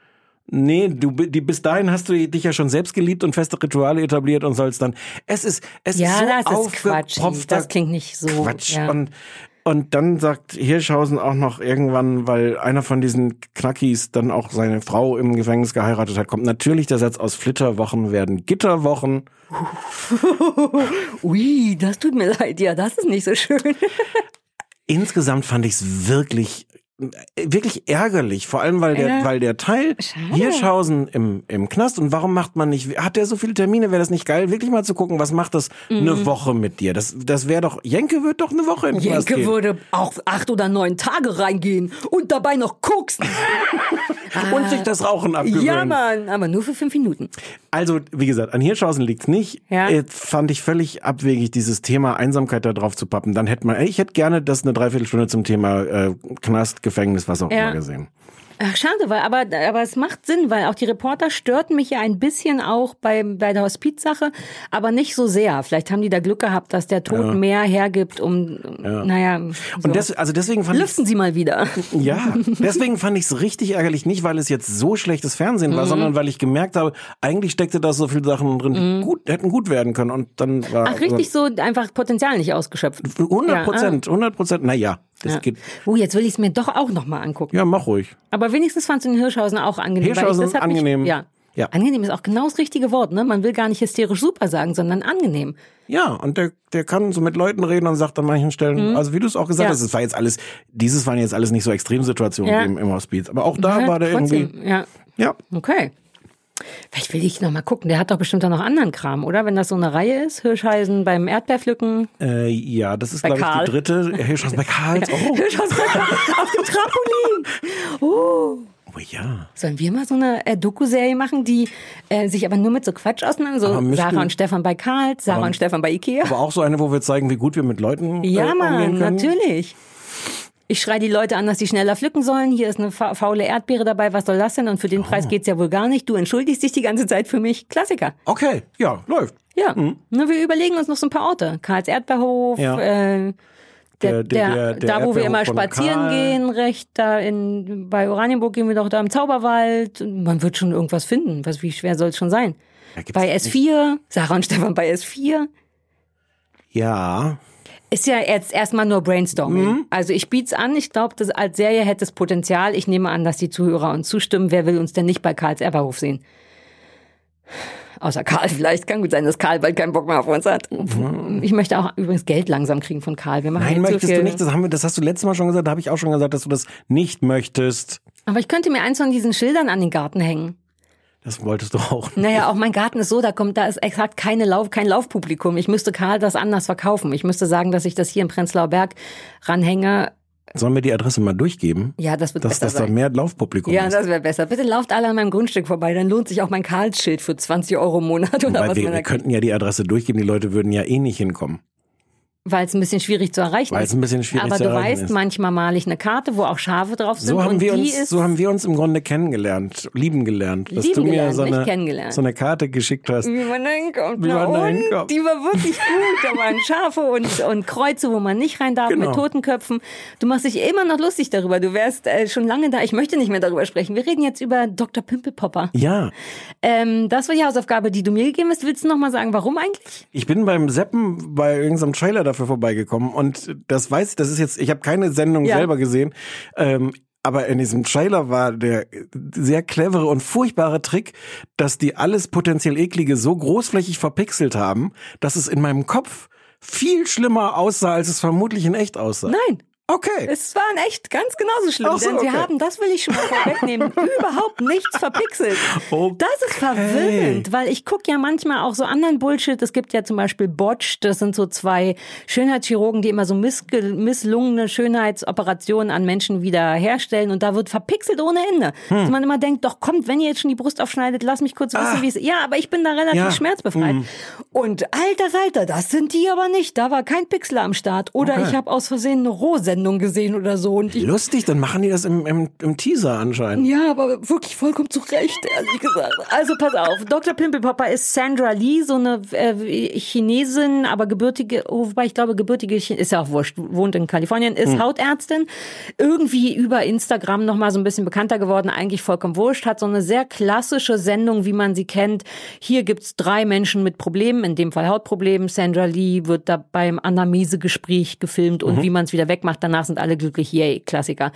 Speaker 3: Nee, du die, bis dahin hast du dich ja schon selbst geliebt und feste Rituale etabliert und sollst dann. Es ist es ist
Speaker 2: Ja,
Speaker 3: so
Speaker 2: das ist Quatsch. Das klingt nicht so.
Speaker 3: Quatsch.
Speaker 2: Ja.
Speaker 3: Und und dann sagt Hirschhausen auch noch irgendwann, weil einer von diesen Knackis dann auch seine Frau im Gefängnis geheiratet hat, kommt natürlich der Satz aus Flitterwochen werden Gitterwochen.
Speaker 2: Ui, das tut mir leid. Ja, das ist nicht so schön.
Speaker 3: Insgesamt fand ich es wirklich wirklich ärgerlich, vor allem weil der,
Speaker 2: Ja.
Speaker 3: weil der Teil
Speaker 2: Schade.
Speaker 3: Hirschhausen im, im Knast und warum macht man nicht, hat der so viele Termine, wäre das nicht geil, wirklich mal zu gucken, was macht das eine Woche mit dir? Das, das wäre doch, Jenke wird doch eine Woche in den Knast
Speaker 2: Mhm. Jenke würde auch acht oder neun Tage reingehen und dabei noch koksen.
Speaker 3: und sich das Rauchen abgewöhnen.
Speaker 2: ja, Mann, aber nur für fünf Minuten.
Speaker 3: Also, wie gesagt, an Hirschhausen liegt's nicht.
Speaker 2: Ja.
Speaker 3: Äh, fand ich völlig abwegig, dieses Thema Einsamkeit da drauf zu pappen. Dann hätte man, ich hätte gerne das eine Dreiviertelstunde zum Thema äh, Knast, Gefängnis, was auch
Speaker 2: Ja.
Speaker 3: immer gesehen.
Speaker 2: Ach, schade, weil, aber, aber es macht Sinn, weil auch die Reporter störten mich ja ein bisschen auch bei, bei der Hospizsache, aber nicht so sehr. Vielleicht haben die da Glück gehabt, dass der Tod mehr hergibt, um, naja. So.
Speaker 3: Und des, also deswegen fand ich
Speaker 2: Lüften Sie mal wieder.
Speaker 3: Ja, deswegen fand ich es richtig ärgerlich, nicht weil es jetzt so schlechtes Fernsehen
Speaker 2: Mhm.
Speaker 3: war, sondern weil ich gemerkt habe, eigentlich steckte da so viele Sachen drin, die gut, hätten gut werden können. Und dann war
Speaker 2: Mhm. Ach, richtig so einfach Potenzial nicht ausgeschöpft.
Speaker 3: 100 Prozent, 100 Prozent. Naja, das
Speaker 2: Ja.
Speaker 3: geht.
Speaker 2: Oh, jetzt will ich es mir doch auch nochmal angucken.
Speaker 3: Ja, mach ruhig.
Speaker 2: Aber wenigstens fandst du den Hirschhausen auch angenehm.
Speaker 3: Hirschhausen
Speaker 2: hat
Speaker 3: angenehm.
Speaker 2: Mich, ja.
Speaker 3: Ja.
Speaker 2: Angenehm ist auch genau das richtige Wort, ne? Man will gar nicht hysterisch super sagen, sondern angenehm.
Speaker 3: Ja, und der, der kann so mit Leuten reden und sagt an manchen Stellen, also wie du es auch gesagt
Speaker 2: Mhm. Ja.
Speaker 3: hast, es war jetzt alles, dieses waren jetzt alles nicht so Extremsituationen
Speaker 2: Ja.
Speaker 3: im, im Hospiz. Aber auch da war der
Speaker 2: trotzdem,
Speaker 3: irgendwie,
Speaker 2: Ja,
Speaker 3: ja.
Speaker 2: okay. Vielleicht will ich noch mal gucken. Der hat doch bestimmt auch noch anderen Kram, oder? Wenn das so eine Reihe ist. Hirschheisen beim Erdbeerpflücken.
Speaker 3: Äh, ja, das ist,
Speaker 2: Bei
Speaker 3: glaube ich, die dritte. Hirschhaus bei Karls. Oh.
Speaker 2: Hirschhausen auf dem Trampolin. Oh.
Speaker 3: oh ja.
Speaker 2: Sollen wir mal so eine äh, Doku-Serie machen, die äh, sich aber nur mit so Quatsch auseinander, so
Speaker 3: müssten-
Speaker 2: Sarah und Stefan bei Karls, Sarah
Speaker 3: Aber-
Speaker 2: und Stefan bei Ikea.
Speaker 3: Aber auch so eine, wo wir zeigen, wie gut wir mit Leuten
Speaker 2: Ja,
Speaker 3: äh, umgehen
Speaker 2: Mann,
Speaker 3: können.
Speaker 2: natürlich. Ich schreie die Leute an, dass sie schneller pflücken sollen. Hier ist eine fa faule Erdbeere dabei. Was soll das denn? Und für den
Speaker 3: Oh.
Speaker 2: Preis geht's ja wohl gar nicht. Du entschuldigst dich die ganze Zeit für mich. Klassiker.
Speaker 3: Okay, ja, läuft.
Speaker 2: Ja. Na, wir überlegen uns noch so ein paar Orte. Karls Erdbeerhof,
Speaker 3: Ja.
Speaker 2: äh,
Speaker 3: Der-
Speaker 2: der,
Speaker 3: der-
Speaker 2: der, da wo wir immer spazieren
Speaker 3: Karl.
Speaker 2: gehen, recht da in bei Oranienburg gehen wir doch da im Zauberwald. Man wird schon irgendwas finden. Was wie schwer soll es schon sein? Bei S4, Sarah und Stefan bei S4.
Speaker 3: Ja,
Speaker 2: Ist ja jetzt erstmal nur Brainstorming.
Speaker 3: Mhm.
Speaker 2: Also ich biet's an. Ich glaube, das als Serie hätte es Potenzial. Ich nehme an, dass die Zuhörer uns zustimmen. Wer will uns denn nicht bei Karls Erberhof sehen? Außer Karl vielleicht. Kann gut sein, dass Karl bald keinen Bock mehr auf uns hat. Ich möchte auch übrigens Geld langsam kriegen von Karl. Wir machen
Speaker 3: nein,
Speaker 2: so
Speaker 3: möchtest
Speaker 2: viel.
Speaker 3: du nicht. Das, haben wir, das hast du letztes Mal schon gesagt. Da habe ich auch schon gesagt, dass du das nicht möchtest.
Speaker 2: Aber ich könnte mir eins von diesen Schildern an den Garten hängen.
Speaker 3: Das wolltest du auch.
Speaker 2: Naja, auch mein Garten ist so, da kommt, da ist exakt keine Lauf, kein Laufpublikum. Ich müsste Karl das anders verkaufen. Ich müsste sagen, dass ich das hier im Prenzlauer Berg ranhänge.
Speaker 3: Sollen wir die Adresse mal durchgeben?
Speaker 2: Ja, das wird
Speaker 3: Dass,
Speaker 2: besser
Speaker 3: dass da
Speaker 2: sein.
Speaker 3: mehr Laufpublikum
Speaker 2: Ja,
Speaker 3: ist.
Speaker 2: das wäre besser. Bitte lauft alle an meinem Grundstück vorbei, dann lohnt sich auch mein Karlsschild für 20 Euro im Monat oder
Speaker 3: Weil
Speaker 2: was
Speaker 3: wir,
Speaker 2: da
Speaker 3: wir könnten ja die Adresse durchgeben, die Leute würden ja eh nicht hinkommen.
Speaker 2: Weil es ein bisschen schwierig zu erreichen
Speaker 3: Weil
Speaker 2: ist.
Speaker 3: ein bisschen schwierig
Speaker 2: Aber
Speaker 3: zu
Speaker 2: du
Speaker 3: erreichen
Speaker 2: weißt,
Speaker 3: ist.
Speaker 2: manchmal male ich eine Karte, wo auch Schafe drauf sind.
Speaker 3: So haben,
Speaker 2: und
Speaker 3: wir
Speaker 2: die
Speaker 3: uns,
Speaker 2: ist,
Speaker 3: so haben wir uns im Grunde kennengelernt, lieben gelernt. Dass
Speaker 2: Lieben
Speaker 3: du mir
Speaker 2: gelernt,
Speaker 3: so
Speaker 2: nicht
Speaker 3: eine,
Speaker 2: kennengelernt.
Speaker 3: so eine Karte geschickt hast.
Speaker 2: wie man da hinkommt.
Speaker 3: Wie
Speaker 2: Na
Speaker 3: man da
Speaker 2: und?
Speaker 3: hinkommt.
Speaker 2: Die war wirklich gut. Da waren Schafe und, und Kreuze, wo man nicht rein darf,
Speaker 3: Genau.
Speaker 2: mit Totenköpfen. Du machst dich immer noch lustig darüber. Du wärst äh, schon lange da. Ich möchte nicht mehr darüber sprechen. Wir reden jetzt über Dr. Pimpelpopper.
Speaker 3: Ja,
Speaker 2: Ähm, das war die Hausaufgabe, die du mir gegeben hast. Willst du noch mal sagen, warum eigentlich?
Speaker 3: ich bin beim Seppen bei irgendeinem Trailer dafür vorbeigekommen und das weiß ich, das ist jetzt, ich habe keine Sendung
Speaker 2: Ja.
Speaker 3: selber gesehen, ähm, aber in diesem Trailer war der sehr clevere und furchtbare Trick, dass die alles potenziell eklige so großflächig verpixelt haben, dass es in meinem Kopf viel schlimmer aussah, als es vermutlich in echt aussah.
Speaker 2: Nein.
Speaker 3: Okay.
Speaker 2: Es waren echt ganz genauso schlimm,
Speaker 3: so,
Speaker 2: denn sie
Speaker 3: okay.
Speaker 2: haben, das will ich schon mal vorwegnehmen, überhaupt nichts verpixelt.
Speaker 3: Okay.
Speaker 2: Das ist verwirrend, weil ich gucke ja manchmal auch so anderen Bullshit. Es gibt ja zum Beispiel Botch, das sind so zwei Schönheitschirurgen, die immer so misslungene Schönheitsoperationen an Menschen wieder herstellen und da wird verpixelt ohne Ende.
Speaker 3: Hm.
Speaker 2: Dass man immer denkt, doch kommt, wenn ihr jetzt schon die Brust aufschneidet, lass mich kurz wissen, wie es Ja, aber ich bin da relativ
Speaker 3: Ah. Ja. Hm.
Speaker 2: schmerzbefreit. Und alter Falter, das sind die aber nicht. Da war kein Pixel am Start. Oder
Speaker 3: Okay.
Speaker 2: ich habe aus Versehen eine Rohsendung gesehen oder so. Und ich
Speaker 3: Lustig, dann machen die das im, im, im Teaser anscheinend.
Speaker 2: ja, aber wirklich vollkommen zu Recht, ehrlich gesagt. Also pass auf, Dr. Pimpelpopper ist Sandra Lee, so eine äh, Chinesin, aber gebürtige, wobei ich glaube, gebürtige, Chi- ist ja auch wurscht, wohnt in Kalifornien, ist Hautärztin, irgendwie über Instagram nochmal so ein bisschen bekannter geworden, eigentlich vollkommen wurscht, hat so eine sehr klassische Sendung, wie man sie kennt. Hier gibt's drei Menschen mit Problemen, in dem Fall Hautproblemen. Sandra Lee wird da beim Anamnese-Gespräch gefilmt und wie man es wieder wegmacht, danach sind alle glücklich, yay, Klassiker.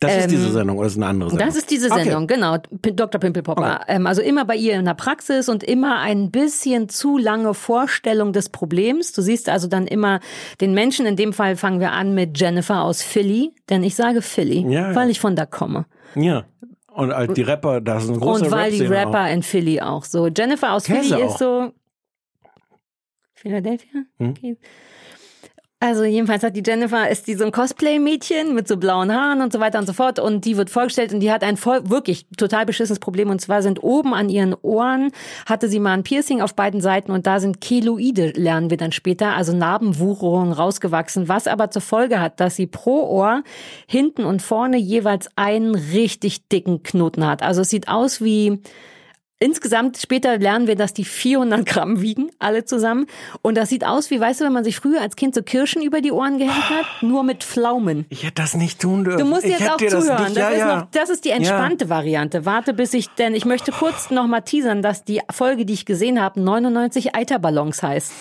Speaker 3: Das ist diese Sendung oder ist eine andere Sendung?
Speaker 2: Ähm, Das ist diese
Speaker 3: Okay.
Speaker 2: Sendung, genau. P- Dr. Pimpelpopper. Ähm, also immer bei ihr in der Praxis und immer ein bisschen zu lange Vorstellung des Problems. Du siehst also dann immer den Menschen. In dem Fall fangen wir an mit Jennifer aus Philly, denn ich sage Philly,
Speaker 3: Ja, ja.
Speaker 2: weil ich von da komme.
Speaker 3: Ja. Und die Rapper, das ist ein großer
Speaker 2: und weil die Rapper
Speaker 3: auch.
Speaker 2: in Philly auch so. Jennifer aus
Speaker 3: Kennst
Speaker 2: Philly ist
Speaker 3: auch?
Speaker 2: so. Philadelphia?
Speaker 3: Hm?
Speaker 2: Okay. Also jedenfalls hat die Jennifer, ist die so ein Cosplay-Mädchen mit so blauen Haaren und so weiter und so fort und die wird vorgestellt und die hat ein voll, wirklich total beschissenes Problem und zwar sind oben an ihren Ohren, hatte sie mal ein Piercing auf beiden Seiten und da sind Keloide, lernen wir dann später, also Narbenwucherungen rausgewachsen, was aber zur Folge hat, dass sie pro Ohr hinten und vorne jeweils einen richtig dicken Knoten hat. Also es sieht aus wie Insgesamt später lernen wir, dass die 400 Gramm wiegen, alle zusammen. Und das sieht aus wie, weißt du, wenn man sich früher als Kind so Kirschen über die Ohren gehängt hat, nur mit Pflaumen.
Speaker 3: Ich hätte das nicht tun dürfen.
Speaker 2: Du musst
Speaker 3: ich
Speaker 2: jetzt
Speaker 3: hätte
Speaker 2: auch
Speaker 3: dir das
Speaker 2: zuhören.
Speaker 3: Nicht,
Speaker 2: Das,
Speaker 3: ja,
Speaker 2: ist
Speaker 3: ja.
Speaker 2: Noch, das ist die entspannte Variante. Warte, bis ich, denn ich möchte kurz noch mal teasern, dass die Folge, die ich gesehen habe, 99 Eiterballons heißt.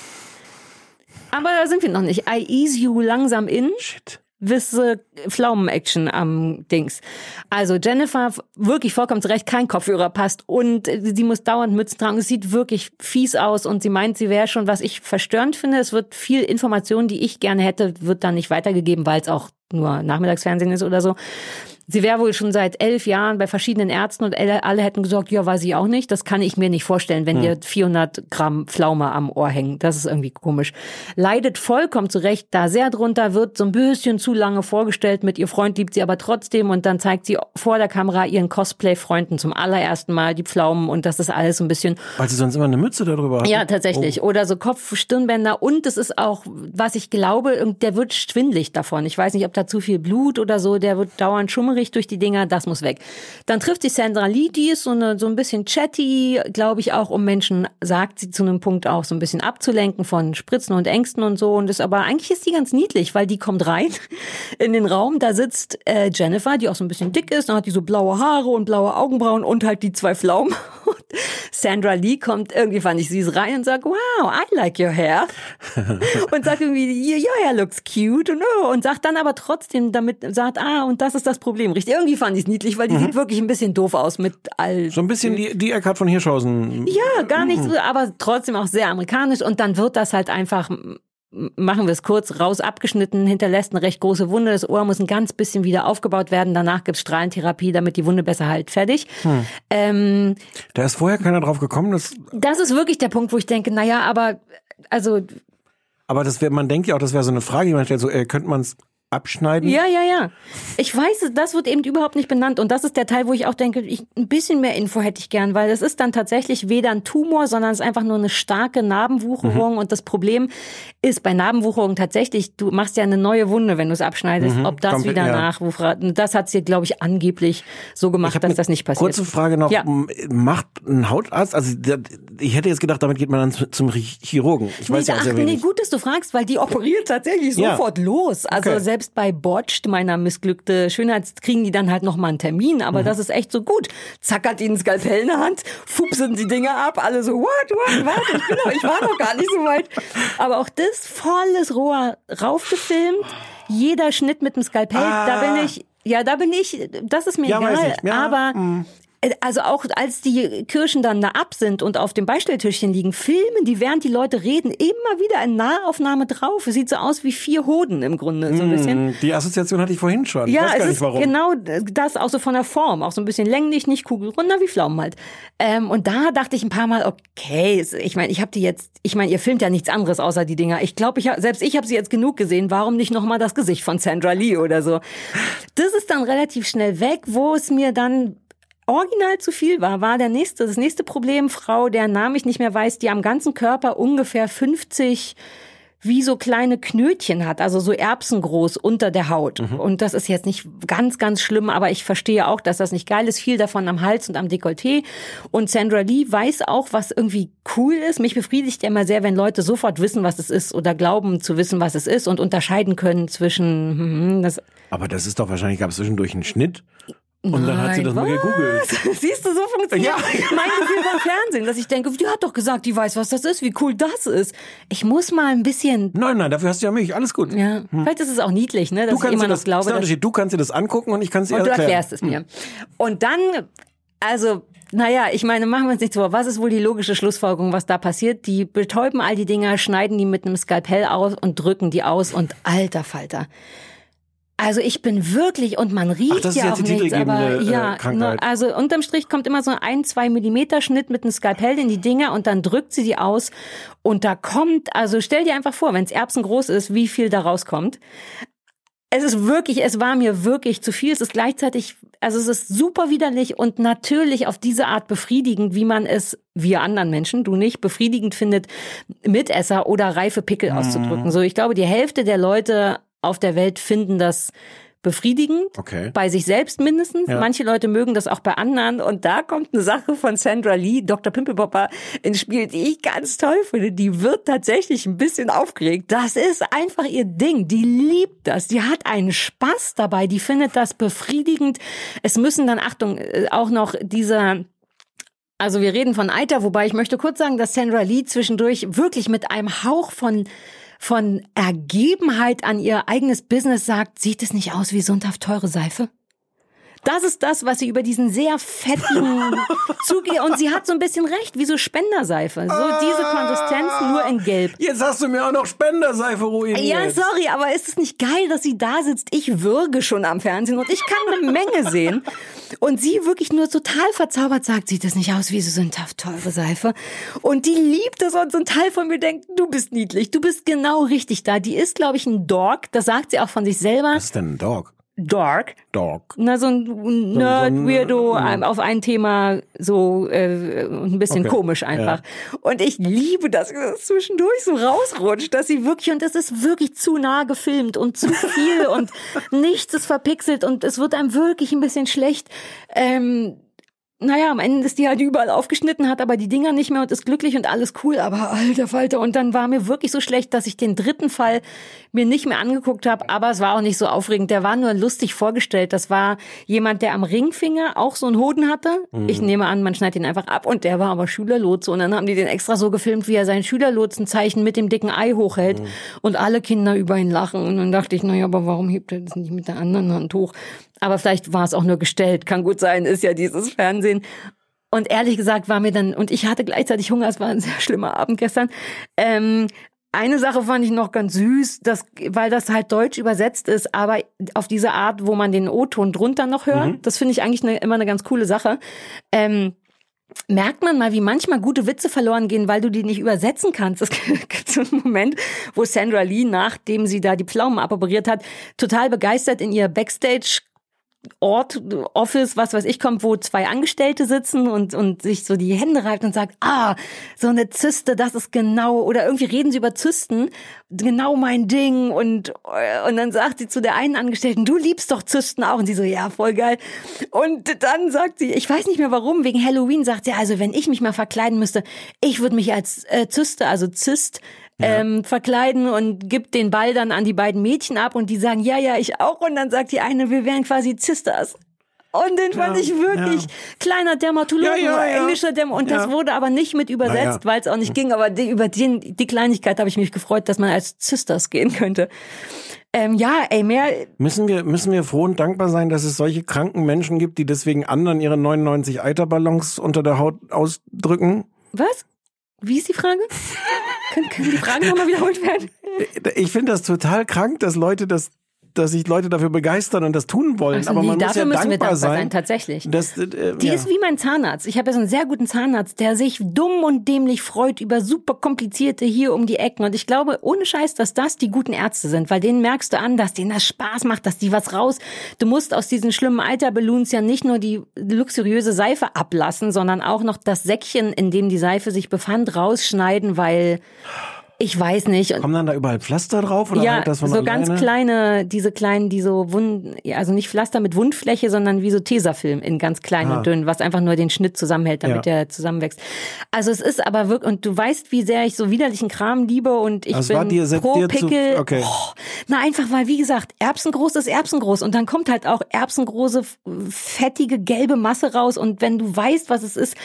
Speaker 2: Aber da sind wir noch nicht. I ease you langsam in.
Speaker 3: Shit.
Speaker 2: Wisse Pflaumen-Action am Dings. Also Jennifer, wirklich vollkommen zu Recht, kein Kopfhörer passt und äh, sie muss dauernd Mützen tragen. Es sieht wirklich fies aus und sie meint, sie wäre schon, was ich verstörend finde. Es wird viel Information, die ich gerne hätte, wird dann nicht weitergegeben, weil es auch nur Nachmittagsfernsehen ist oder so. Sie wäre wohl schon seit elf Jahren bei verschiedenen Ärzten und alle, hätten gesagt, ja, weiß ich auch nicht. Das kann ich mir nicht vorstellen, wenn dir 400 Gramm Pflaume am Ohr hängen. Das ist irgendwie komisch. Leidet vollkommen zurecht, da sehr drunter wird so ein bisschen zu lange vorgestellt. Mit ihr Freund liebt sie aber trotzdem und dann zeigt sie vor der Kamera ihren Cosplay-Freunden zum allerersten Mal die Pflaumen und das ist alles so ein bisschen
Speaker 3: Weil sie sonst immer eine Mütze darüber hat.
Speaker 2: ja, tatsächlich. Oder so Kopf, Stirnbänder. Und es ist auch, was ich glaube, der wird schwindlig davon. Ich weiß nicht, ob da zu viel Blut oder so, der wird dauernd schummerig durch die Dinger, das muss weg. Dann trifft sich Sandra Lee, die ist so, eine, so ein bisschen chatty, glaube ich auch, um Menschen, sagt sie zu einem Punkt auch, so ein bisschen abzulenken von Spritzen und Ängsten und so. Und ist aber eigentlich ist die ganz niedlich, weil die kommt rein in den Raum, da sitzt äh, Jennifer, die auch so ein bisschen dick ist, dann hat die so blaue Haare und blaue Augenbrauen und halt die zwei Pflaumen. Und Sandra Lee kommt, irgendwie fand ich süß rein und sagt, wow, I like your hair. und sagt irgendwie, your hair looks cute und, oh, und sagt dann aber trotzdem damit, sagt, ah, und das ist das Problem. Richtig, irgendwie fand ich es niedlich, weil die sieht wirklich ein bisschen doof aus mit all
Speaker 3: So ein bisschen die, die Eckhard von Hirschhausen.
Speaker 2: ja, gar nicht so, aber trotzdem auch sehr amerikanisch. Und dann wird das halt einfach, machen wir es kurz, raus abgeschnitten, hinterlässt eine recht große Wunde. Das Ohr muss ein ganz bisschen wieder aufgebaut werden. Danach gibt's Strahlentherapie, damit die Wunde besser halt fertig. Ähm,
Speaker 3: Da ist vorher keiner drauf gekommen, dass,
Speaker 2: das ist wirklich der Punkt, wo ich denke, naja, aber also
Speaker 3: aber das wär, man denkt ja auch, das wäre so eine Frage, die man stellt, so, äh, könnte man es abschneiden?
Speaker 2: Ja, ja, ja. Ich weiß, das wird eben überhaupt nicht benannt. Und das ist der Teil, wo ich auch denke, ich, ein bisschen mehr Info hätte ich gern, weil es ist dann tatsächlich weder ein Tumor, sondern es ist einfach nur eine starke Narbenwucherung.
Speaker 3: Mhm.
Speaker 2: Und das Problem ist bei Narbenwucherung tatsächlich, du machst ja eine neue Wunde, wenn du es abschneidest. Ob das
Speaker 3: Komplett,
Speaker 2: wieder
Speaker 3: Mhm. ja.
Speaker 2: nachwuchert. Das hat sie, glaube ich, angeblich so gemacht, dass das nicht passiert.
Speaker 3: Kurze Frage noch.
Speaker 2: Ja.
Speaker 3: Macht ein Hautarzt, also ich hätte jetzt gedacht, damit geht man dann zu- zum Chirurgen. Ich weiß
Speaker 2: nee,
Speaker 3: ja auch
Speaker 2: ach,
Speaker 3: sehr
Speaker 2: nee,
Speaker 3: wenig.
Speaker 2: gut, dass du fragst, weil die operiert tatsächlich
Speaker 3: Ja.
Speaker 2: sofort los. Also
Speaker 3: Okay.
Speaker 2: selbst bei Botched, meiner missglückte Schönheits, kriegen die dann halt noch mal einen Termin. Aber
Speaker 3: Mhm.
Speaker 2: das ist echt so gut. Zackert ihnen Skalpell in der Hand, fupsen die Dinge ab, alle so, what, what, warte, ich, bin noch, ich war noch gar nicht so weit. Aber auch das volles Rohr raufgefilmt, jeder Schnitt mit dem Skalpell, da bin ich, ja, da bin ich, das ist mir
Speaker 3: Ah. Ja,
Speaker 2: egal. aber
Speaker 3: mm.
Speaker 2: Äh, Also auch als die Kirschen dann da ab sind und auf dem Beistelltischchen liegen, filmen die, während die Leute reden, immer wieder in Nahaufnahme drauf. Es sieht so aus wie vier Hoden im Grunde, so ein bisschen.
Speaker 3: Hm, Die Assoziation hatte ich vorhin schon. ich
Speaker 2: Ja,
Speaker 3: weiß gar
Speaker 2: es
Speaker 3: nicht warum.
Speaker 2: genau das, auch so von der Form, auch so ein bisschen länglich, nicht kugelrunder wie Pflaumen halt. Ähm, und da dachte ich ein paar Mal, okay, ich meine, ich habe die jetzt, ich meine, ihr filmt ja nichts anderes außer die Dinger. Ich glaube, ich hab, selbst ich habe sie jetzt genug gesehen. Warum nicht noch mal das Gesicht von Sandra Lee oder so? Das ist dann relativ schnell weg, wo es mir dann original zu viel war, war der nächste, das nächste Problem, Frau, deren Namen ich nicht mehr weiß, die am ganzen Körper ungefähr 50 wie so kleine Knötchen hat, also so erbsengroß unter der Haut. Und das ist jetzt nicht ganz, ganz schlimm, aber ich verstehe auch, dass das nicht geil ist. Viel davon am Hals und am Dekolleté. Und Sandra Lee weiß auch, was irgendwie cool ist. Mich befriedigt ja immer sehr, wenn Leute sofort wissen, was es ist oder glauben zu wissen, was es ist und unterscheiden können zwischen, hm, das
Speaker 3: Aber das ist doch wahrscheinlich, gab es zwischendurch einen Schnitt. Und dann hat sie das mal
Speaker 2: was?
Speaker 3: gegoogelt.
Speaker 2: Siehst du, so funktioniert
Speaker 3: Ja.
Speaker 2: mein Gefühl vom Fernsehen, dass ich denke, die hat doch gesagt, die weiß, was das ist, wie cool das ist. Ich muss mal ein bisschen,
Speaker 3: Nein, nein, dafür hast du ja mich. Alles gut.
Speaker 2: ja, vielleicht ist es auch niedlich, ne, dass
Speaker 3: Du
Speaker 2: ich immer
Speaker 3: dir
Speaker 2: noch
Speaker 3: das,
Speaker 2: glaube,
Speaker 3: der
Speaker 2: dass,
Speaker 3: du kannst dir das angucken und ich kann es dir
Speaker 2: und du
Speaker 3: erklären.
Speaker 2: erklärst es mir. Und dann, also, naja, ich meine, machen wir uns nichts vor. Was ist wohl die logische Schlussfolgerung, was da passiert? Die betäuben all die Dinger, schneiden die mit einem Skalpell aus und drücken die aus und alter Falter. Also ich bin wirklich und man riecht
Speaker 3: Ach, das ist
Speaker 2: ja
Speaker 3: jetzt
Speaker 2: auch
Speaker 3: die
Speaker 2: nichts, aber
Speaker 3: äh,
Speaker 2: ja,
Speaker 3: Krankheit.
Speaker 2: nur- also unterm Strich kommt immer so ein zwei Millimeter Schnitt mit einem Skalpell in die Dinger und dann drückt sie die aus und da kommt, also stell dir einfach vor, wenn es erbsengroß ist, wie viel da rauskommt. Es ist wirklich, es war mir wirklich zu viel. Es ist gleichzeitig, also es ist super widerlich und natürlich auf diese Art befriedigend, wie man es, wir anderen Menschen, du nicht, befriedigend findet, Mitesser oder reife Pickel
Speaker 3: Mhm.
Speaker 2: auszudrücken. So, ich glaube, die Hälfte der Leute auf der Welt finden das befriedigend.
Speaker 3: Okay.
Speaker 2: Bei sich selbst mindestens.
Speaker 3: Ja.
Speaker 2: Manche Leute mögen das auch bei anderen. Und da kommt eine Sache von Sandra Lee, Dr. Pimpelpopper, ins Spiel, die ich ganz toll finde. Die wird tatsächlich ein bisschen aufgeregt. Das ist einfach ihr Ding. Die liebt das. Die hat einen Spaß dabei. Die findet das befriedigend. Es müssen dann, Achtung, äh, auch noch dieser also wir reden von Eiter, wobei ich möchte kurz sagen, dass Sandra Lee zwischendurch wirklich mit einem Hauch von von Ergebenheit an ihr eigenes Business sagt, sieht es nicht aus wie sündhaft teure Seife? Das ist das, was sie über diesen sehr fettigen zugeht. Und sie hat so ein bisschen recht, wie so Spenderseife. So diese Konsistenz, nur in Gelb.
Speaker 3: Jetzt hast du mir auch noch Spenderseife ruiniert.
Speaker 2: Ja, sorry, aber ist es nicht geil, dass sie da sitzt? Ich würge schon am Fernsehen und ich kann eine Menge sehen. Und sie wirklich nur total verzaubert sagt, sieht das nicht aus wie so sündhaft teure Seife? Und die liebt es und so ein Teil von mir denkt, du bist niedlich, du bist genau richtig da. Die ist, glaube ich, ein Dork, das sagt sie auch von sich selber.
Speaker 3: Was ist denn ein Dog?
Speaker 2: Dork.
Speaker 3: Dog.
Speaker 2: Na, so ein Nerd, Weirdo,
Speaker 3: ja.
Speaker 2: auf ein Thema so äh, ein bisschen
Speaker 3: Okay.
Speaker 2: komisch einfach. Und ich liebe das, dass es zwischendurch so rausrutscht, dass sie wirklich, und das ist wirklich zu nah gefilmt und zu viel und nichts ist verpixelt und es wird einem wirklich ein bisschen schlecht. Ähm, naja, am Ende ist die halt überall aufgeschnitten, hat aber die Dinger nicht mehr und ist glücklich und alles cool, aber alter Falter. Und dann war mir wirklich so schlecht, dass ich den dritten Fall mir nicht mehr angeguckt habe, aber es war auch nicht so aufregend. Der war nur lustig vorgestellt. Das war jemand, der am Ringfinger auch so einen Hoden hatte. Ich nehme an, man schneidet ihn einfach ab und der war aber Schülerlotse. Und dann haben die den extra so gefilmt, wie er sein Schülerlotsenzeichen mit dem dicken Ei hochhält und alle Kinder über ihn lachen. Und dann dachte ich, naja, aber warum hebt er das nicht mit der anderen Hand hoch? Aber vielleicht war es auch nur gestellt. Kann gut sein, ist ja dieses Fernsehen. Und ehrlich gesagt war mir dann, und ich hatte gleichzeitig Hunger, es war ein sehr schlimmer Abend gestern. Ähm, eine Sache fand ich noch ganz süß, dass, weil das halt deutsch übersetzt ist, aber auf diese Art, wo man den O-Ton drunter noch hört. Das finde ich eigentlich eine, immer eine ganz coole Sache. Ähm, merkt man mal, wie manchmal gute Witze verloren gehen, weil du die nicht übersetzen kannst. Es gibt so einen Moment, wo Sandra Lee, nachdem sie da die Pflaumen aboperiert hat, total begeistert in ihr Backstage Ort, Office, was weiß ich, kommt, wo zwei Angestellte sitzen und, und sich so die Hände reibt und sagt, ah, so eine Zyste, das ist genau, oder irgendwie reden sie über Zysten, genau mein Ding und, und dann sagt sie zu der einen Angestellten, du liebst doch Zysten auch und sie so, ja, voll geil. Und dann sagt sie, ich weiß nicht mehr warum, wegen Halloween sagt sie, also wenn ich mich mal verkleiden müsste, ich würde mich als äh, Zyste, also Zyst, ähm, verkleiden und gibt den Ball dann an die beiden Mädchen ab und die sagen, ja, ja, ich auch. Und dann sagt die eine, wir wären quasi Zisters. Und den fand
Speaker 3: Ja,
Speaker 2: ich wirklich
Speaker 3: ja.
Speaker 2: kleiner Dermatologe,
Speaker 3: Ja, ja, ja.
Speaker 2: englischer Derm und das wurde aber nicht mit übersetzt, weil es auch nicht ging. Aber die, über den, die Kleinigkeit habe ich mich gefreut, dass man als Zisters gehen könnte. Ähm, ja, ey, mehr.
Speaker 3: Müssen wir, müssen wir froh und dankbar sein, dass es solche kranken Menschen gibt, die deswegen anderen ihre 99 Eiterballons unter der Haut ausdrücken?
Speaker 2: Was? Wie ist die Frage? können, können die Fragen nochmal wiederholt werden?
Speaker 3: Ich finde das total krank, dass Leute das, dass sich Leute dafür begeistern und das tun wollen.
Speaker 2: Also
Speaker 3: Aber man muss
Speaker 2: dafür
Speaker 3: ja
Speaker 2: müssen
Speaker 3: dankbar
Speaker 2: wir dankbar sein,
Speaker 3: sein.
Speaker 2: tatsächlich.
Speaker 3: dass, äh,
Speaker 2: Die
Speaker 3: ja.
Speaker 2: ist wie mein Zahnarzt. Ich habe ja so einen sehr guten Zahnarzt, der sich dumm und dämlich freut über super komplizierte hier um die Ecken. Und ich glaube, ohne Scheiß, dass das die guten Ärzte sind, weil denen merkst du an, dass denen das Spaß macht, dass die was raus. Du musst aus diesen schlimmen Alterballoons ja nicht nur die luxuriöse Seife ablassen, sondern auch noch das Säckchen, in dem die Seife sich befand, rausschneiden, weil ich weiß nicht.
Speaker 3: Kommen dann da überall Pflaster drauf oder
Speaker 2: ja,
Speaker 3: das von
Speaker 2: so
Speaker 3: alleine?
Speaker 2: ganz kleine, diese kleinen, die so Wund, ja, also nicht Pflaster mit Wundfläche, sondern wie so Tesafilm in ganz klein
Speaker 3: Ah.
Speaker 2: und dünn, was einfach nur den Schnitt zusammenhält, damit
Speaker 3: Ja.
Speaker 2: der zusammenwächst. Also es ist aber wirklich, und du weißt, wie sehr ich so widerlichen Kram liebe und ich
Speaker 3: Also
Speaker 2: bin
Speaker 3: dir-
Speaker 2: pro
Speaker 3: dir zu-
Speaker 2: Pickel.
Speaker 3: okay.
Speaker 2: Oh, na einfach, weil wie gesagt, Erbsengroß ist Erbsengroß und dann kommt halt auch erbsengroße, fettige, gelbe Masse raus und wenn du weißt, was es ist,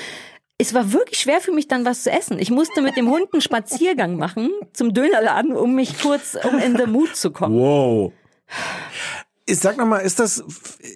Speaker 2: es war wirklich schwer für mich dann was zu essen. Ich musste mit dem Hund einen Spaziergang machen zum Dönerladen, um mich kurz um in the mood zu kommen.
Speaker 3: Wow. Ich sag nochmal, ist das,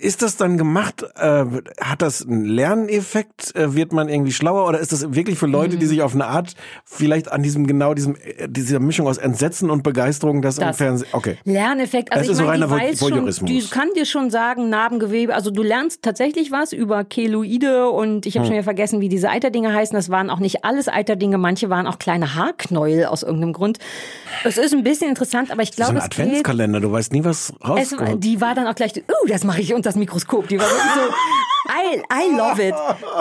Speaker 3: ist das dann gemacht, äh, hat das einen Lerneffekt, äh, wird man irgendwie schlauer oder ist das wirklich für Leute,
Speaker 2: Mhm.
Speaker 3: die sich auf eine Art vielleicht an diesem, genau diesem, äh, dieser Mischung aus Entsetzen und Begeisterung das, im
Speaker 2: Das.
Speaker 3: Fernsehen, okay.
Speaker 2: Lerneffekt. Also
Speaker 3: Das
Speaker 2: ich
Speaker 3: ist so
Speaker 2: meine, die schon, die kann dir schon sagen, Narbengewebe. Also du lernst tatsächlich was über Keloide und ich habe
Speaker 3: Hm.
Speaker 2: schon wieder vergessen, wie diese Eiterdinger heißen. Das waren auch nicht alles Eiterdinge. Manche waren auch kleine Haarknäuel aus irgendeinem Grund. Es ist ein bisschen interessant, aber ich
Speaker 3: So
Speaker 2: glaube,
Speaker 3: ein
Speaker 2: es geht.
Speaker 3: Adventskalender, du weißt nie, was
Speaker 2: Es,
Speaker 3: rauskommt.
Speaker 2: die war dann auch gleich, uh, das mache ich unter das Mikroskop. Die war wirklich so, I, I love it.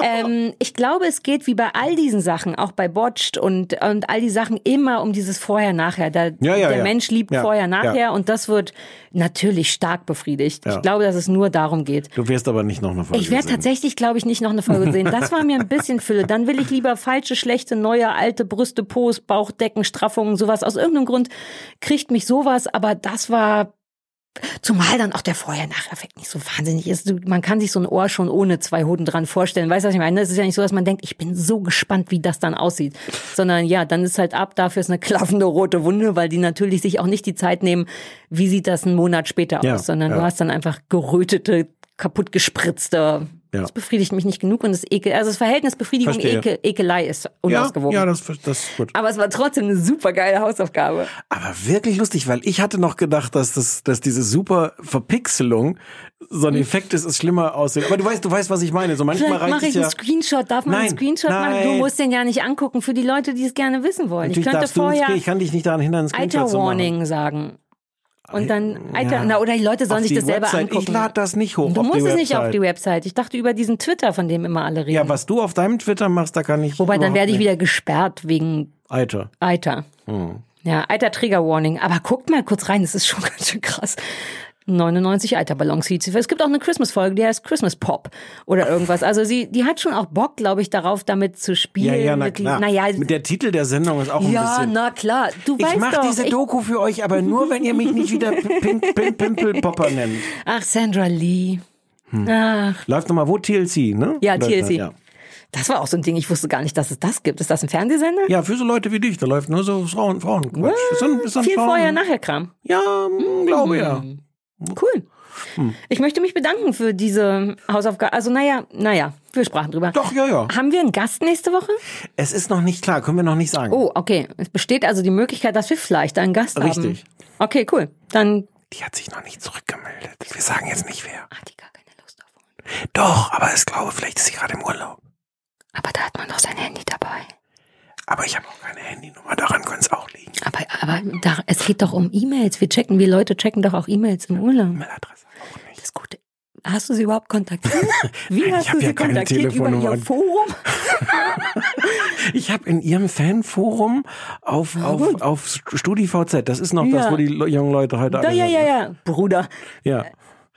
Speaker 2: Ähm, ich glaube, es geht wie bei all diesen Sachen, auch bei Botched und, und all die Sachen immer um dieses Vorher-Nachher. Da,
Speaker 3: Ja, ja,
Speaker 2: der
Speaker 3: ja.
Speaker 2: Mensch liebt Vorher-Nachher und das wird natürlich stark befriedigt. Ich glaube, dass es nur darum geht.
Speaker 3: du wirst aber nicht noch eine Folge
Speaker 2: Ich werde tatsächlich, glaube ich, nicht noch eine Folge sehen. Das war mir ein bisschen Fülle. Dann will ich lieber falsche, schlechte, neue, alte Brüste, Po's, Bauchdecken, Straffungen, sowas. Aus irgendeinem Grund kriegt mich sowas, aber das war Zumal dann auch der Vorher-Nacheffekt nicht so wahnsinnig ist. Man kann sich so ein Ohr schon ohne zwei Hoden dran vorstellen. Weißt du, was ich meine? Es ist ja nicht so, dass man denkt, ich bin so gespannt, wie das dann aussieht. Sondern ja, dann ist halt ab, dafür ist eine klaffende rote Wunde, weil die natürlich sich auch nicht die Zeit nehmen, wie sieht das einen Monat später
Speaker 3: Ja,
Speaker 2: aus, sondern
Speaker 3: ja.
Speaker 2: du hast dann einfach gerötete, kaputt gespritzte.
Speaker 3: Ja.
Speaker 2: Das befriedigt mich nicht genug und das Ekel, also das Verhältnis Befriedigung
Speaker 3: Verstehe.
Speaker 2: Ekel, Ekelei ist
Speaker 3: ja,
Speaker 2: unausgewogen.
Speaker 3: ja, das, das ist gut.
Speaker 2: Aber es war trotzdem eine super geile Hausaufgabe.
Speaker 3: Aber wirklich lustig, weil ich hatte noch gedacht, dass das, dass diese super Verpixelung so
Speaker 2: Hm.
Speaker 3: ein Effekt ist, es schlimmer aussieht. Aber du weißt, du weißt, was ich meine. So manchmal
Speaker 2: Vielleicht
Speaker 3: reicht
Speaker 2: mache ich
Speaker 3: ja.
Speaker 2: einen Screenshot. Darf man
Speaker 3: Nein,
Speaker 2: einen Screenshot machen? Du
Speaker 3: nein.
Speaker 2: musst den ja nicht angucken für die Leute, die es gerne wissen wollen.
Speaker 3: Natürlich
Speaker 2: ich könnte vorher
Speaker 3: ich kann dich nicht daran hindern, einen Screenshot zu machen.
Speaker 2: Eiter-Warning sagen. Und dann Eiter,
Speaker 3: Ja.
Speaker 2: na, oder die Leute sollen
Speaker 3: Auf
Speaker 2: sich das selber
Speaker 3: Website.
Speaker 2: angucken.
Speaker 3: Ich lade das nicht hoch
Speaker 2: Du musst es nicht auf
Speaker 3: Website.
Speaker 2: die Website. Ich dachte über diesen Twitter, von dem immer alle reden.
Speaker 3: Ja, was du auf deinem Twitter machst, da kann ich.
Speaker 2: Wobei, dann werde ich
Speaker 3: nicht.
Speaker 2: wieder gesperrt wegen
Speaker 3: Alter.
Speaker 2: Eiter.
Speaker 3: Hm.
Speaker 2: Ja, Eiter Trigger Warning. Aber guckt mal kurz rein, das ist schon ganz schön krass. 99 Eiterballons sieht sie. Es gibt auch eine Christmas-Folge, die heißt Christmas Pop oder irgendwas. Also sie, die hat schon auch Bock, glaube ich, darauf, damit zu
Speaker 3: Ja,
Speaker 2: spielen.
Speaker 3: ja, na
Speaker 2: mit die-
Speaker 3: klar.
Speaker 2: Naja,
Speaker 3: Mit der Titel der Sendung ist auch ein
Speaker 2: ja,
Speaker 3: bisschen.
Speaker 2: na klar. Du
Speaker 3: ich
Speaker 2: weißt
Speaker 3: mache diese
Speaker 2: ich-
Speaker 3: Doku für euch, aber nur, wenn ihr mich nicht wieder Pink, Pink, Pimple Popper nennt.
Speaker 2: Ach, Sandra Lee. Ach,
Speaker 3: Läuft nochmal wo? TLC, ne?
Speaker 2: Ja, TLC.
Speaker 3: Ja.
Speaker 2: das war auch so ein Ding. Ich wusste gar nicht, dass es das gibt. Ist das ein Fernsehsender?
Speaker 3: ja, für so Leute wie dich, da läuft nur so Frauen, Frauenquatsch. Ist ein, ist ein
Speaker 2: Viel
Speaker 3: Frauen
Speaker 2: vorher, nachher Kram.
Speaker 3: Ja, glaube ja.
Speaker 2: Cool.
Speaker 3: Hm.
Speaker 2: Ich möchte mich bedanken für diese Hausaufgabe. Also naja, naja, wir sprachen drüber.
Speaker 3: Doch, ja, ja.
Speaker 2: Haben wir einen Gast nächste Woche?
Speaker 3: Es ist noch nicht klar, können wir noch nicht sagen.
Speaker 2: Oh, okay. Es besteht also die Möglichkeit, dass wir vielleicht einen Gast haben.
Speaker 3: Richtig.
Speaker 2: Okay, cool. Dann
Speaker 3: Die hat sich noch nicht zurückgemeldet. Wir sagen jetzt nicht wer.
Speaker 2: hat die gar keine Lust auf uns.
Speaker 3: Doch, aber ich glaube, vielleicht ist sie gerade im Urlaub.
Speaker 2: Aber da hat man doch sein Handy dabei.
Speaker 3: Aber ich habe auch keine Handynummer, daran könnte es auch liegen.
Speaker 2: Aber, aber da, es geht doch um E-Mails. Wir checken, wir Leute checken doch auch E-Mails im Urlaub.
Speaker 3: E-Mail-Adresse auch nicht.
Speaker 2: Das Gute. Hast du sie überhaupt kontaktiert? Wie
Speaker 3: Nein,
Speaker 2: hast du
Speaker 3: ja
Speaker 2: sie
Speaker 3: keine
Speaker 2: kontaktiert? Über ihr Forum?
Speaker 3: Ich habe in ihrem Fanforum auf, auf, auf StudiVZ, das ist noch das,
Speaker 2: Ja.
Speaker 3: wo die jungen Leute heute
Speaker 2: Da,
Speaker 3: alle
Speaker 2: ja,
Speaker 3: sind.
Speaker 2: ja, ja. Bruder.
Speaker 3: ja.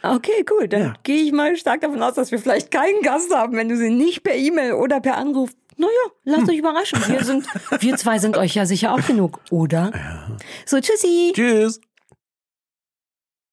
Speaker 2: Okay, cool. Dann
Speaker 3: Ja.
Speaker 2: gehe ich mal stark davon aus, dass wir vielleicht keinen Gast haben, wenn du sie nicht per E-Mail oder per Anruf. Naja, lasst
Speaker 3: Hm.
Speaker 2: euch überraschen. Wir sind, wir zwei sind euch ja sicher auch genug, oder? So, tschüssi.
Speaker 3: Tschüss.